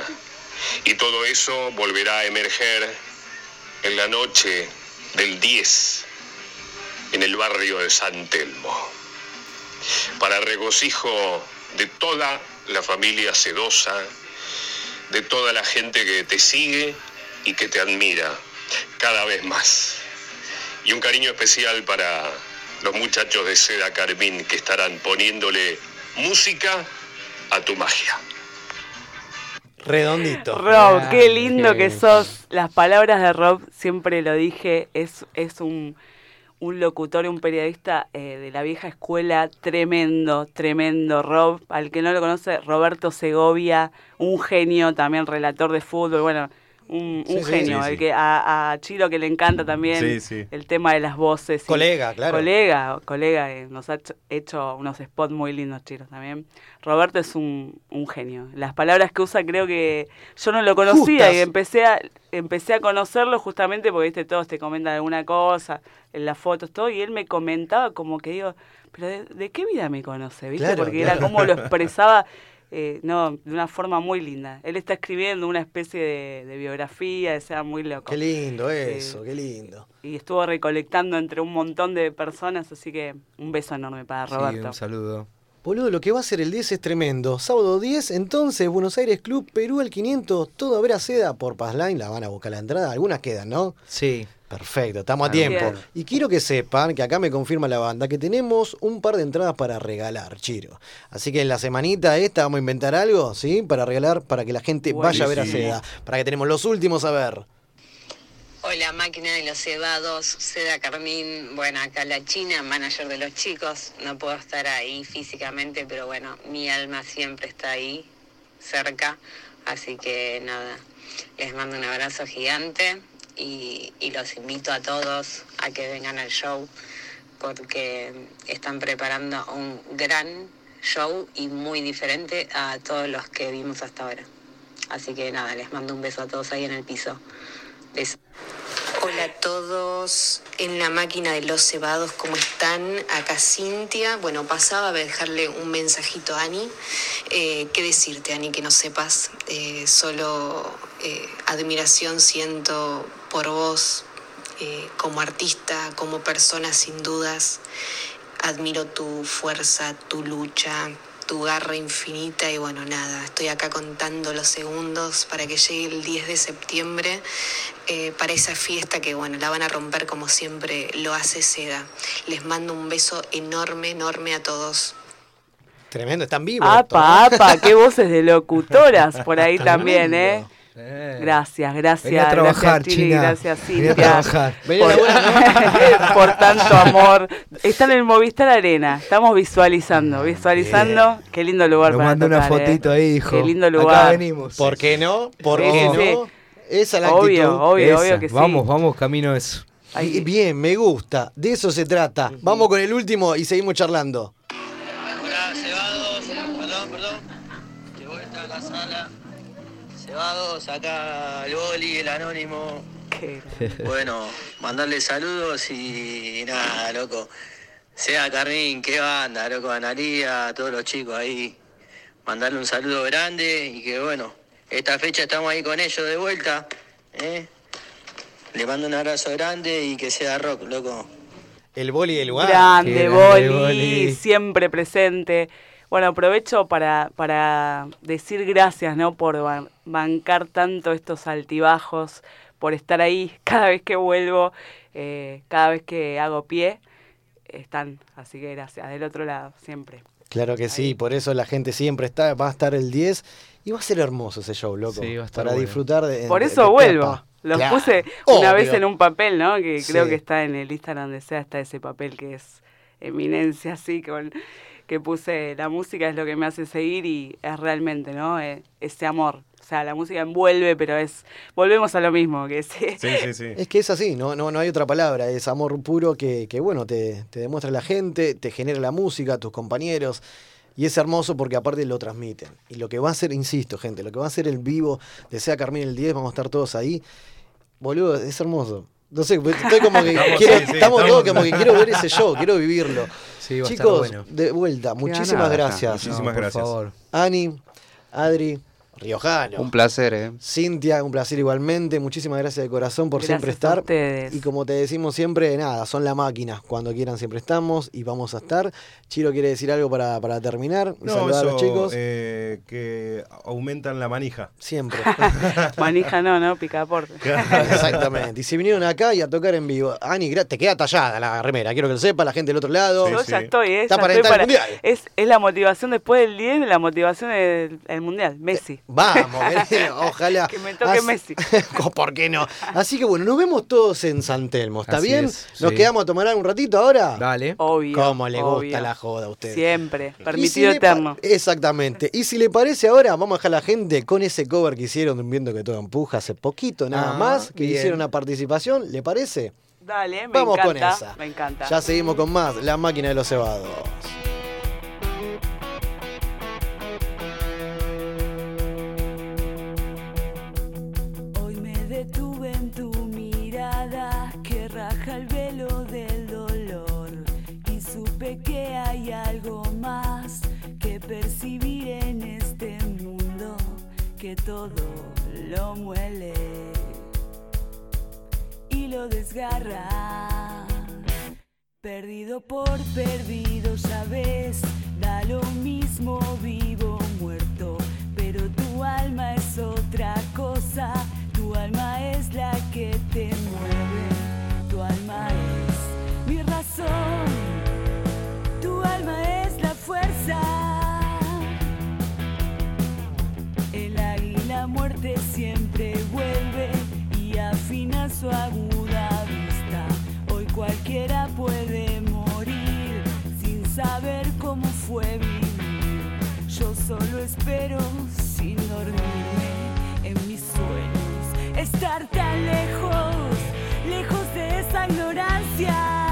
Y todo eso volverá a emerger en la noche del 10 en el barrio de San Telmo para regocijo de toda la familia sedosa, de toda la gente que te sigue y que te admira cada vez más. Y un cariño especial para los muchachos de Seda Carmín que estarán poniéndole música a tu magia. Redondito. Rob, qué lindo qué que sos. Las palabras de Rob, siempre lo dije, es, es un, un locutor y un periodista eh, de la vieja escuela tremendo, tremendo. Rob, al que no lo conoce, Roberto Segovia, un genio, también relator de fútbol. Bueno, un, Sí, un sí, genio. sí. El que a, a Chiro que le encanta también el tema de las voces. Colega, claro. Colega, colega, eh, nos ha hecho- unos spots muy lindos, Chiro, también. Roberto es un, un genio. Las palabras que usa creo que yo no lo conocía Justas. y empecé a, empecé a conocerlo justamente porque, viste, todos te comentan alguna cosa, en las fotos, todo, y él me comentaba como que digo, pero ¿de, de qué vida me conoce? ¿Viste? Claro, porque claro. era como lo expresaba eh, no, de una forma muy linda. Él está escribiendo una especie de, de biografía, de sea muy loco. Qué lindo eso, Eh, qué lindo. Y estuvo recolectando entre un montón de personas, así que un beso enorme para Sí, Roberto. un saludo. Boludo, lo que va a ser el 10 es tremendo. Sábado 10, entonces, Buenos Aires Club, Perú el 500, todo a ver a seda por Passline, la van a buscar la entrada. Algunas quedan, ¿no? Sí. Perfecto, estamos a tiempo. Y quiero que sepan, que acá me confirma la banda, que tenemos un par de entradas para regalar, Chiro. Así que en la semanita esta vamos a inventar algo, ¿sí? Para regalar, para que la gente vaya a ver a seda. Para que tenemos los últimos a ver. Hola, máquina de los cebados, Seda Carmín. Bueno, acá la China, manager de los chicos. No puedo estar ahí físicamente, pero bueno, mi alma siempre está ahí, cerca. Así que nada, les mando un abrazo gigante y, los invito a todos a que vengan al show porque están preparando un gran show y muy diferente a todos los que vimos hasta ahora. Así que nada, les mando un beso a todos ahí en el piso. Besos. Hola a todos en la máquina de los cebados, ¿cómo están? Acá Cintia. Bueno, pasaba a dejarle un mensajito a Ani. Eh, ¿Qué decirte, Ani, que no sepas? Eh, solo eh, admiración siento por vos como artista, como persona, sin dudas. Admiro tu fuerza, tu lucha, tu garra infinita y bueno, nada, estoy acá contando los segundos para que llegue el 10 de septiembre eh, para esa fiesta que bueno, la van a romper como siempre lo hace Seda. Les mando un beso enorme, enorme a todos. Tremendo, están vivos. Apa, apa, qué voces de locutoras por ahí también, ¿eh? Gracias, gracias. Vení a trabajar, gracias, China. gracias, Vení a Cintia. trabajar. Vení a Por, por tanto amor. Están en el Movistar Arena. Estamos visualizando, visualizando. Qué lindo lugar Nos para manda una ¿eh? fotito ahí, hijo. Qué lindo Acá lugar. venimos. ¿Por qué no? ¿Por Sí, qué sí, no? sí. Esa es la Obvio, actitud. obvio, Esa. obvio que sí. Vamos, vamos, camino a eso. Bi- Bien, me gusta. De eso se trata. Vamos con el último y seguimos charlando. Hola, cebados, perdón, perdón. De vuelta a la sala. Acá el boli, el anónimo. Bueno, mandarle saludos y nada, loco. Sea Carmín, qué banda, loco, Analía, a todos los chicos ahí. Mandarle un saludo grande y que bueno, esta fecha estamos ahí con ellos de vuelta. ¿eh? Le mando un abrazo grande y que sea rock, loco. El boli del lugar. Grande, Qué boli, grande, Boli. siempre presente. Bueno, aprovecho para, para decir gracias, ¿no? Por ban- bancar tanto estos altibajos, por estar ahí cada vez que vuelvo, eh, cada vez que hago pie, están. Así que gracias, del otro lado, siempre. Claro que sí, por eso la gente siempre está, va a estar el 10 y va a ser hermoso ese show, loco. Sí, va a estar para bueno. disfrutar de. Por eso de vuelvo. Pepa. Los Claro, puse una vez en un papel, ¿no? Que creo Sí. que está en el Instagram donde sea, está ese papel que es eminencia, así, con que puse la música es lo que me hace seguir y es realmente, ¿no? Eh, ese amor. O sea, la música envuelve, pero es. Volvemos a lo mismo, que sí. Es que es así, no, no, no hay otra palabra, es amor puro que, que bueno, te, te demuestra la gente, te genera la música, tus compañeros. Y es hermoso porque aparte lo transmiten. Y lo que va a ser, insisto, gente, lo que va a ser el vivo de Sea Carmín el 10, vamos a estar todos ahí. Boludo, es hermoso. No sé, estoy como que Estamos- quiero, sí, sí, estamos todos estamos- como que quiero ver ese show, quiero vivirlo. Sí, va a estar Chicos, bueno. de vuelta, muchísimas gracias. Muchísimas No, por gracias. favor. Ani, Adri, Riojano. Un placer, ¿eh? Cintia, un placer igualmente. Muchísimas gracias de corazón por Gracias siempre a estar. ustedes. Y como te decimos siempre, nada, son la máquina. Cuando quieran siempre estamos y vamos a estar. Chiro quiere decir algo para, para terminar. No, saludar a los eso, chicos. eh, que aumentan la manija. Siempre. Manija no, ¿no? Picaporte. Exactamente. Y si vinieron acá y a tocar en vivo, Ani, te queda tallada la remera. Quiero que lo sepa la gente del otro lado. Yo ya estoy, ¿eh? Está ya para estoy entrar al para- mundial. Es, es la motivación después del 10, la motivación del el mundial. Messi. Vamos, ojalá. Que me toque Así- Messi. ¿Por qué no? Así que bueno, nos vemos todos en San Telmo, ¿está Así bien? es, ¿Nos sí. quedamos a tomar un ratito ahora? Dale. Obvio. ¿Cómo le obvio. gusta la joda a ustedes? Siempre. Si Permitido pa- eterno. Exactamente. Y si le parece ahora, vamos a dejar a la gente con ese cover que hicieron viendo que todo empuja hace poquito, nada Ah, más, que bien. hicieron una participación, ¿le parece? Dale, me Vamos con encanta. esa. Me encanta. Ya seguimos con más, la máquina de los cebados. Todo lo muele y lo desgarra. Perdido por perdido, sabes, da lo mismo vivo o muerto, pero tu alma es otra cosa, tu alma es la que te mueve, tu alma es mi razón, tu alma es la fuerza. Su aguda vista. Hoy cualquiera puede morir sin saber cómo fue vivir. Yo solo espero sin dormirme en mis sueños. Estar tan lejos, lejos de esa ignorancia.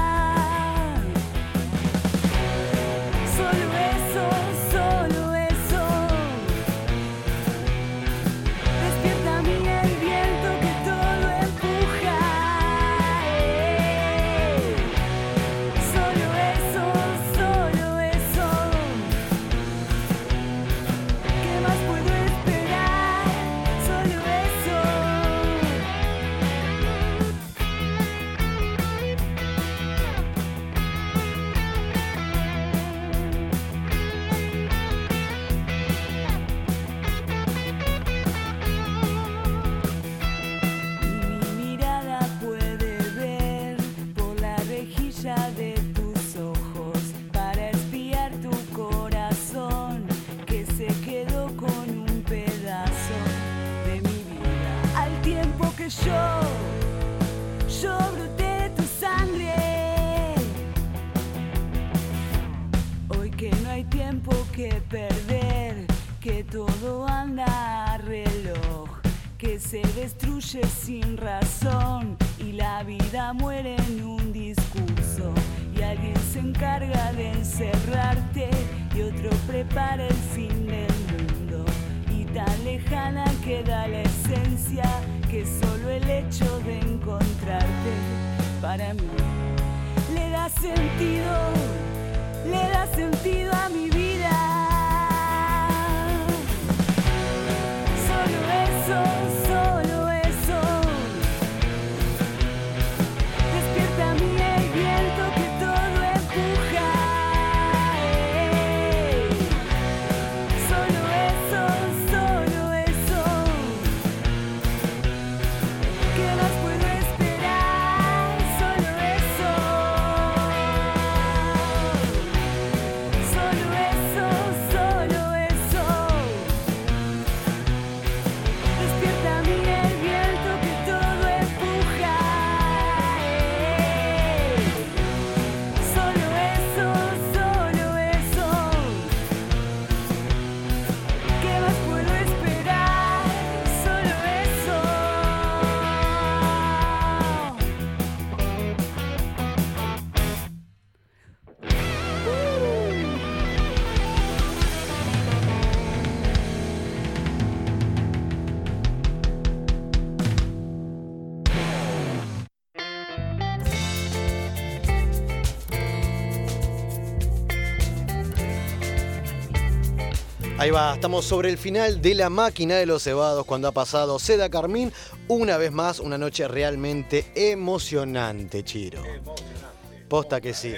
Perder, que todo anda a reloj, que se destruye sin razón y la vida muere en un discurso. Y alguien se encarga de encerrarte y otro prepara el fin del mundo. Y tan lejana queda la esencia que solo el hecho de encontrarte para mí le da sentido, le da sentido a mi vida. Solo Ahí va, estamos sobre el final de la máquina de los cebados cuando ha pasado Seda Carmín. Una vez más, una noche realmente emocionante, Chiro. Posta que sí.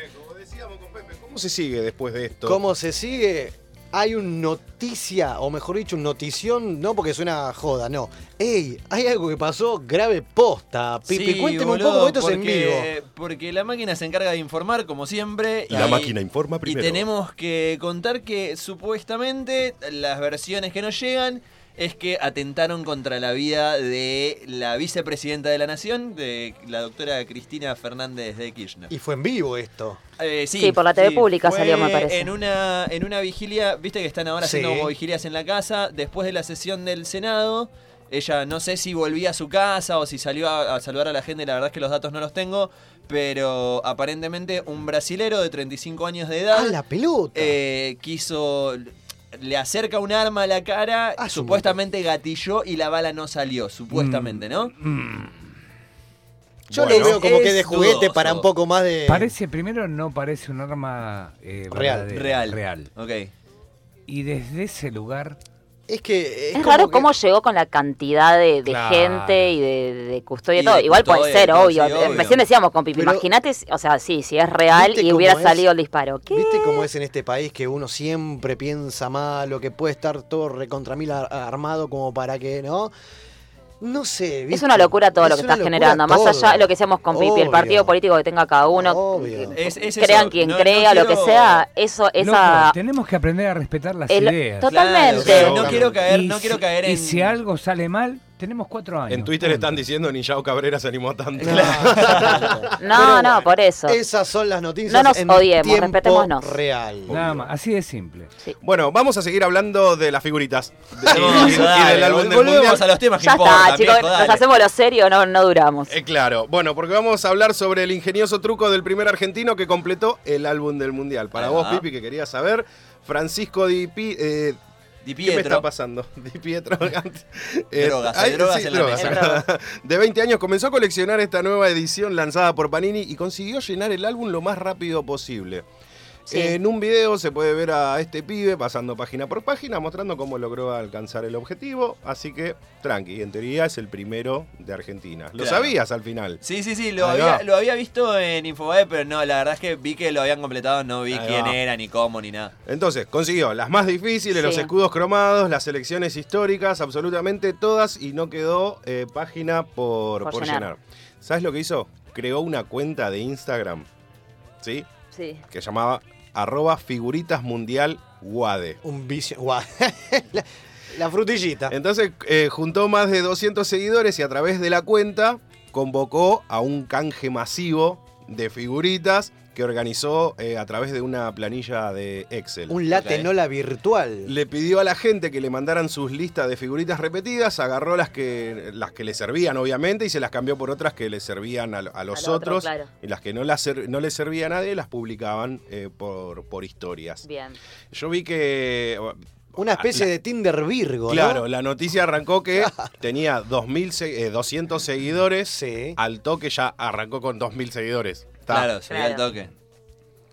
¿Cómo se sigue después de esto? ¿Cómo se sigue? Hay un noticia, o mejor dicho, un notición, no porque suena joda, no. ¡Ey! Hay algo que pasó grave posta. Pipi, Sí, cuénteme un poco, esto es en porque- vivo. Porque la máquina se encarga de informar, como siempre. Y la máquina informa primero. Y tenemos que contar que supuestamente las versiones que nos llegan es que atentaron contra la vida de la vicepresidenta de la Nación, de la doctora Cristina Fernández de Kirchner. Y fue en vivo esto. Eh, sí, Sí, por la TV pública fue salió, me parece. En una, en una vigilia, viste que están ahora Sí. haciendo como vigilias en la casa, después de la sesión del Senado, ella no sé si volvía a su casa o si salió a, a saludar a la gente, la verdad es que los datos no los tengo, pero aparentemente un brasilero de 35 años de edad ¡Ah, la pelota! eh, quiso... Le acerca un arma a la cara, Ah, su supuestamente gatilló y la bala no salió, supuestamente, ¿no? Yo Bueno, lo veo como que es de juguete dudoso. para un poco más de. Parece, primero, no parece un arma eh, Real. Real. real. Ok. Y desde ese lugar, Es que. Es, como raro que- cómo llegó con la cantidad de, de Claro. gente y de, de custodia y todo. de Igual puede ser, obvio. sí, obvio. Recién decíamos con Pipi, Pero- imagínate, si- o sea, sí, si es real ¿Viste y hubiera es? salido el disparo. ¿Qué? ¿Viste cómo es en este país que uno siempre piensa mal o que puede estar todo recontra mil ar- armado como para que, ¿no? No sé, Es ¿viste? una locura todo lo Es que una está locura generando. Más allá de lo que decíamos con Pipi, el partido político que tenga cada uno, Obvio. Es- es crean eso, quien no- no crea, lo que sea, eso, Loco, esa... tenemos que aprender a respetar las el- ideas. totalmente. Claro, o sea, no quiero caer, no quiero caer en Y si algo sale mal, tenemos cuatro años. En Twitter están diciendo ni Yao Cabrera se animó tanto. No, no, por eso. Esas son las noticias. No nos en odiemos, tiempo respetémonos. Real. Nada más, así de simple. Bueno, vamos a seguir hablando de las figuritas. De- y, del álbum del volvemos mundial. a los temas que Ya importan, está, chicos, viejo, nos hacemos lo serio, no, no duramos. Eh, claro, bueno, porque vamos a hablar sobre el ingenioso truco del primer argentino que completó el álbum del mundial. Para vos. Pipi, que querías saber, Francisco Di Pi- eh, Di ¿Qué me Pietro. está pasando? Di Pietro. Eh, Drogas, hay ay, drogas en la drogas. mesa. De 20 años comenzó a coleccionar esta nueva edición lanzada por Panini y consiguió llenar el álbum lo más rápido posible. Sí. En un video se puede ver a este pibe pasando página por página mostrando cómo logró alcanzar el objetivo. Así que, tranqui, en teoría es el primero de Argentina. Lo Claro. sabías al final. Sí, sí, sí, lo había, va. lo había visto en Infobae, pero no, la verdad es que vi que lo habían completado, no vi Ahí quién va. era, ni cómo, ni nada. Entonces, consiguió las más difíciles, Sí. los escudos cromados, las selecciones históricas, absolutamente todas, y no quedó eh, página por, Por por llenar. llenar. ¿Sabes lo que hizo? Creó una cuenta de Instagram, ¿sí? Sí. Que llamaba arroba figuritas mundial guade. Un vicio. guau. la, la frutillita. Entonces eh, juntó más de 200 seguidores y a través de la cuenta convocó a un canje masivo de figuritas que organizó eh, a través de una planilla de Excel. Un latenola virtual. Le pidió a la gente que le mandaran sus listas de figuritas repetidas, agarró las que, las que le servían, obviamente, y se las cambió por otras que le servían a, a los otros. claro. Y las que no, las ser- no le servía a nadie, las publicaban eh, por, por historias. Bien. Yo vi que. Una especie de Tinder Virgo, ¿no? Claro, la noticia arrancó que tenía 2000 se- eh, 200 seguidores. Al toque ya arrancó con 2000 seguidores. Está. Claro, se ve al toque.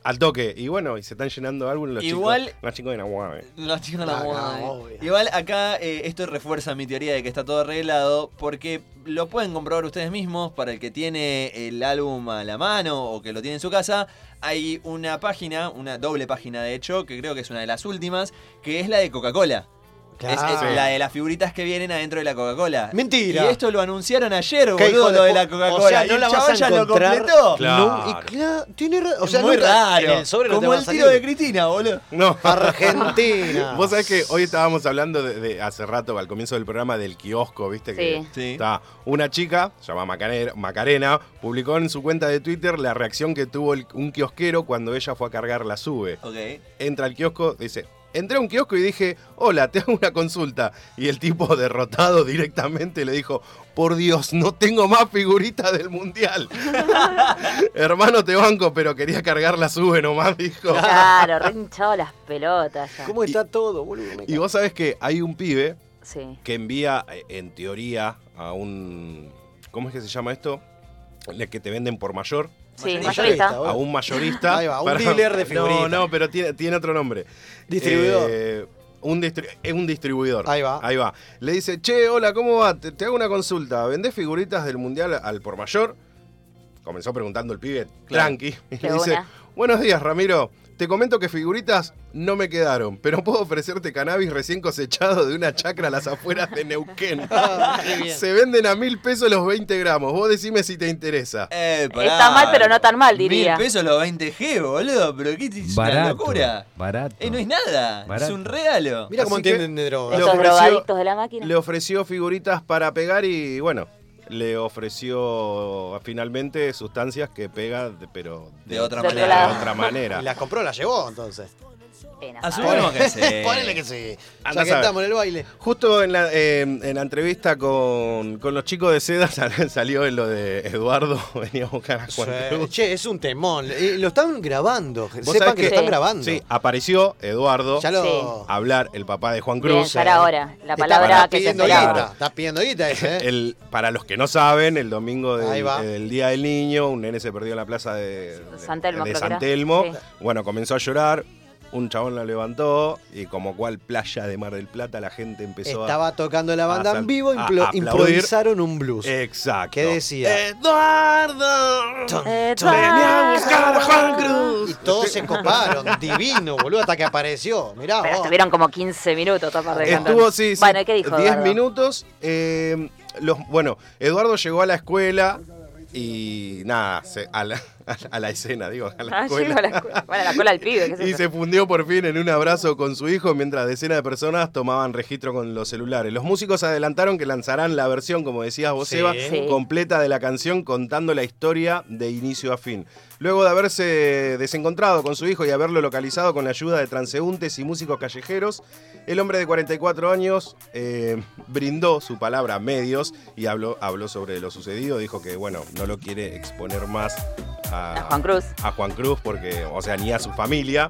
Al toque. Y bueno, y se están llenando álbumes los Igual- chicos. Los chicos de Nahuave. Los chicos de la moda, no, eh. Igual acá eh, esto refuerza mi teoría de que está todo arreglado porque lo pueden comprobar ustedes mismos para el que tiene el álbum a la mano o que lo tiene en su casa. Hay una página, una doble página de hecho, que creo que es una de las últimas, que es la de Coca-Cola. Es, la de las figuritas que vienen adentro de la Coca-Cola. Mentira. Y esto lo anunciaron ayer, ¿Qué hijo boludo, lo de la Coca-Cola. O sea, Y no el la vas a ya lo completó. Claro. No, y claro, tiene o sea, muy nunca- raro. en el sobre no te Como el tiro de Cristina, boludo. No. Argentina. Vos sabés que hoy estábamos hablando de, de- hace rato, al comienzo del programa, del kiosco, ¿viste? Que Sí. Sí. está una chica, se llama Macarena, Macarena, publicó en su cuenta de Twitter la reacción que tuvo el- un kiosquero cuando ella fue a cargar la sube. Ok. Entra al kiosco, dice. Entré a un kiosco y dije, hola, te hago una consulta. Y el tipo derrotado directamente le dijo, por Dios, no tengo más figuritas del mundial. Hermano, te banco, pero quería cargar la sube nomás, dijo. Claro, re hinchado las pelotas ya. ¿Cómo está todo, boludo? Y vos sabés que hay un pibe Sí. que envía, eh, en teoría, a un. ¿Cómo es que se llama esto? El que te venden por mayor. Sí, Mayorista, mayorista. A un mayorista. Ahí va, un Para- dealer de figuritas. No, no, pero tiene, tiene otro nombre. Distribuidor. Eh, un distri- es un distribuidor. Ahí va. Ahí va. Le dice, che, hola, ¿cómo va? Te, te hago una consulta. ¿Vendés figuritas del mundial al por mayor? Comenzó preguntando el pibe, Claro. tranqui. Y le dice, buena. buenos días, Ramiro. Te comento que figuritas no me quedaron, pero puedo ofrecerte cannabis recién cosechado de una chacra a las afueras de Neuquén. Ah. Se venden a mil pesos los 20 gramos. Vos decime si te interesa. Eh, pará. Está mal, pero no tan mal, diría. Mil pesos los 20G, boludo. Pero qué es una locura. Barato. Eh, no es nada. Barato. Es un regalo. Mira cómo entienden de droga. Esos drogadictos de la máquina. Le ofreció figuritas para pegar y bueno, le ofreció finalmente sustancias que pega, de- pero De otra manera. de otra manera. Y las compró, las llevó entonces. Pena. Asumimos que sí. Ponele que sí. Andá Ya que estamos en el baile. Justo en la, eh, en la entrevista con, con los chicos de Seda sal- salió en lo de Eduardo, venía a buscar a Juan Sí. Che, es un temón. Eh, lo están grabando. Vos Sepan que, lo están Sí. grabando. Sí, apareció Eduardo Ya lo. Sí. a hablar, el papá de Juan Bien, Cruz. ya era hora. La Está- palabra está que se pidiendo esperaba. guita. Está pidiendo guita ese, ¿eh? El, para los que no saben, el domingo Ahí del, Día del Niño, un nene se perdió en la plaza de, de- San Telmo, de San. Telmo. Sí. Bueno, comenzó a llorar, un chabón lo levantó y como cual playa de Mar del Plata la gente empezó Estaba tocando la banda a en vivo, a improvisaron un blues. Exacto. ¿Qué decía? ¡Eduardo! Eduardo. Venía a buscar a Juan Cruz. Y todos se coparon, divino, boludo, hasta que apareció. Mirá, Pero estuvieron como 15 minutos tapar de. Estuvo, sí, sí. Bueno, ¿y qué dijo 10 Eduardo? minutos. eh, los, bueno, Eduardo llegó a la escuela y nada, se- a, la, a la escena, digo, a la Ah, escuela. llegó a la escuela. Bueno, la cola del pibe, qué Y se fundió por fin en un abrazo con su hijo mientras decenas de personas tomaban registro con los celulares. Los músicos adelantaron que lanzarán la versión, como decías vos, Sí. Eva, Sí. completa de la canción contando la historia de inicio a fin. Luego de haberse desencontrado con su hijo y haberlo localizado con la ayuda de transeúntes y músicos callejeros, el hombre de 44 años eh, brindó su palabra a medios y habló, habló sobre lo sucedido. Dijo que, bueno, no lo quiere exponer más a, A Juan Cruz. a Juan Cruz, porque, o sea, ni a su familia.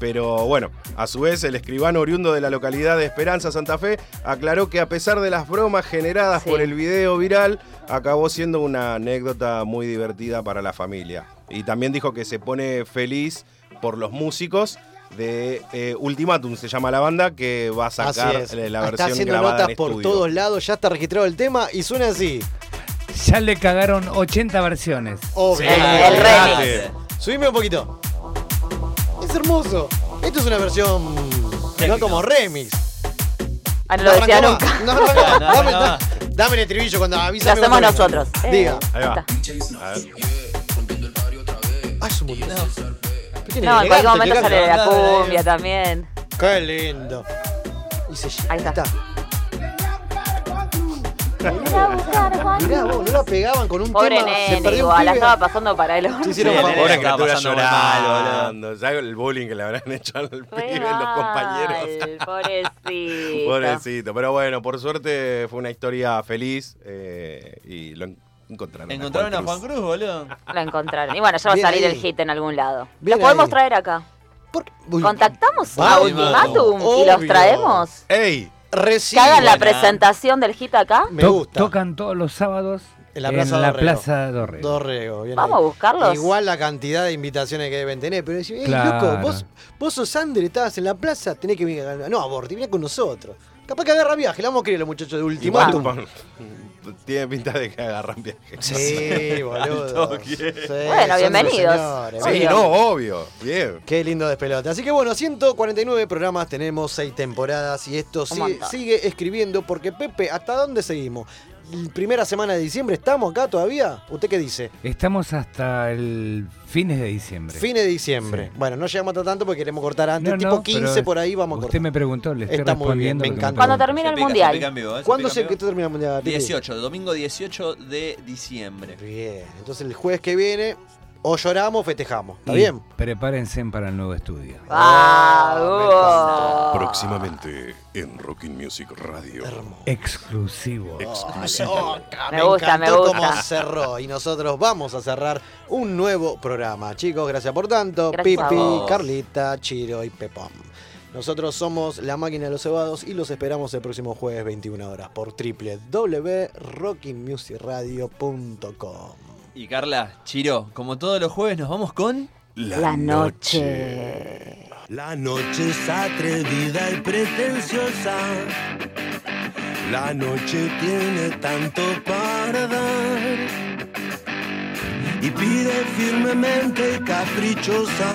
Pero bueno, a su vez el escribano oriundo de la localidad de Esperanza, Santa Fe, aclaró que a pesar de las bromas generadas Sí. por el video viral, acabó siendo una anécdota muy divertida para la familia. Y también dijo que se pone feliz por los músicos de eh, Ultimatum, se llama la banda, que va a sacar es. la Está versión haciendo grabada notas en por estudio. todos lados, ya está registrado el tema y suena así. Ya le cagaron 80 versiones. Obvio. El remix. Subime un poquito. Es hermoso. Esto es una versión no como remix. Ah, no lo decía arrancó nunca. más. No arrancó. No, no, dame, no. da- dame el estribillo cuando Lo hacemos nosotros. Eh, Diga. Ahí va. ahí A ver. Ah, es un montón. Qué No, en cualquier momento sale la canta, dale. cumbia también. Qué lindo. Y se Ahí está. Mirá vos, no la pegaban con un Pobre tema. se nene, perdió un igual, la pibe. estaba pasando para el orto. Sí, nene, Pobre criatura llorando. ¿Sabes el bullying que le habrán hecho al pibe los compañeros? Pobrecito. Pobrecito, pero bueno, por suerte fue una historia feliz eh, y lo en- encontraron. ¿Encontraron a Juan Cruz, boludo? Lo encontraron. Y bueno, ya va a salir ahí. el hit en algún lado. Bien Lo podemos ahí. traer acá. Contactamos a. Ultimatum y los traemos. ¡Ey! Recién. Que hagan la presentación del hit acá. Me To- gusta. Tocan todos los sábados En la Plaza Dorrego. Plaza Dorrego. Dorrego, bien Vamos a buscarlos. Igual la cantidad de invitaciones que deben tener, pero decís, "Ey, Claro. loco, vos, vos sos Ander, estabas en la plaza, tenés que venir a No, aborti, con nosotros. Capaz que agarra viaje, la vamos a querer los muchachos de Ultimatum. Tiene pinta de que agarran viaje. Sí, boludo. Sí, Bueno, bienvenidos. señores, Sí, obvio. no, obvio. Bien. Qué lindo despelote. Así que bueno, 149 programas, tenemos 6 temporadas y esto sigue, sigue escribiendo porque Pepe, ¿hasta dónde seguimos? ¿Primera semana de diciembre estamos acá todavía? ¿Usted qué dice? Estamos hasta el fines de diciembre. Fines de diciembre. Bueno, no llegamos hasta tanto porque queremos cortar antes, No, tipo no, 15 pero por ahí vamos a Usted cortar. me preguntó, le estoy Está muy bien, respondiendo. me encanta. Cuando termine el pica, se mundial. pica en vivo, ¿eh? Se ¿Cuándo se vivo. termina el mundial? Pipi? 18, domingo 18 de diciembre. Bien, entonces el jueves que viene o lloramos o festejamos. ¿Está Y bien? Prepárense para el nuevo estudio. Ah, uh. Próximamente en Rocking Music Radio. Exclusivo. Exclusivo. Me gusta, me encantó gusta. cómo cerró. Y nosotros vamos a cerrar un nuevo programa. Chicos, gracias por tanto. Gracias Pipi. Carlita, Chiro y Pepón. Nosotros somos La Máquina de los Cebados y los esperamos el próximo jueves 21 horas por www.rockingmusicradio.com. Y Carla, Chiro, como todos los jueves nos vamos con... La noche. La noche es atrevida y pretenciosa. La noche tiene tanto para dar. Y pide firmemente y caprichosa.